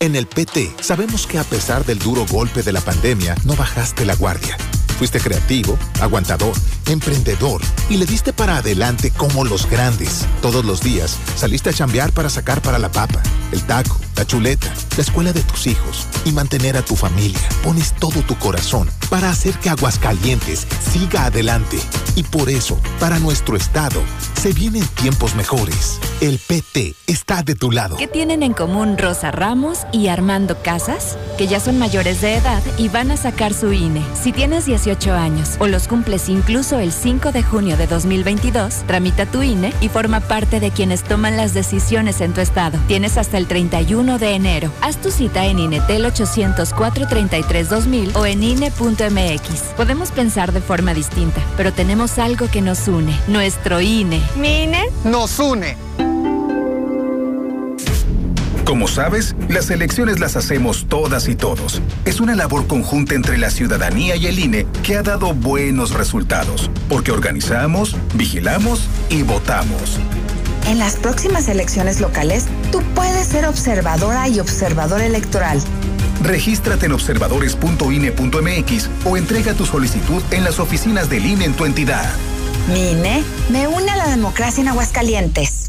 En el PT sabemos que a pesar del duro golpe de la pandemia, no bajaste la guardia. Fuiste creativo, aguantador, emprendedor y le diste para adelante como los grandes. Todos los días saliste a chambear para sacar para la papa, el taco, la chuleta, la escuela de tus hijos y mantener a tu familia. Pones todo tu corazón para hacer que Aguascalientes siga adelante. Y por eso, para nuestro estado, se vienen tiempos mejores. El PT está de tu lado. ¿Qué tienen en común Rosa Ramos y Armando Casas? Que ya son mayores de edad y van a sacar su INE. Si tienes 18 años o los cumples incluso el 5 de junio de 2022, tramita tu INE y forma parte de quienes toman las decisiones en tu estado. Tienes hasta el 31 de enero. Haz tu cita en INETEL 804 33 2000 o en INE.mx. Podemos pensar de forma distinta, pero tenemos algo que nos une, nuestro INE. Mi INE nos une. Como sabes, las elecciones las hacemos todas y todos. Es una labor conjunta entre la ciudadanía y el INE que ha dado buenos resultados, porque organizamos, vigilamos y votamos. En las próximas elecciones locales, tú puedes ser observadora y observador electoral. Regístrate en observadores.ine.mx o entrega tu solicitud en las oficinas del INE en tu entidad. Mi INE me une a la democracia en Aguascalientes.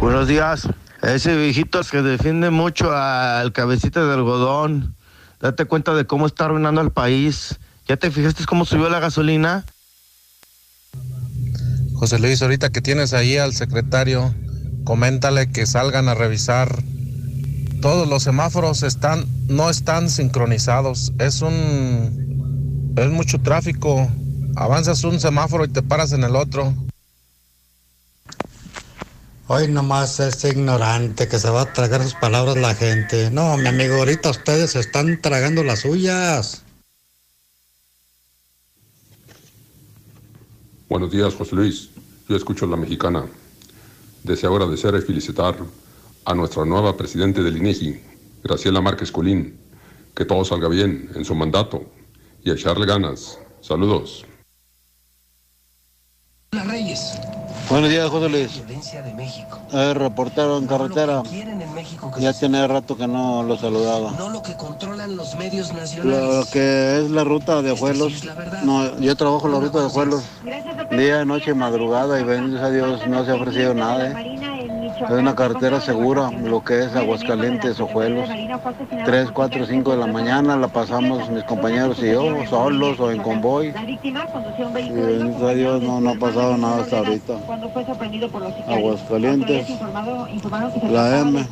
Buenos días. Ese viejito que defiende mucho al cabecita de algodón. Date cuenta de cómo está arruinando al país. ¿Ya te fijaste cómo subió la gasolina? José Luis, ahorita que tienes ahí al secretario, coméntale que salgan a revisar. Todos los semáforos están, no están sincronizados. Es un, es mucho tráfico. Avanzas un semáforo y te paras en el otro. Hoy nomás es ignorante que se va a tragar sus palabras la gente. No, mi amigo, ahorita ustedes están tragando las suyas. Buenos días, José Luis. Yo escucho la mexicana. Deseo agradecer y felicitar a nuestra nueva presidente del INEGI, Graciela Márquez Colín. Que todo salga bien en su mandato y echarle ganas. Saludos. Reyes. Buenos días, José Luis. Eh, reportero en carretera. Ya tiene rato que no lo saludaba. No lo que controlan los medios Lo, nacionales. que es la ruta de Ajuelos. No, yo trabajo la ruta de Ajuelos. Día, noche, madrugada y bendito a Dios no se ha ofrecido nada. ¿eh? Es una carretera segura, lo que es Aguascalientes, Ojuelos. 3, 4, 5 de la mañana la pasamos mis compañeros y yo, solos o en convoy. Y bendito a Dios no, no ha pasado nada hasta ahorita. Aguascalientes, la M,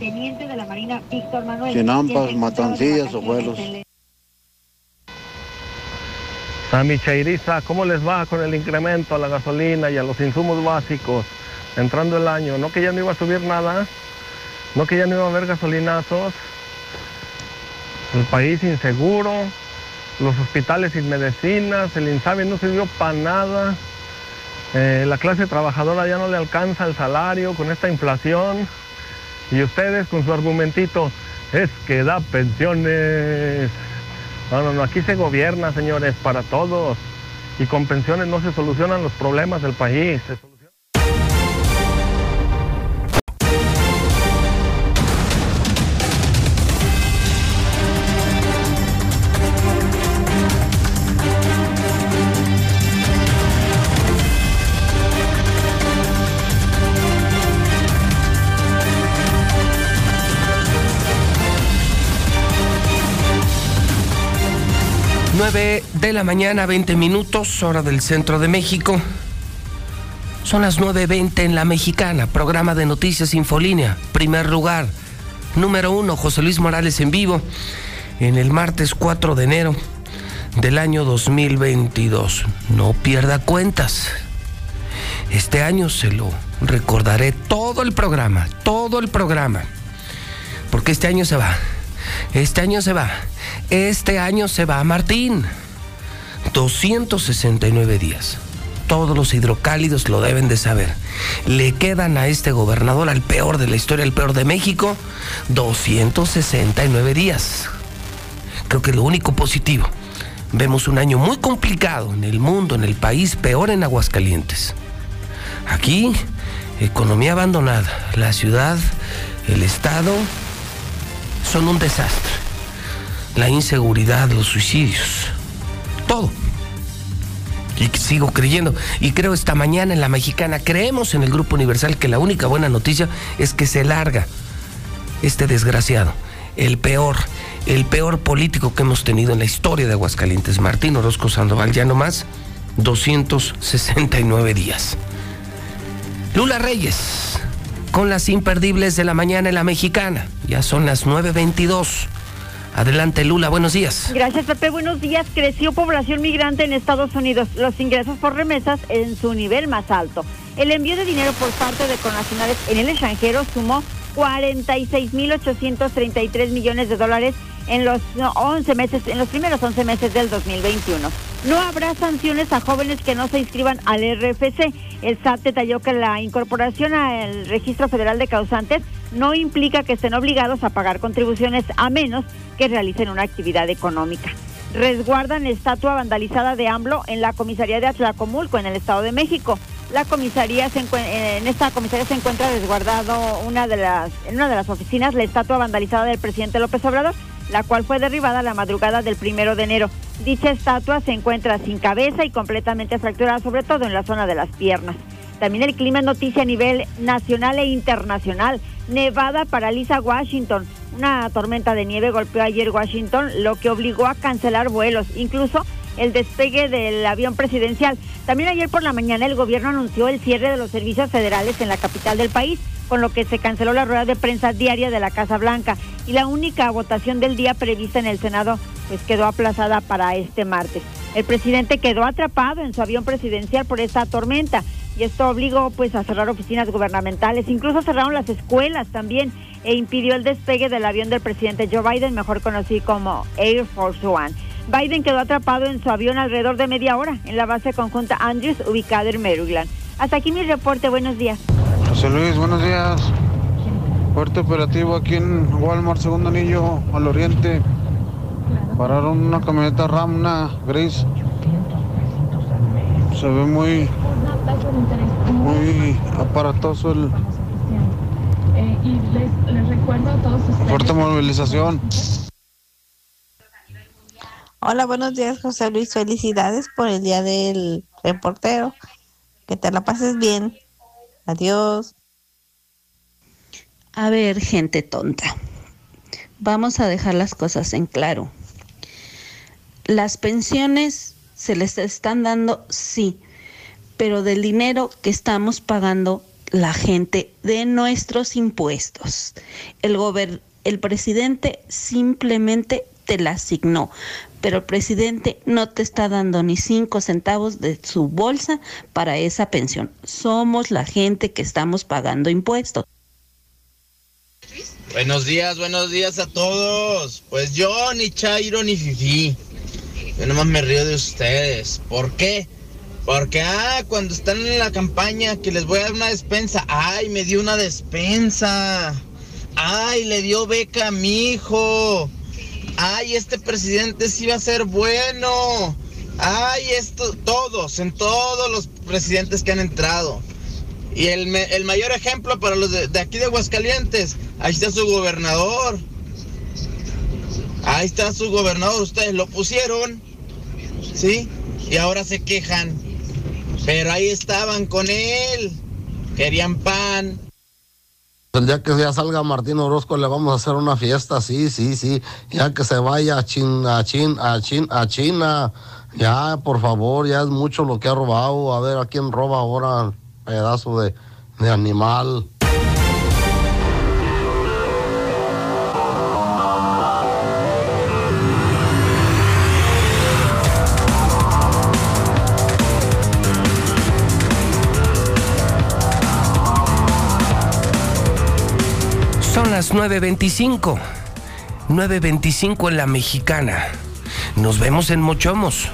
Chinampas, Matancillas, Ojuelos. A mi chairiza, ¿cómo les va con el incremento a la gasolina y a los insumos básicos entrando el año? ¿No que ya no iba a subir nada? ¿No que ya no iba a haber gasolinazos? El país inseguro, los hospitales sin medicinas, el INSABI no sirvió para nada, eh, la clase trabajadora ya no le alcanza el salario con esta inflación. Y ustedes con su argumentito es que da pensiones. No, no, no, aquí se gobierna, señores, para todos. Y con pensiones no se solucionan los problemas del país. 9 de la mañana, 20 minutos, hora del centro de México. Son las 9.20 en la mexicana, programa de noticias Infolínea. Primer lugar, número uno, José Luis Morales en vivo, en el martes 4 de enero del año 2022. No pierda cuentas. Este año se lo recordaré todo el programa, todo el programa. Porque este año se va. Este año se va. Este año se va Martín. 269 días. Todos los hidrocálidos lo deben de saber. Le quedan a este gobernador, al peor de la historia, el peor de México, 269 días. Creo que lo único positivo. Vemos un año muy complicado en el mundo, en el país, peor en Aguascalientes. Aquí, economía abandonada. La ciudad, el Estado, son un desastre. La inseguridad, los suicidios, todo. Y sigo creyendo. Y creo esta mañana en la mexicana, creemos en el Grupo Universal que la única buena noticia es que se larga este desgraciado, el peor, el peor político que hemos tenido en la historia de Aguascalientes, Martín Orozco Sandoval, ya no más, 269 días. Lula Reyes, con las imperdibles de la mañana en la mexicana. Ya son las 9.22. Adelante, Lula, buenos días. Gracias, Pepe. Buenos días. Creció población migrante en Estados Unidos. Los ingresos por remesas en su nivel más alto. El envío de dinero por parte de connacionales en el extranjero sumó 46.833 millones de dólares en los 11 meses, en los primeros 11 meses del 2021. No habrá sanciones a jóvenes que no se inscriban al RFC. El SAT detalló que la incorporación al Registro Federal de Causantes no implica que estén obligados a pagar contribuciones a menos que realicen una actividad económica. Resguardan estatua vandalizada de AMLO en la comisaría de Atlacomulco, en el Estado de México. La comisaría se en esta comisaría se encuentra resguardado una de las, en una de las oficinas la estatua vandalizada del presidente López Obrador la cual fue derribada la madrugada del primero de enero. Dicha estatua se encuentra sin cabeza y completamente fracturada, sobre todo en la zona de las piernas. También el clima noticia a nivel nacional e internacional. Nevada paraliza Washington. Una tormenta de nieve golpeó ayer Washington, lo que obligó a cancelar vuelos, incluso el despegue del avión presidencial. También ayer por la mañana el gobierno anunció el cierre de los servicios federales en la capital del país con lo que se canceló la rueda de prensa diaria de la Casa Blanca y la única votación del día prevista en el Senado pues quedó aplazada para este martes. El presidente quedó atrapado en su avión presidencial por esta tormenta y esto obligó pues a cerrar oficinas gubernamentales, incluso cerraron las escuelas también e impidió el despegue del avión del presidente Joe Biden, mejor conocido como Air Force One. Biden quedó atrapado en su avión alrededor de media hora en la base conjunta Andrews ubicada en Maryland. Hasta aquí mi reporte, buenos días. José Luis, buenos días. Fuerte operativo aquí en Walmart, segundo anillo, al oriente. Pararon una camioneta Ram, una gris. Se ve muy, muy aparatoso el. Fuerte movilización. Hola, buenos días, José Luis. Felicidades por el día del reportero. Que te la pases bien. Adiós. A ver, gente tonta. Vamos a dejar las cosas en claro. Las pensiones se les están dando, sí, pero del dinero que estamos pagando la gente de nuestros impuestos. El, el presidente simplemente te la asignó, pero el presidente no te está dando ni cinco centavos de su bolsa para esa pensión. Somos la gente que estamos pagando impuestos. Buenos días, buenos días a todos. Pues yo ni Chairo ni Fifi. Yo nomás me río de ustedes. ¿Por qué? Porque, ah, cuando están en la campaña que les voy a dar una despensa. Ay, me dio una despensa. ay, le dio beca a mi hijo. Ay, este presidente sí va a ser bueno. Ay, esto, todos, en todos los presidentes que han entrado. Y el, el mayor ejemplo para los de, de aquí de Aguascalientes, ahí está su gobernador. Ahí está su gobernador, ustedes lo pusieron, ¿sí? Y ahora se quejan. Pero ahí estaban con él. Querían pan. El día que ya salga Martín Orozco le vamos a hacer una fiesta, sí, sí, sí. Ya que se vaya a China, a China, a China. Ya, por favor, ya es mucho lo que ha robado. A ver a quién roba ahora pedazo de, de animal. Las 9.25. 9.25 en la mexicana. Nos vemos en Mochomos.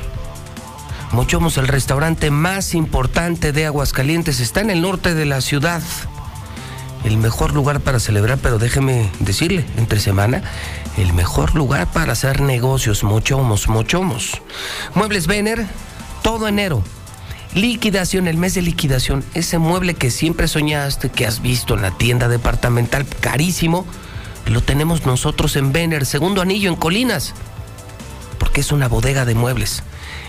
Mochomos, el restaurante más importante de Aguascalientes, está en el norte de la ciudad. El mejor lugar para celebrar, pero déjeme decirle, entre semana, el mejor lugar para hacer negocios, Mochomos, Mochomos. Muebles Vener, todo enero. Liquidación, el mes de liquidación, ese mueble que siempre soñaste, que has visto en la tienda departamental, carísimo, lo tenemos nosotros en Vener, segundo anillo en Colinas, porque es una bodega de muebles.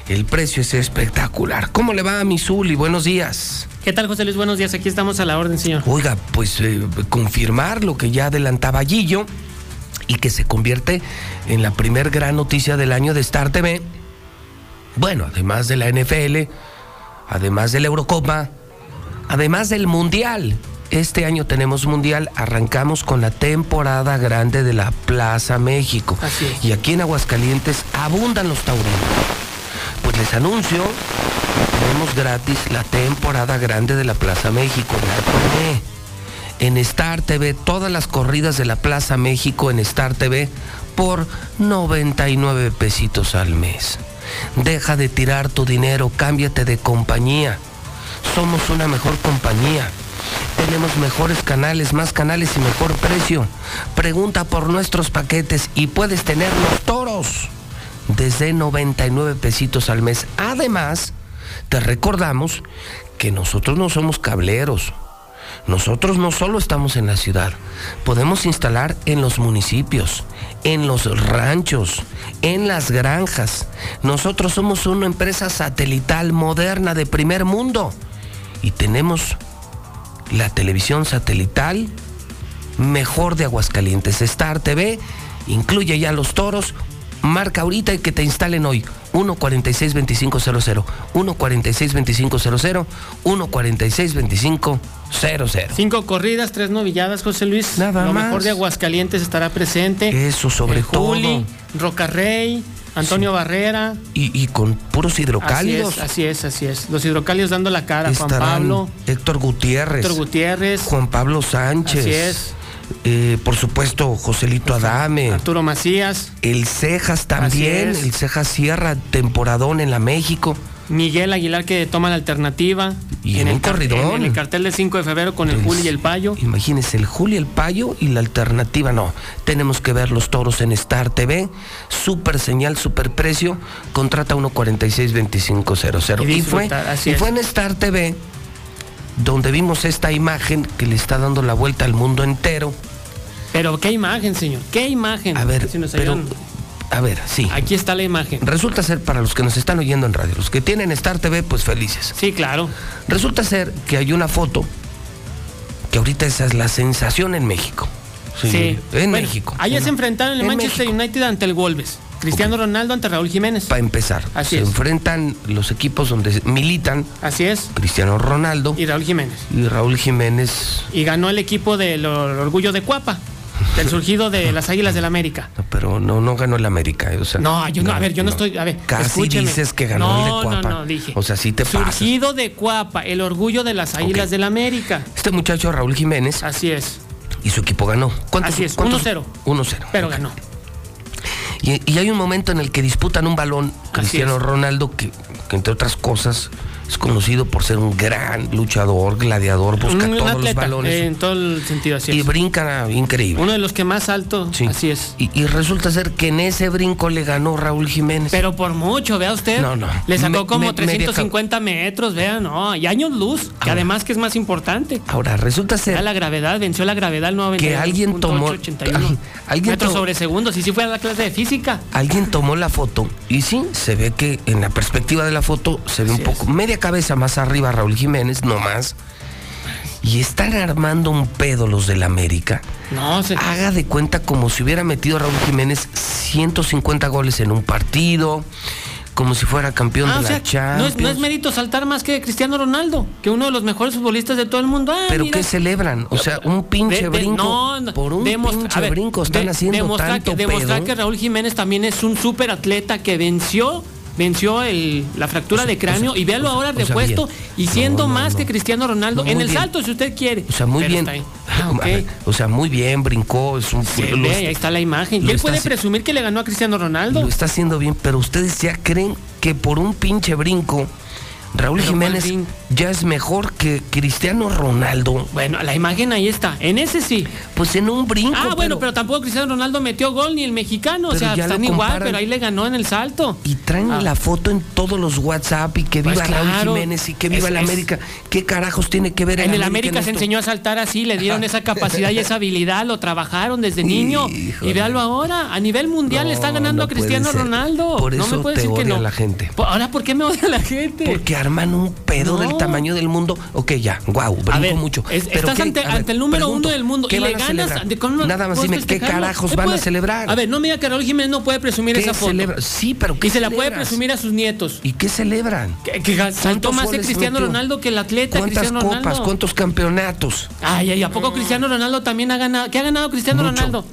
El precio es espectacular. ¿Cómo le va a mi Zuli? Buenos días. ¿Qué tal, José Luis? Buenos días. Aquí estamos a la orden, señor. Oiga, pues eh, confirmar lo que ya adelantaba Gillo y que se convierte en la primer gran noticia del año de Star TV. Bueno, además de la NFL, además de la Eurocopa, además del Mundial. Este año tenemos Mundial, arrancamos con la temporada grande de la Plaza México. Así es. Y aquí en Aguascalientes abundan los taurinos. Pues les anuncio, tenemos gratis la temporada grande de la Plaza México. La. En Star TV, todas las corridas de la Plaza México en Star TV por 99 pesitos al mes. Deja de tirar tu dinero, cámbiate de compañía. Somos una mejor compañía. Tenemos mejores canales, más canales y mejor precio. Pregunta por nuestros paquetes y puedes tener los toros desde 99 pesitos al mes. Además, te recordamos que nosotros no somos cableros. Nosotros no solo estamos en la ciudad, podemos instalar en los municipios, en los ranchos, en las granjas. Nosotros somos una empresa satelital moderna de primer mundo y tenemos la televisión satelital mejor de Aguascalientes. Star TV incluye ya los toros. Marca ahorita y que te instalen hoy. 146-2500, 146-2500, 146-2500. Cinco corridas, tres novilladas, José Luis. Nada Lo más. mejor de Aguascalientes estará presente. Eso sobre El Juli, todo. Rocarrey, Antonio Barrera. Y, y con puros hidrocálidos. Así es, así es, así es. Los hidrocálidos dando la cara. Juan Pablo, Héctor Gutiérrez. Héctor Gutiérrez. Juan Pablo Sánchez. Así es. Eh, por supuesto, Joselito Adame. Arturo Macías. El Cejas también. El Cejas Sierra, temporadón en la México. Miguel Aguilar que toma la alternativa. Y en un el corridón. En el cartel del 5 de febrero con el Juli y el Payo. Imagínese el Julio el Payo y la alternativa no. Tenemos que ver los toros en Star TV. Super señal, super precio. Contrata 146-2500. Y Y, fue, así y fue en Star TV donde vimos esta imagen que le está dando la vuelta al mundo entero. Pero qué imagen, señor. Qué imagen. A ver, Si nos pero, a ver, sí. Aquí está la imagen. Resulta ser para los que nos están oyendo en radio, los que tienen Star TV, pues felices. Sí, claro. Resulta ser que hay una foto que ahorita esa es la sensación en México. Sí. En Bueno, México. Ayer se enfrentaron el En Manchester United ante el Wolves. Cristiano Ronaldo ante Raúl Jiménez. Para empezar, Así se es. enfrentan los equipos donde militan Así es. Cristiano Ronaldo Y Raúl Jiménez. y Raúl Jiménez, Y ganó el equipo del or- Orgullo de Cuapa. Del surgido de las Águilas del América. No, pero no, no ganó el América. eh, O sea, No, yo no, a ver, yo no, estoy. A ver, Casi escúcheme. dices que ganó no, el de Cuapa. No, no, dije. O sea, sí te pasa. Surgido de Cuapa, el orgullo de las Águilas del América. Este muchacho Raúl Jiménez Así es. y su equipo ganó. ¿Cuántos? Así es, cuántos? 1-0. 1-0. Pero ganó. Y, y hay un momento en el que disputan un balón Cristiano. Ronaldo que, que, entre otras cosas es conocido por ser un gran luchador, gladiador, busca Un todos los balones. en todo el sentido así y es. brinca increíble. Uno de los que más alto, así es. Y, y resulta ser que en ese brinco le ganó Raúl Jiménez. Pero por mucho, vea usted. No, no. Le sacó Me- como me- media 350 metros, vea, no. Y años luz, que además que es más importante. Ahora, resulta ser Ya la gravedad, venció la gravedad el 90. que alguien tomó- alguien metros to- sobre segundos. Y si fuera la clase de física. Alguien tomó la foto y sí, se ve que en la perspectiva de la foto se ve un poco, media cabeza más arriba Raúl Jiménez, no más. Y están armando un pedo los del América. No, se... Haga de cuenta como si hubiera metido a Raúl Jiménez 150 goles en un partido, como si fuera campeón Ah, de o sea, la Champions. no es, no es mérito saltar más que Cristiano Ronaldo, que uno de los mejores futbolistas de todo el mundo. Ah, Pero mira. ¿qué celebran? O sea, un pinche De- de- brinco. no, por un pinche ver, brinco están de- haciendo demostrar tanto que, demostrar pedo. que Raúl Jiménez también es un súper atleta que venció venció el, la fractura de cráneo y véalo ahora o repuesto bien. y siendo No, no, más no. que Cristiano Ronaldo en el bien. salto si usted quiere. O sea, muy Pero bien. ahí. Ah, ok. O sea, muy bien, brincó, es un Se ve, está- ahí está la imagen. Y él puede presumir que le ganó a Cristiano Ronaldo. Lo está haciendo bien, pero ustedes ya creen que por un pinche brinco Raúl Pero Jiménez ¿cuál ya es mejor que Cristiano Ronaldo. Bueno, la imagen ahí está. En ese sí. Pues en un brinco. Ah, bueno, pero tampoco Cristiano Ronaldo metió gol ni el mexicano. O sea, están igual, pero ahí le ganó en el salto. Y traen Ah. la foto en todos los WhatsApp y que Pues viva Raúl. Jiménez y que viva el América. ¿Qué carajos tiene que ver En el América en se esto? enseñó a saltar así, le dieron esa capacidad y esa habilidad, lo trabajaron desde niño. Y véalo ahora, a nivel mundial le está No, ganando no a Cristiano. Ronaldo. Por no eso me puede te decir que odia no. la gente. Ahora, ¿por qué me odia la gente? Porque arman un pedo No. del tamaño del mundo. Ok, ya, wow, brinco ver, mucho. es- Pero estás ¿qué- ante, a ver, ante el número pregunto, uno del mundo ¿qué y le ganas. celebrar? de- con una- Nada más dime, ¿qué carajos ¿Qué van a celebrar? A ver, no me diga que Raúl Jiménez no puede presumir ¿Qué esa foto. celebra? Sí, pero ¿qué Y se la puede presumir a sus nietos. ¿Y qué celebran? Que, que saltó ¿Cuántos más goles Cristiano metió? Ronaldo que el atleta ¿Cuántas Cristiano copas? Ronaldo. ¿Cuántos campeonatos? Ay, ay, ¿a poco Cristiano Ronaldo también ha ganado? ¿Qué ha ganado Cristiano Mucho. Ronaldo?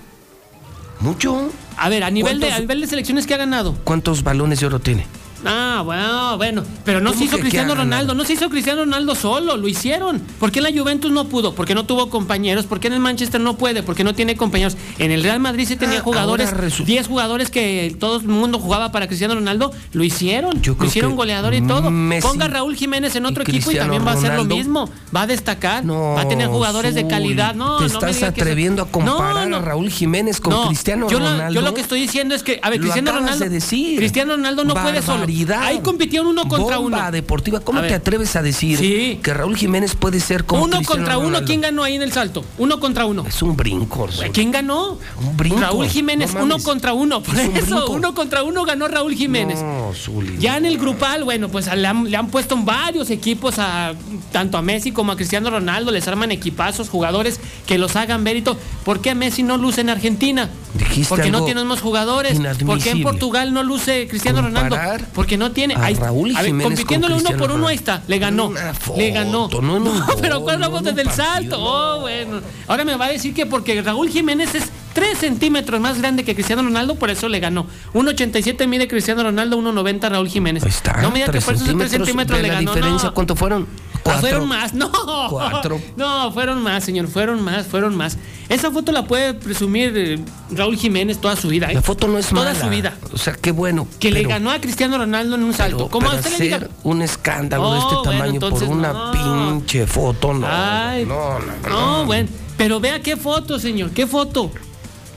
¿Mucho? A ver, a nivel, de, ¿Cuántos- a nivel de selecciones, ¿qué ha ganado? ¿Cuántos balones de oro tiene? Ah, bueno, bueno. Pero no ¿Cómo se hizo que Cristiano? Ronaldo, no se hizo Cristiano Ronaldo solo, lo hicieron. ¿Por qué en la Juventus no pudo? Porque no tuvo compañeros. ¿Por qué en el Manchester no puede? Porque no tiene compañeros. En el Real Madrid sí tenía Ah, jugadores, ahora resu- 10 jugadores que todo el mundo jugaba para Cristiano Ronaldo, lo hicieron. Yo lo hicieron que goleador y todo. Messi Ponga a Raúl Jiménez en otro y equipo y también va a hacer lo mismo. Va a destacar, va a tener jugadores de calidad. No, Te no me estás que eso- atreviendo a comparar No, no. a Raúl Jiménez con No, Cristiano yo lo- Ronaldo. yo lo que estoy diciendo es que, a ver, Lo Cristiano Ronaldo. de decir. Cristiano Ronaldo no puede solo. Barbaridad. Ahí compitieron uno contra Bomba uno. deportiva. ¿Cómo A te ver. atreves a decir Sí. que Raúl Jiménez puede ser como Uno Cristiano contra uno, Ronaldo? ¿quién ganó ahí en el salto? Uno contra uno. Es un brinco. ¿Quién ganó? Un brinco. Raúl Jiménez, No uno contra uno. Por Es un eso, brinco. uno contra uno ganó Raúl Jiménez. No, Zuli. Ya en el grupal, bueno, pues le han, le han puesto en varios equipos a tanto a Messi como a Cristiano Ronaldo, les arman equipazos, jugadores que los hagan mérito. ¿Por qué Messi no luce en Argentina? Dijiste Porque no tenemos jugadores. ¿Por qué en. Portugal no luce Cristiano Comparar Ronaldo? Porque no tiene. a ahí- Raúl a ver, compitiéndole uno por uno, ahí está. Le ganó. Foto, le ganó. no pero ¿cuál no hablamos en un desde el partido, salto? Oh, bueno. Ahora me va a decir que porque Raúl Jiménez es 3 centímetros más grande que Cristiano Ronaldo, por eso le ganó. 1.87 mide Cristiano Ronaldo, 1.90 Raúl Jiménez. Ahí está. No me diga que por esos 3 centímetros de le la ganó. diferencia, no. ¿cuánto fueron? Ah, Cuatro. fueron más, no. Cuatro. No, fueron más, señor, fueron más, fueron más. Esa foto la puede presumir eh, Raúl Jiménez toda su vida. ¿eh? La foto no es Toda mala. su vida. O sea, qué bueno. Que le ganó a Cristiano Ronaldo en un salto. Como a usted le diga. un escándalo de Oh, este bueno, tamaño entonces, por una no. pinche foto, no. Ay, no, no, No, bueno. Pero vea qué foto, señor. ¿Qué foto?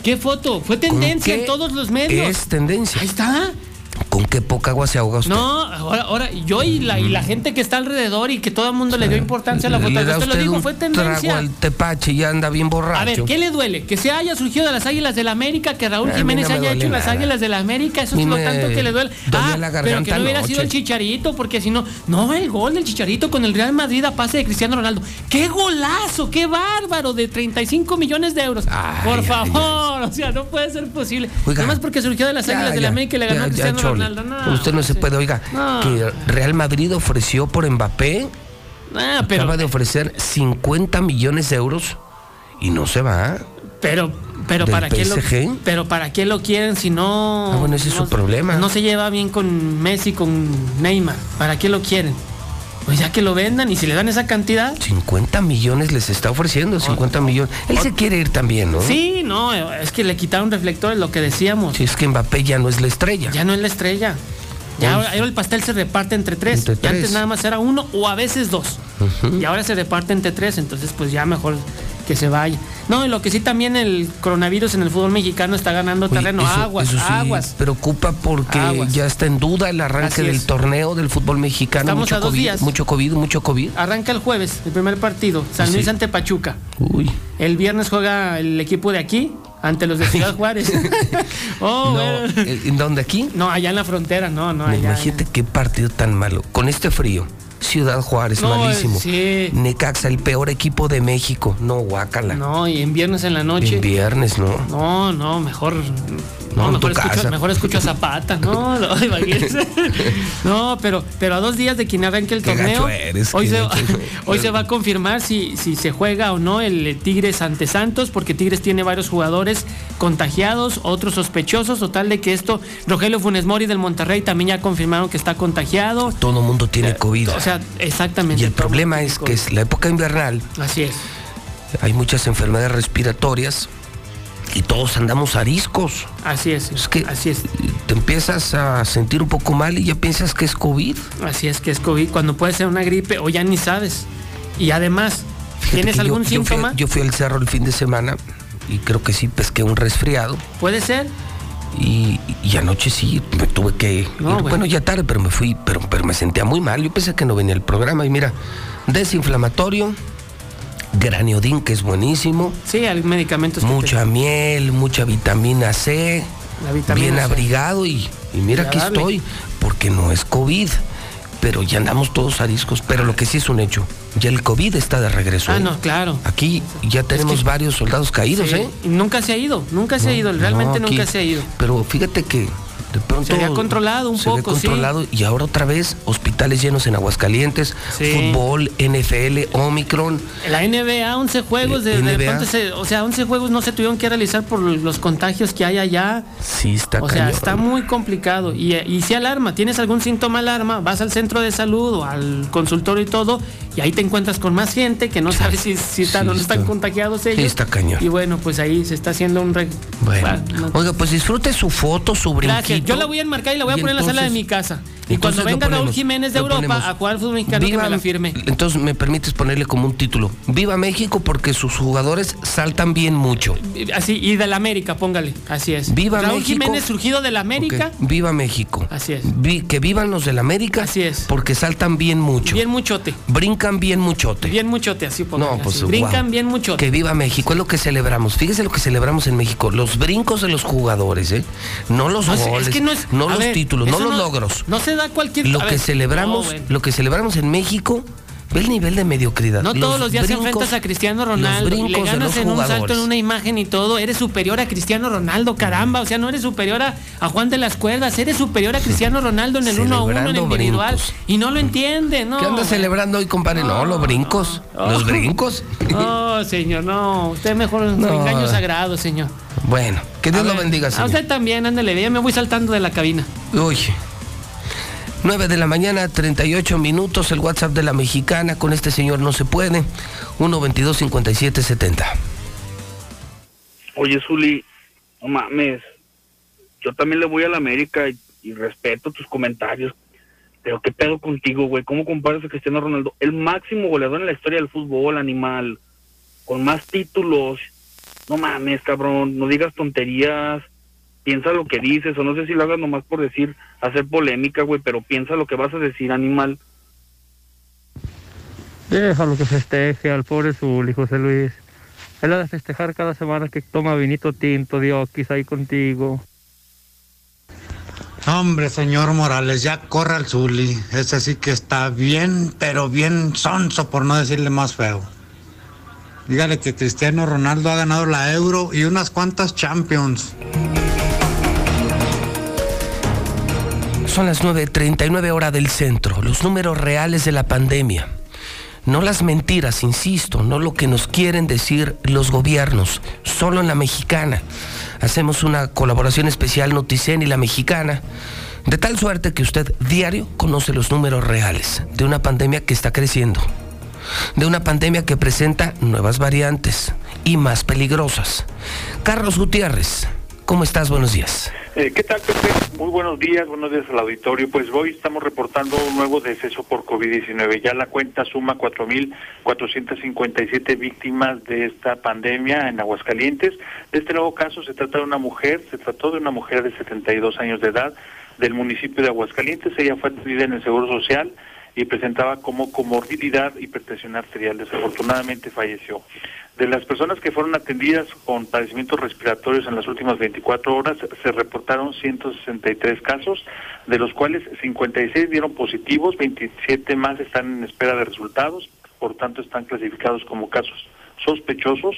¿Qué foto? Fue tendencia en todos los medios. Es tendencia. Ahí está. ¿Con qué poca agua se ahoga usted? No, ahora, ahora yo y la, y la gente que está alrededor y que todo el mundo le dio importancia a la foto. Usted lo un fue trago tendencia. al tepache y ya anda bien borracho. A ver, ¿qué le duele? Que se haya surgido de las Águilas del la América, que Raúl Jiménez no haya hecho las. Águilas del la América, eso es lo tanto que le duele. Ah, la pero que no hubiera sido el Chicharito, porque si no, no, el gol del Chicharito con el Real Madrid a pase de Cristiano Ronaldo. ¡Qué golazo! ¡Qué bárbaro! De 35 millones de euros. Por ay, favor, o sea, no puede ser posible. Oiga, Nada más porque surgió de las Águilas del la América y le ganó a Cristiano Chole. Ronaldo. No, Usted no se puede, oiga, No. que Real Madrid ofreció por Mbappé, Ah, pero, acaba de ofrecer 50 millones de euros y no se va. pero, pero ¿Del para qué lo, PSG? pero para qué lo quieren si no. Ah, bueno, ese es su problema. No se lleva bien con Messi, con Neymar. ¿Para qué lo quieren? Pues ya que lo vendan y si le dan esa cantidad. 50 millones les está ofreciendo, 50 millones. Él se quiere ir también, ¿no? Sí, no, es que le quitaron reflectores, lo que decíamos. Si es que Mbappé ya no es la estrella. Ya no es la estrella. Ya ahora, ahora el pastel se reparte entre tres. Entre Y antes tres. nada más era uno o a veces dos. Y ahora se reparte entre tres, entonces pues ya mejor que se vaya. No, y lo que sí también el coronavirus en el fútbol mexicano está ganando Oye, terreno. eso- aguas, eso sí aguas. Preocupa porque Aguas. ya está en duda el arranque Así del es. torneo del fútbol mexicano. Estamos mucho a dos COVID, días. mucho COVID, mucho COVID. Arranca el jueves, el primer partido, San Sí. Luis ante Pachuca. Uy. El viernes juega el equipo de aquí ante los de Ciudad Juárez. oh, No, eh, ¿En dónde aquí? No, allá en la frontera, no, no, allá. Imagínate qué partido tan malo. Con este frío. Ciudad Juárez, No, malísimo. sí. Necaxa, el peor equipo de México. No, guácala. No, y en viernes en la noche. En viernes, no. No, no, mejor. No, No, mejor, escucho, casa. mejor escucho a Zapata. No, no, pero, pero a dos días de que arranque el torneo. eres, hoy, se, gacho. hoy se va a confirmar si, si se juega o no el Tigres ante Santos, porque Tigres tiene varios jugadores contagiados, otros sospechosos, total de que esto, Rogelio Funes Mori del Monterrey también ya confirmaron que está contagiado. Todo el mundo tiene COVID. O sea, exactamente. y el problema es que es la época invernal. Así es. Hay muchas enfermedades respiratorias y todos andamos ariscos. Así es. Es que así es. te empiezas a sentir un poco mal y ya piensas que es COVID. Así es que es COVID, cuando puede ser una gripe o ya ni sabes. Y además, Fíjate ¿tienes que yo- algún yo fui- síntoma? Yo fui, al cerro el fin de semana y creo que sí pesqué un resfriado. Puede ser. Y, y anoche sí me tuve que ir. No, bueno. bueno. ya tarde, pero me fui, pero, pero me sentía muy mal. Yo pensé que no venía el programa. Y mira, desinflamatorio, graniodín, que es buenísimo, Sí, hay medicamentos. que mucha miel, mucha vitamina C, te- la vitamina bien C. abrigado y, y mira darle. estoy, porque no es COVID. Pero ya andamos todos ariscos. Pero lo que sí es un hecho, ya el COVID está de regreso. Ah, ¿eh? no, claro. Aquí ya tenemos varios soldados caídos, Sí, ¿eh? y nunca se ha ido, nunca se ha ido, realmente No, aquí- nunca se ha ido. Pero fíjate que de pronto. Se había controlado un se había poco, sí. controlado y ahora otra vez hospitales llenos en Aguascalientes, Sí. fútbol, NFL, Omicron. La NBA, 11 juegos, de, de NBA. repente se- o sea, 11 juegos no se tuvieron que realizar por los contagios que hay allá. Sí, está O sea, está muy complicado. Y, y si alarma, tienes algún síntoma alarma, vas al centro de salud o al consultorio y todo, y ahí te encuentras con más gente que no sabes si, si están Sí, o no están está- contagiados ellos. sí, está cañón. Y bueno, pues ahí se está haciendo un... re- Bueno, no- oiga, pues disfrute su foto, su brinquito. Gracias. Yo la voy a enmarcar y la voy a Y poner en la sala de mi casa. Y entonces cuando venga Raúl ponemos, Jiménez de Europa a jugar al fútbol mexicano, que me la firme. Entonces me permites ponerle como un título. Viva México porque sus jugadores saltan bien mucho. Así, y del América, póngale. Así es. Viva Raúl México. Jiménez surgido del América. Ok, Viva México. Así es. Vi- que vivan los del América. Así es. Porque saltan bien mucho. Bien muchote. Brincan bien muchote. Bien muchote, así póngale. No, pues así. Brincan wow. bien muchote. Que viva México, es lo que celebramos. Fíjese lo que celebramos en México. Los brincos de los jugadores, ¿eh? No los No, es- es goles, que no es- no a los ver, títulos, no los no- logros. No se da cualquier Lo a que celebramos, no, bueno. lo que celebramos en México, ve el nivel de mediocridad. No todos los días brincos- enfrentas a Cristiano Ronaldo los y le ganas en un salto en una imagen y todo. Eres superior a Cristiano Ronaldo, caramba. O sea, no eres superior a, a Juan de las Cuerdas. Eres superior a Cristiano Ronaldo en el uno a uno, en el individual. brincos. Y no lo entiende, ¿no? ¿Qué anda celebrando hoy, compadre? No, los brincos. Los brincos. No, señor, no. Usted mejor No. engaño sagrado, señor. Bueno, que Dios A lo ver, bendiga, A señor. usted también, ándale, ya me voy saltando de la cabina. Uy. 9 de la mañana, 38 minutos, el WhatsApp de la mexicana, con este señor no se puede. 1 22 57 70. Oye, Zuli, no mames. Yo también le voy a la América y, y respeto tus comentarios. Pero qué pedo contigo, güey. ¿Cómo comparas a Cristiano Ronaldo? El máximo goleador en la historia del fútbol, animal. Con más títulos. No mames, cabrón. No digas tonterías. Piensa lo que dices. O no sé si lo hagas nomás por decir, hacer polémica, güey. Pero piensa lo que vas a decir, animal. Déjalo que festeje al pobre Zuli, José Luis. Él ha de festejar cada semana que toma vinito tinto, Diokis, ahí contigo. Hombre, señor Morales, ya corre al Zuli. Ese sí que está bien, pero bien sonso, por no decirle más feo. Dígale que Cristiano Ronaldo ha ganado la Euro y unas cuantas Champions. Son las 9.39 hora del centro, los números reales de la pandemia. No las mentiras, insisto, no lo que nos quieren decir los gobiernos, solo en la mexicana. Hacemos una colaboración especial Noticen y la mexicana, de tal suerte que usted diario conoce los números reales de una pandemia que está creciendo, de una pandemia que presenta nuevas variantes y más peligrosas. Carlos Gutiérrez, ¿Cómo estás? Buenos días. Eh, ¿Qué tal, Pepe? Muy buenos días, buenos días al auditorio. Pues hoy estamos reportando un nuevo deceso por COVID-19. Ya la cuenta suma 4.457 víctimas de esta pandemia en Aguascalientes. De este nuevo caso se trata de una mujer, se trató de una mujer de 72 años de edad del municipio de Aguascalientes. Ella fue atendida en el Seguro Social y presentaba como comorbilidad hipertensión arterial. Desafortunadamente falleció. De las personas que fueron atendidas con padecimientos respiratorios en las últimas 24 horas, se reportaron 163 casos, de los cuales 56 dieron positivos, 27 más están en espera de resultados, por tanto están clasificados como casos sospechosos,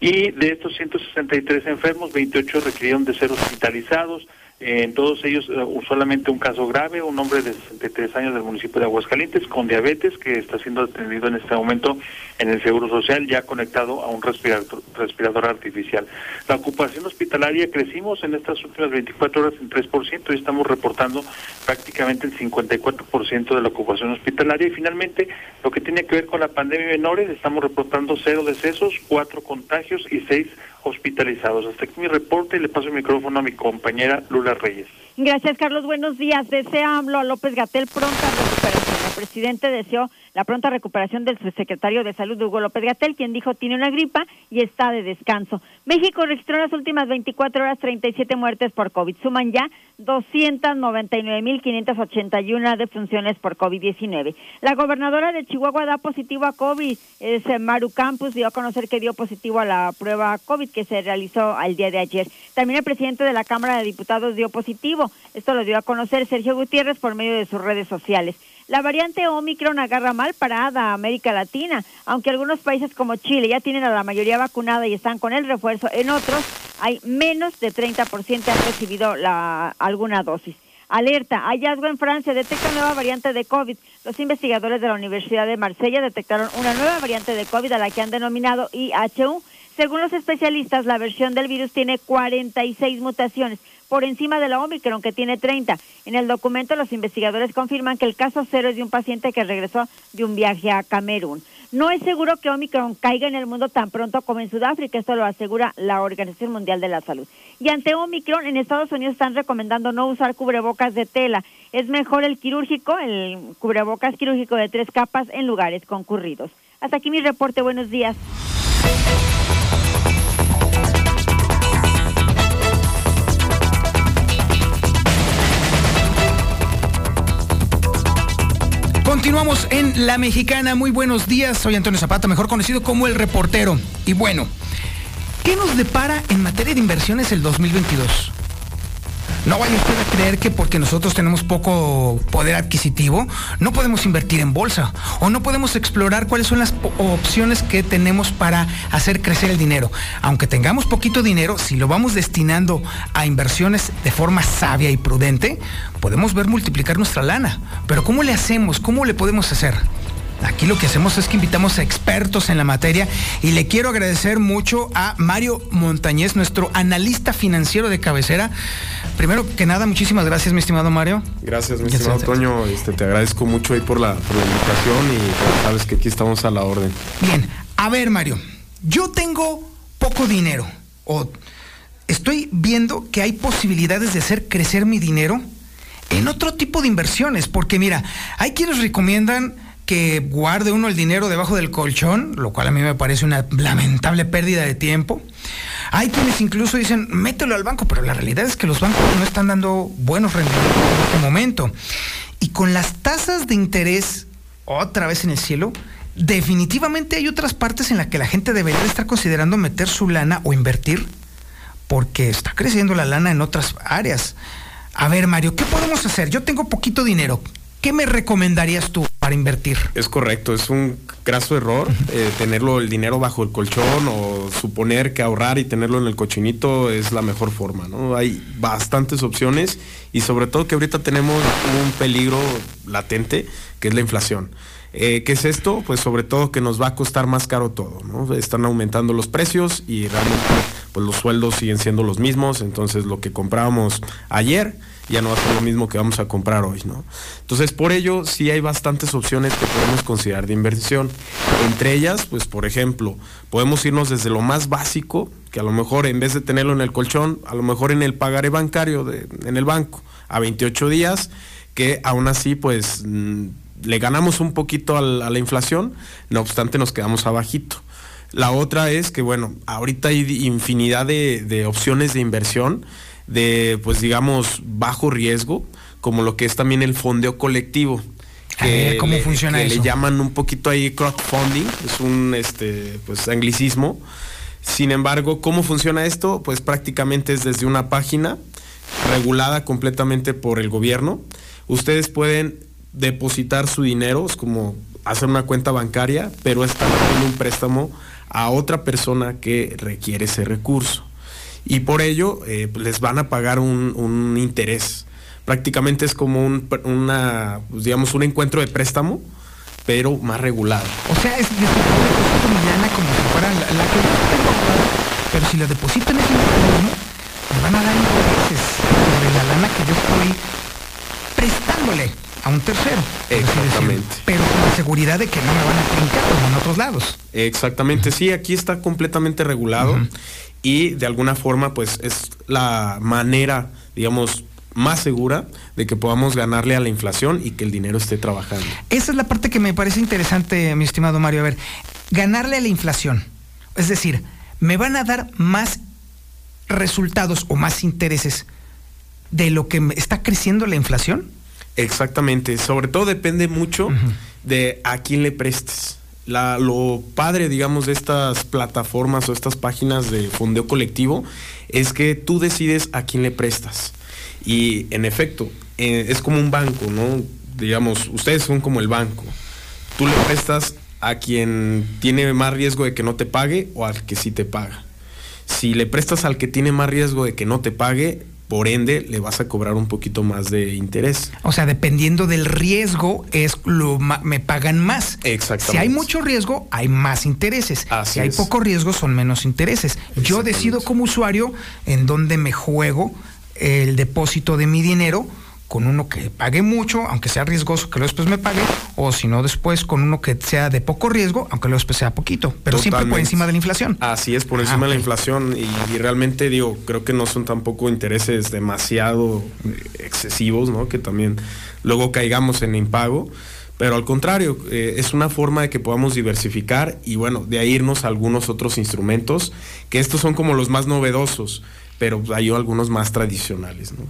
y de estos 163 enfermos, 28 requirieron de ser hospitalizados, en todos ellos eh, solamente un caso grave, un hombre de 63 años del municipio de Aguascalientes con diabetes que está siendo atendido en este momento en el Seguro Social ya conectado a un respirador, respirador artificial. La ocupación hospitalaria crecimos en estas últimas 24 horas en 3% y estamos reportando prácticamente el 54% de la ocupación hospitalaria y finalmente lo que tiene que ver con la pandemia menores estamos reportando cero decesos, cuatro contagios y seis hospitalizados. Hasta aquí mi reporte y le paso el micrófono a mi compañera Lula Reyes. Gracias, Carlos. Buenos días. Desea a López Gatel pronta recuperación. Presidente deseó la pronta recuperación del subsecretario de Salud, Hugo López Gatel, quien dijo tiene una gripa y está de descanso. México registró en las últimas 24 horas 37 muertes por COVID. Suman ya 299.581 defunciones por COVID-19. La gobernadora de Chihuahua da positivo a COVID. Es eh, Maru Campus dio a conocer que dio positivo a la prueba COVID que se realizó al día de ayer. También el presidente de la Cámara de Diputados dio positivo. Esto lo dio a conocer Sergio Gutiérrez por medio de sus redes sociales. La variante Omicron agarra mal parada a América Latina, aunque algunos países como Chile ya tienen a la mayoría vacunada y están con el refuerzo, en otros hay menos de 30% han recibido la, alguna dosis. Alerta, hallazgo en Francia, detecta nueva variante de COVID. Los investigadores de la Universidad de Marsella detectaron una nueva variante de COVID a la que han denominado IHU. Según los especialistas, la versión del virus tiene 46 mutaciones, por encima de la Omicron, que tiene 30. En el documento, los investigadores confirman que el caso cero es de un paciente que regresó de un viaje a Camerún. No es seguro que Omicron caiga en el mundo tan pronto como en Sudáfrica, esto lo asegura la Organización Mundial de la Salud. Y ante Omicron, en Estados Unidos están recomendando no usar cubrebocas de tela. Es mejor el quirúrgico, el cubrebocas quirúrgico de tres capas en lugares concurridos. Hasta aquí mi reporte, buenos días. Continuamos en La Mexicana. Muy buenos días. Soy Antonio Zapata, mejor conocido como El Reportero. Y bueno, ¿qué nos depara en materia de inversiones el 2022? No vaya usted a creer que porque nosotros tenemos poco poder adquisitivo, no podemos invertir en bolsa o no podemos explorar cuáles son las opciones que tenemos para hacer crecer el dinero. Aunque tengamos poquito dinero, si lo vamos destinando a inversiones de forma sabia y prudente, podemos ver multiplicar nuestra lana. Pero ¿cómo le hacemos? ¿Cómo le podemos hacer? Aquí lo que hacemos es que invitamos a expertos en la materia y le quiero agradecer mucho a Mario Montañez, nuestro analista financiero de cabecera. Primero que nada, muchísimas gracias, mi estimado Mario. Gracias, mi estimado Toño. Este, te agradezco mucho ahí por la, por la invitación y sabes que aquí estamos a la orden. Bien, a ver, Mario, yo tengo poco dinero o estoy viendo que hay posibilidades de hacer crecer mi dinero en otro tipo de inversiones, porque mira, hay quienes recomiendan que guarde uno el dinero debajo del colchón, lo cual a mí me parece una lamentable pérdida de tiempo. Hay quienes incluso dicen, mételo al banco, pero la realidad es que los bancos no están dando buenos rendimientos en este momento. Y con las tasas de interés otra vez en el cielo, definitivamente hay otras partes en las que la gente debería estar considerando meter su lana o invertir, porque está creciendo la lana en otras áreas. A ver, Mario, ¿qué podemos hacer? Yo tengo poquito dinero. ¿Qué me recomendarías tú para invertir? Es correcto, es un graso error eh, tenerlo el dinero bajo el colchón o suponer que ahorrar y tenerlo en el cochinito es la mejor forma, ¿no? Hay bastantes opciones y sobre todo que ahorita tenemos un peligro latente que es la inflación. Eh, ¿Qué es esto? Pues sobre todo que nos va a costar más caro todo, ¿no? Están aumentando los precios y realmente pues los sueldos siguen siendo los mismos, entonces lo que comprábamos ayer ya no va a ser lo mismo que vamos a comprar hoy, ¿no? Entonces, por ello, sí hay bastantes opciones que podemos considerar de inversión. Entre ellas, pues, por ejemplo, podemos irnos desde lo más básico, que a lo mejor en vez de tenerlo en el colchón, a lo mejor en el pagaré bancario en el banco, a 28 días, que aún así, pues, mm, le ganamos un poquito a la inflación, no obstante nos quedamos abajito. La otra es que, bueno, ahorita hay infinidad de opciones de inversión de, pues digamos, bajo riesgo, como lo que es también el fondeo colectivo. Ver, ¿cómo le- funciona que eso? Le llaman un poquito ahí crowdfunding, es un este, pues, anglicismo. Sin embargo, ¿cómo funciona esto? Pues prácticamente es desde una página regulada completamente por el gobierno. Ustedes pueden depositar su dinero, es como hacer una cuenta bancaria, pero están dando un préstamo a otra persona que requiere ese recurso. Y por ello eh, les van a pagar un, un interés. Prácticamente es como un, una, pues, digamos, un encuentro de préstamo, pero más regulado. O sea, es yo deposito mi lana como si fuera la, la que yo tengo pero si la deposito en ese mecanismo, me van a dar intereses sobre la lana que yo estoy prestándole a un tercero. Exactamente. Pero con la seguridad de que no me van a trincar como en otros lados. Exactamente, sí, aquí está completamente regulado y de alguna forma pues es la manera, digamos, más segura de que podamos ganarle a la inflación y que el dinero esté trabajando. Esa es la parte que me parece interesante, mi estimado Mario. A ver, ganarle a la inflación. Es decir, me van a dar más resultados o más intereses de lo que está creciendo la inflación. Exactamente, sobre todo depende mucho de a quién le prestes. Lo padre, digamos, de estas plataformas o estas páginas de fondeo colectivo es que tú decides a quién le prestas. Y en efecto, eh, es como un banco, ¿no? Digamos, ustedes son como el banco. Tú le prestas a quien tiene más riesgo de que no te pague o al que sí te paga. Si le prestas al que tiene más riesgo de que no te pague, por ende le vas a cobrar un poquito más de interés. O sea, dependiendo del riesgo, es lo me pagan más. Exactamente. Si hay mucho riesgo, hay más intereses. Así si hay es. poco riesgo, son menos intereses. Yo decido como usuario en dónde me juego el depósito de mi dinero con uno que pague mucho, aunque sea riesgoso, que luego después me pague, o si no después con uno que sea de poco riesgo, aunque luego después sea poquito, pero siempre por encima de la inflación. Así es, por Ah, encima de la inflación y, y realmente digo, creo que no son tampoco intereses demasiado eh, excesivos, ¿no? Que también luego caigamos en impago. Pero al contrario, eh, es una forma de que podamos diversificar y bueno, de ahí irnos a algunos otros instrumentos, que estos son como los más novedosos, pero hay algunos más tradicionales, ¿no?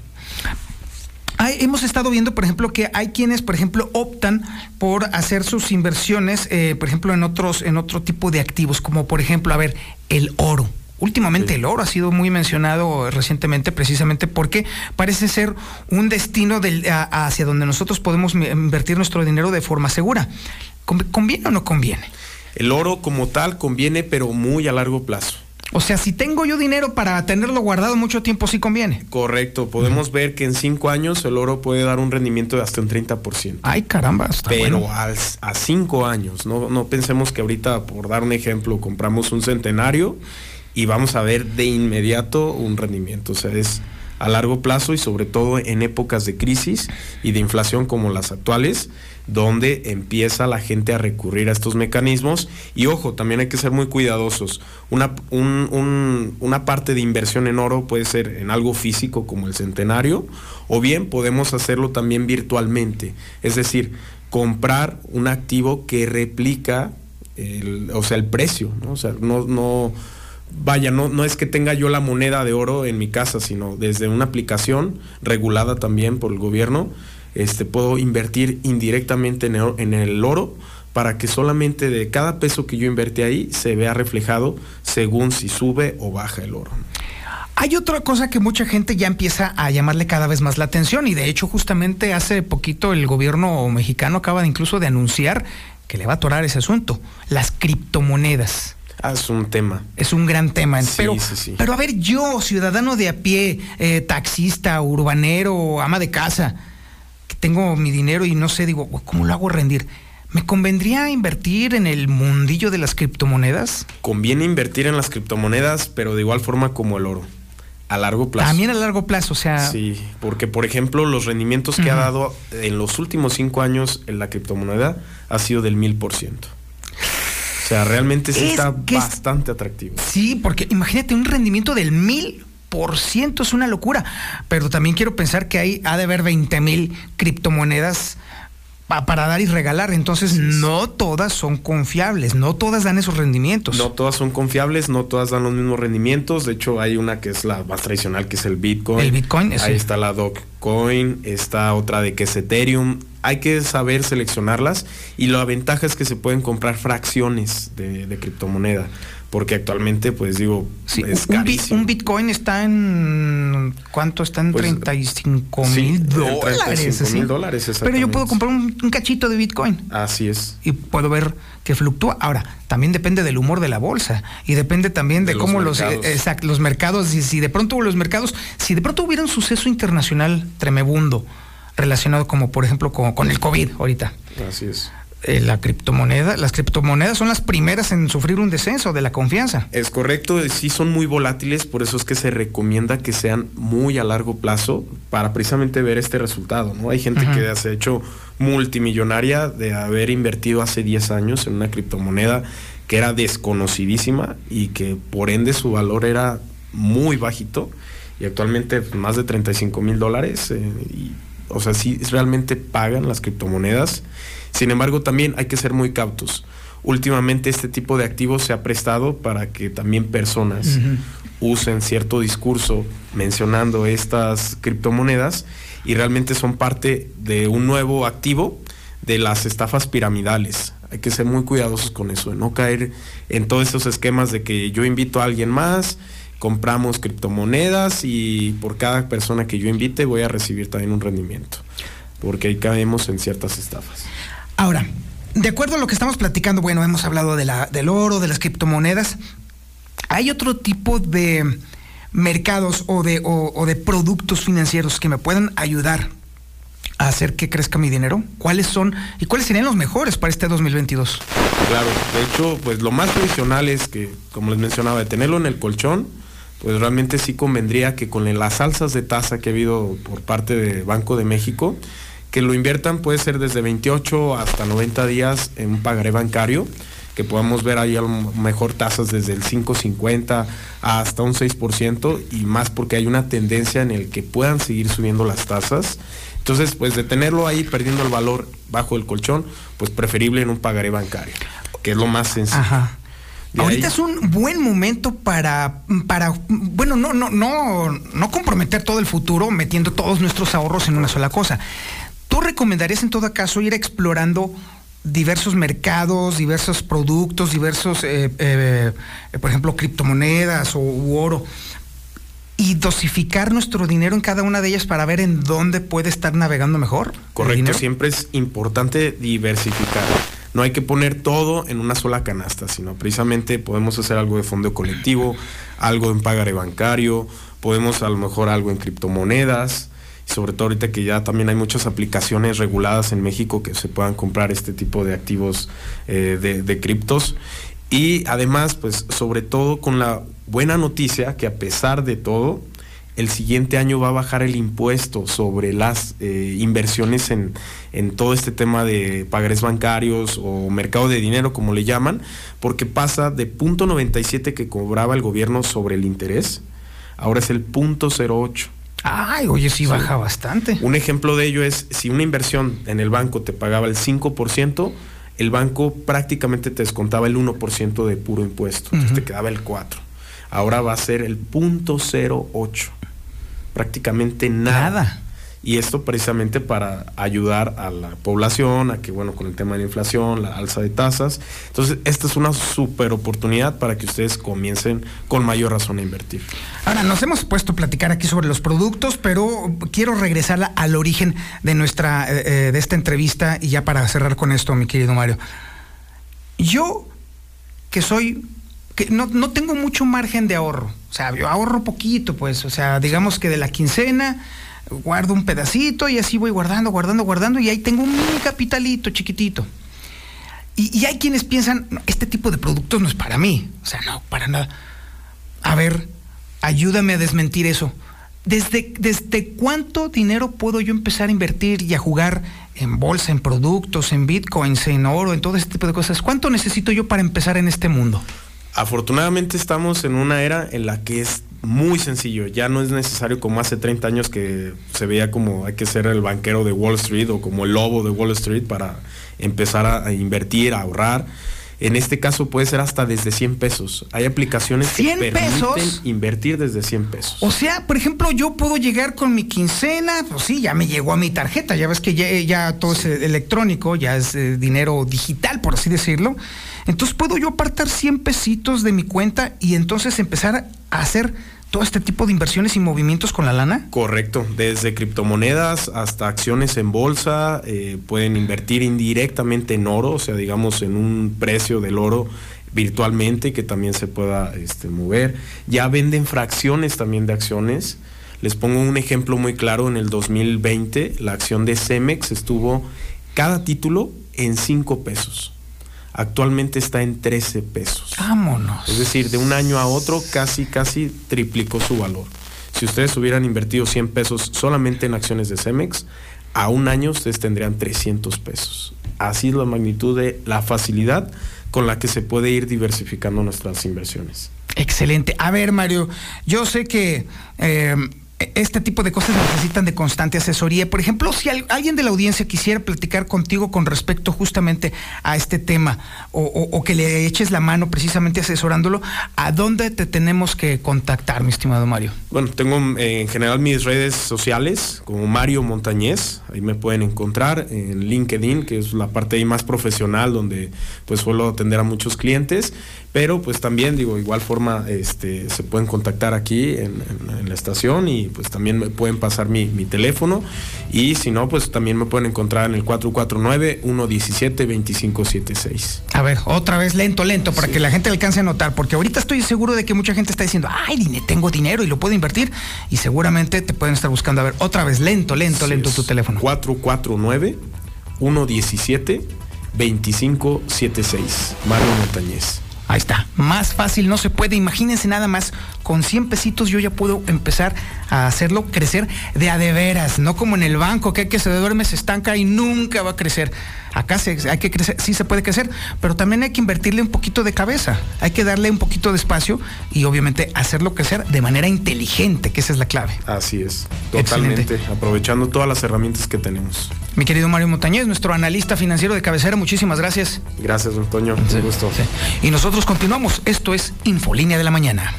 Hay- hemos estado viendo, por ejemplo, que hay quienes, por ejemplo, optan por hacer sus inversiones, eh, por ejemplo, en otros, en otro tipo de activos, como por ejemplo, a ver, el oro. Últimamente el oro ha sido muy mencionado recientemente precisamente porque parece ser un destino del- a- hacia donde nosotros podemos invertir nuestro dinero de forma segura. ¿Conv- ¿Conviene o no conviene? El oro como tal conviene, pero muy a largo plazo. O sea, si tengo yo dinero para tenerlo guardado mucho tiempo, sí conviene. Correcto, podemos ver que en cinco años el oro puede dar un rendimiento de hasta un 30%. Ay, caramba, está Pero bueno. al- a cinco años, no, no pensemos que ahorita, por dar un ejemplo, compramos un centenario y vamos a ver de inmediato un rendimiento. O sea, es a largo plazo y sobre todo en épocas de crisis y de inflación como las actuales, donde empieza la gente a recurrir a estos mecanismos. Y ojo, también hay que ser muy cuidadosos. Una, un- un- una parte de inversión en oro puede ser en algo físico como el centenario, o bien podemos hacerlo también virtualmente. Es decir, comprar un activo que replica el, o sea, el precio, ¿no? Sea, no, no, vaya, no, no es que tenga yo la moneda de oro en mi casa, sino desde una aplicación regulada también por el gobierno, este, puedo invertir indirectamente en el, en el oro para que solamente de cada peso que yo invertí ahí se vea reflejado según si sube o baja el oro. Hay otra cosa que mucha gente ya empieza a llamarle cada vez más la atención y de hecho justamente hace poquito el gobierno mexicano acaba de incluso de anunciar que le va a atorar ese asunto, las criptomonedas. Ah, es un tema. Es un gran tema. pero, sí, sí. pero a ver, yo, ciudadano de a pie, eh, taxista, urbanero, ama de casa, tengo mi dinero y no sé, digo, ¿cómo lo hago rendir? ¿Me convendría invertir en el mundillo de las criptomonedas? Conviene invertir en las criptomonedas, pero de igual forma como el oro. A largo plazo. También a largo plazo, o sea. Sí, porque por ejemplo, los rendimientos que ha dado en los últimos cinco años en la criptomoneda ha sido del mil por ciento. O sea, realmente sí Es está es- bastante atractivo. Sí, porque imagínate un rendimiento del mil por ciento es una locura. Pero también quiero pensar que hay, ha de haber 20 mil criptomonedas pa- para dar y regalar. Entonces, no todas son confiables, no todas dan esos rendimientos. No todas son confiables, no todas dan los mismos rendimientos. De hecho, hay una que es la más tradicional, que es el Bitcoin. El Bitcoin. Ahí está la Dogecoin, está otra de que es Ethereum. Hay que saber seleccionarlas y la ventaja es que se pueden comprar fracciones de, de criptomoneda. Porque actualmente, pues digo, es un, carísimo. un Bitcoin está en. ¿Cuánto está en Pues, 35 sí, mil en dólares? 35 así. mil dólares, Pero yo puedo comprar un, un cachito de Bitcoin. Así es. y puedo ver que fluctúa. Ahora, también depende del humor de la bolsa y depende también de, cómo los, mercados. exact- los mercados, y si de pronto los mercados, si de pronto hubiera un suceso internacional tremebundo relacionado como por ejemplo con, con el COVID ahorita, Así es. Eh, la criptomoneda, las criptomonedas son las primeras en sufrir un descenso de la confianza. Es correcto, sí son muy volátiles, por eso es que se recomienda que sean muy a largo plazo para precisamente ver este resultado, ¿no? Hay gente Ujú. que se ha hecho multimillonaria de haber invertido hace 10 años en una criptomoneda que era desconocidísima y que por ende su valor era muy bajito y actualmente pues, más de 35 mil dólares. eh, y, o sea, sí realmente pagan las criptomonedas. Sin embargo, también hay que ser muy cautos. Últimamente este tipo de activos se ha prestado para que también personas usen cierto discurso mencionando estas criptomonedas y realmente son parte de un nuevo activo de las estafas piramidales. Hay que ser muy cuidadosos con eso, de no caer en todos esos esquemas de que yo invito a alguien más, compramos criptomonedas y por cada persona que yo invite voy a recibir también un rendimiento, porque ahí caemos en ciertas estafas. Ahora, de acuerdo a lo que estamos platicando, bueno, hemos hablado de la, del oro, de las criptomonedas. ¿Hay otro tipo de mercados o de, o- o de productos financieros que me puedan ayudar a hacer que crezca mi dinero? ¿Cuáles son y cuáles serían los mejores para este 2022? Claro, de hecho, pues lo más tradicional es que, como les mencionaba, de tenerlo en el colchón, pues realmente sí convendría que con las alzas de tasa que ha habido por parte de Banco de México, que lo inviertan puede ser desde 28 hasta 90 días en un pagaré bancario, que podamos ver ahí a lo mejor tasas desde el 5.50 hasta un 6% y más porque hay una tendencia en el que puedan seguir subiendo las tasas. Entonces, pues de tenerlo ahí perdiendo el valor bajo el colchón, pues preferible en un pagaré bancario, que es lo más sencillo. Ahorita ahí- es un buen momento para, para bueno, no, no, no, no comprometer todo el futuro metiendo todos nuestros ahorros en una sola cosa. ¿Tú recomendarías en todo caso ir explorando diversos mercados, diversos productos, diversos, eh, eh, por ejemplo, criptomonedas o u oro, y dosificar nuestro dinero en cada una de ellas para ver en dónde puede estar navegando mejor? Correcto, siempre es importante diversificar. No hay que poner todo en una sola canasta, sino precisamente podemos hacer algo de fondo colectivo, algo en pagaré bancario, podemos a lo mejor algo en criptomonedas, sobre todo ahorita que ya también hay muchas aplicaciones reguladas en México que se puedan comprar este tipo de activos eh, de, de criptos. Y además, pues sobre todo con la buena noticia que a pesar de todo, el siguiente año va a bajar el impuesto sobre las eh, inversiones en, en todo este tema de pagares bancarios o mercado de dinero, como le llaman, porque pasa de punto 97 que cobraba el gobierno sobre el interés, ahora es el punto 08. Ay, oye, sí, baja bastante. Un ejemplo de ello es si una inversión en el banco te pagaba el 5%, el banco prácticamente te descontaba el 1% de puro impuesto, entonces te quedaba el 4. Ahora va a ser el punto 08. Prácticamente nada. Nada. Y esto precisamente para ayudar a la población, a que, bueno, con el tema de la inflación, la alza de tasas. Entonces, esta es una super oportunidad para que ustedes comiencen con mayor razón a invertir. Ahora, nos hemos puesto a platicar aquí sobre los productos, pero quiero regresar al origen de nuestra, eh, eh, de esta entrevista y ya para cerrar con esto, mi querido Mario. Yo, que soy, que no, no tengo mucho margen de ahorro, o sea, yo ahorro poquito, pues, o sea, digamos que de la quincena, guardo un pedacito y así voy guardando, guardando, guardando y ahí tengo un mini capitalito chiquitito. Y, hay quienes piensan, "No, este tipo de productos no es para mí. O sea, no, para nada. A ver, ayúdame a desmentir eso. ¿Desde, ¿Desde cuánto dinero puedo yo empezar a invertir y a jugar en bolsa, en productos, en bitcoins, en oro, en todo este tipo de cosas? ¿Cuánto necesito yo para empezar en este mundo? Afortunadamente estamos en una era en la que es muy sencillo, ya no es necesario como hace 30 años que se veía como hay que ser el banquero de Wall Street o como el lobo de Wall Street para empezar a, a invertir, a ahorrar. En este caso puede ser hasta desde 100 pesos. Hay aplicaciones que 100 permiten pesos. invertir desde 100 pesos. O sea, por ejemplo, yo puedo llegar con mi quincena, pues sí, ya me llegó a mi tarjeta, ya ves que ya, ya todo es eh, electrónico, ya es eh, dinero digital, por así decirlo. Entonces puedo yo apartar 100 pesitos de mi cuenta y entonces empezar a hacer todo este tipo de inversiones y movimientos con la lana. Correcto, desde criptomonedas hasta acciones en bolsa, eh, pueden invertir indirectamente en oro, o sea, digamos en un precio del oro virtualmente que también se pueda este, mover. Ya venden fracciones también de acciones. Les pongo un ejemplo muy claro, en el 2020 la acción de Cemex estuvo cada título en 5 pesos. Actualmente está en 13 pesos. Vámonos. Es decir, de un año a otro casi, casi triplicó su valor. Si ustedes hubieran invertido 100 pesos solamente en acciones de Cemex, a un año ustedes tendrían 300 pesos. Así es la magnitud de la facilidad con la que se puede ir diversificando nuestras inversiones. Excelente. A ver, Mario, yo sé que eh, este tipo de cosas necesitan de constante asesoría. Por ejemplo, si al- alguien de la audiencia quisiera platicar contigo con respecto justamente a este tema o que le eches la mano precisamente asesorándolo, ¿a dónde te tenemos que contactar, mi estimado Mario? Bueno, tengo eh, en general mis redes sociales como Mario Montañez, ahí me pueden encontrar en LinkedIn, que es la parte ahí más profesional donde pues suelo atender a muchos clientes, pero pues también digo, igual forma este, se pueden contactar aquí en, en- en la estación y pues también me pueden pasar mi, mi teléfono y si no, pues también me pueden encontrar en el 449-117-2576. A ver, otra vez lento, lento, para que la gente alcance a notar, porque ahorita estoy seguro de que mucha gente está diciendo, ay, tengo dinero y lo puedo invertir, y seguramente te pueden estar buscando. A ver, otra vez, lento, lento, lento tu teléfono. 449-117-2576. Mario Montañez. Ahí está, más fácil no se puede. Imagínense nada más, con 100 pesitos yo ya puedo empezar a hacerlo crecer de a de veras, no como en el banco, que, que se duerme, se estanca y nunca va a crecer. Acá se, hay que crecer, sí se puede crecer, pero también hay que invertirle un poquito de cabeza, hay que darle un poquito de espacio y obviamente hacerlo crecer de manera inteligente, que esa es la clave. Así es, totalmente. Aprovechando todas las herramientas que tenemos. Mi querido Mario Montañez, nuestro analista financiero de cabecera, muchísimas gracias. Gracias, don Toño. Un gusto. Y continuamos, esto es Infolínea de la Mañana.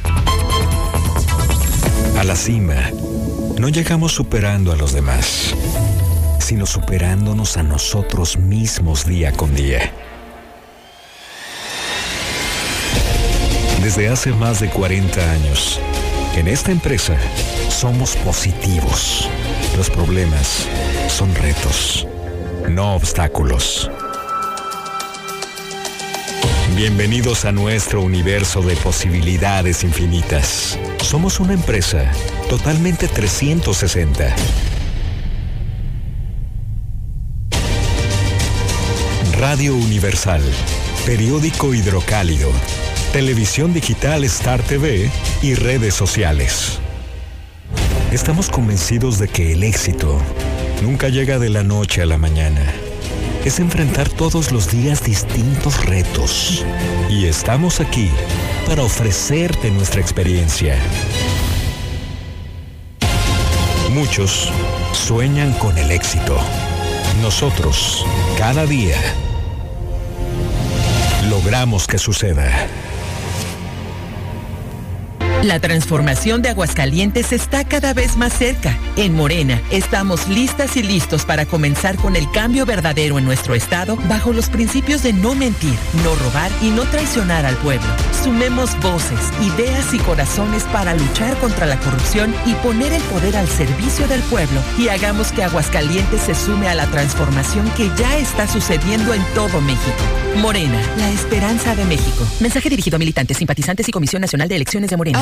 A la cima, no llegamos superando a los demás, sino superándonos a nosotros mismos día con día. Desde hace más de 40 años, en esta empresa somos positivos. Los problemas son retos, no obstáculos. Bienvenidos a nuestro universo de posibilidades infinitas. Somos una empresa totalmente 360. Radio Universal, periódico hidrocálido, televisión digital Star TV y redes sociales. Estamos convencidos de que el éxito nunca llega de la noche a la mañana. Es enfrentar todos los días distintos retos. Y estamos aquí para ofrecerte nuestra experiencia. Muchos sueñan con el éxito. Nosotros, cada día, logramos que suceda. La transformación de Aguascalientes está cada vez más cerca. En Morena, estamos listas y listos para comenzar con el cambio verdadero en nuestro estado bajo los principios de no mentir, no robar y no traicionar al pueblo. Sumemos voces, ideas y corazones para luchar contra la corrupción y poner el poder al servicio del pueblo y hagamos que Aguascalientes se sume a la transformación que ya está sucediendo en todo México. Morena, la esperanza de México. Mensaje dirigido a militantes, simpatizantes y Comisión Nacional de Elecciones de Morena.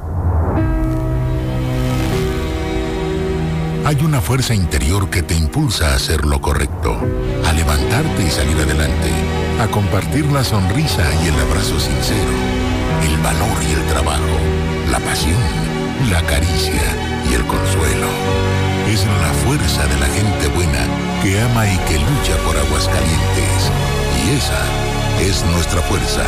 Hay una fuerza interior que te impulsa a hacer lo correcto, a levantarte y salir adelante, a compartir la sonrisa y el abrazo sincero, el valor y el trabajo, la pasión, la caricia y el consuelo. Es la fuerza de la gente buena que ama y que lucha por Aguascalientes. Y esa es nuestra fuerza.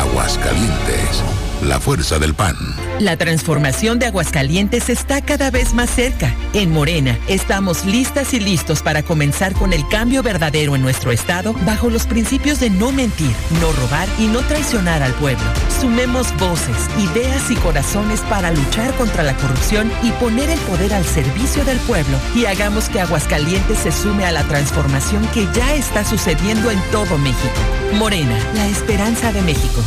Aguascalientes, la fuerza del pan. La transformación de Aguascalientes está cada vez más cerca. En Morena, estamos listas y listos para comenzar con el cambio verdadero en nuestro estado bajo los principios de no mentir, no robar y no traicionar al pueblo. Sumemos voces, ideas y corazones para luchar contra la corrupción y poner el poder al servicio del pueblo y hagamos que Aguascalientes se sume a la transformación que ya está sucediendo en todo México. Morena, la esperanza de México.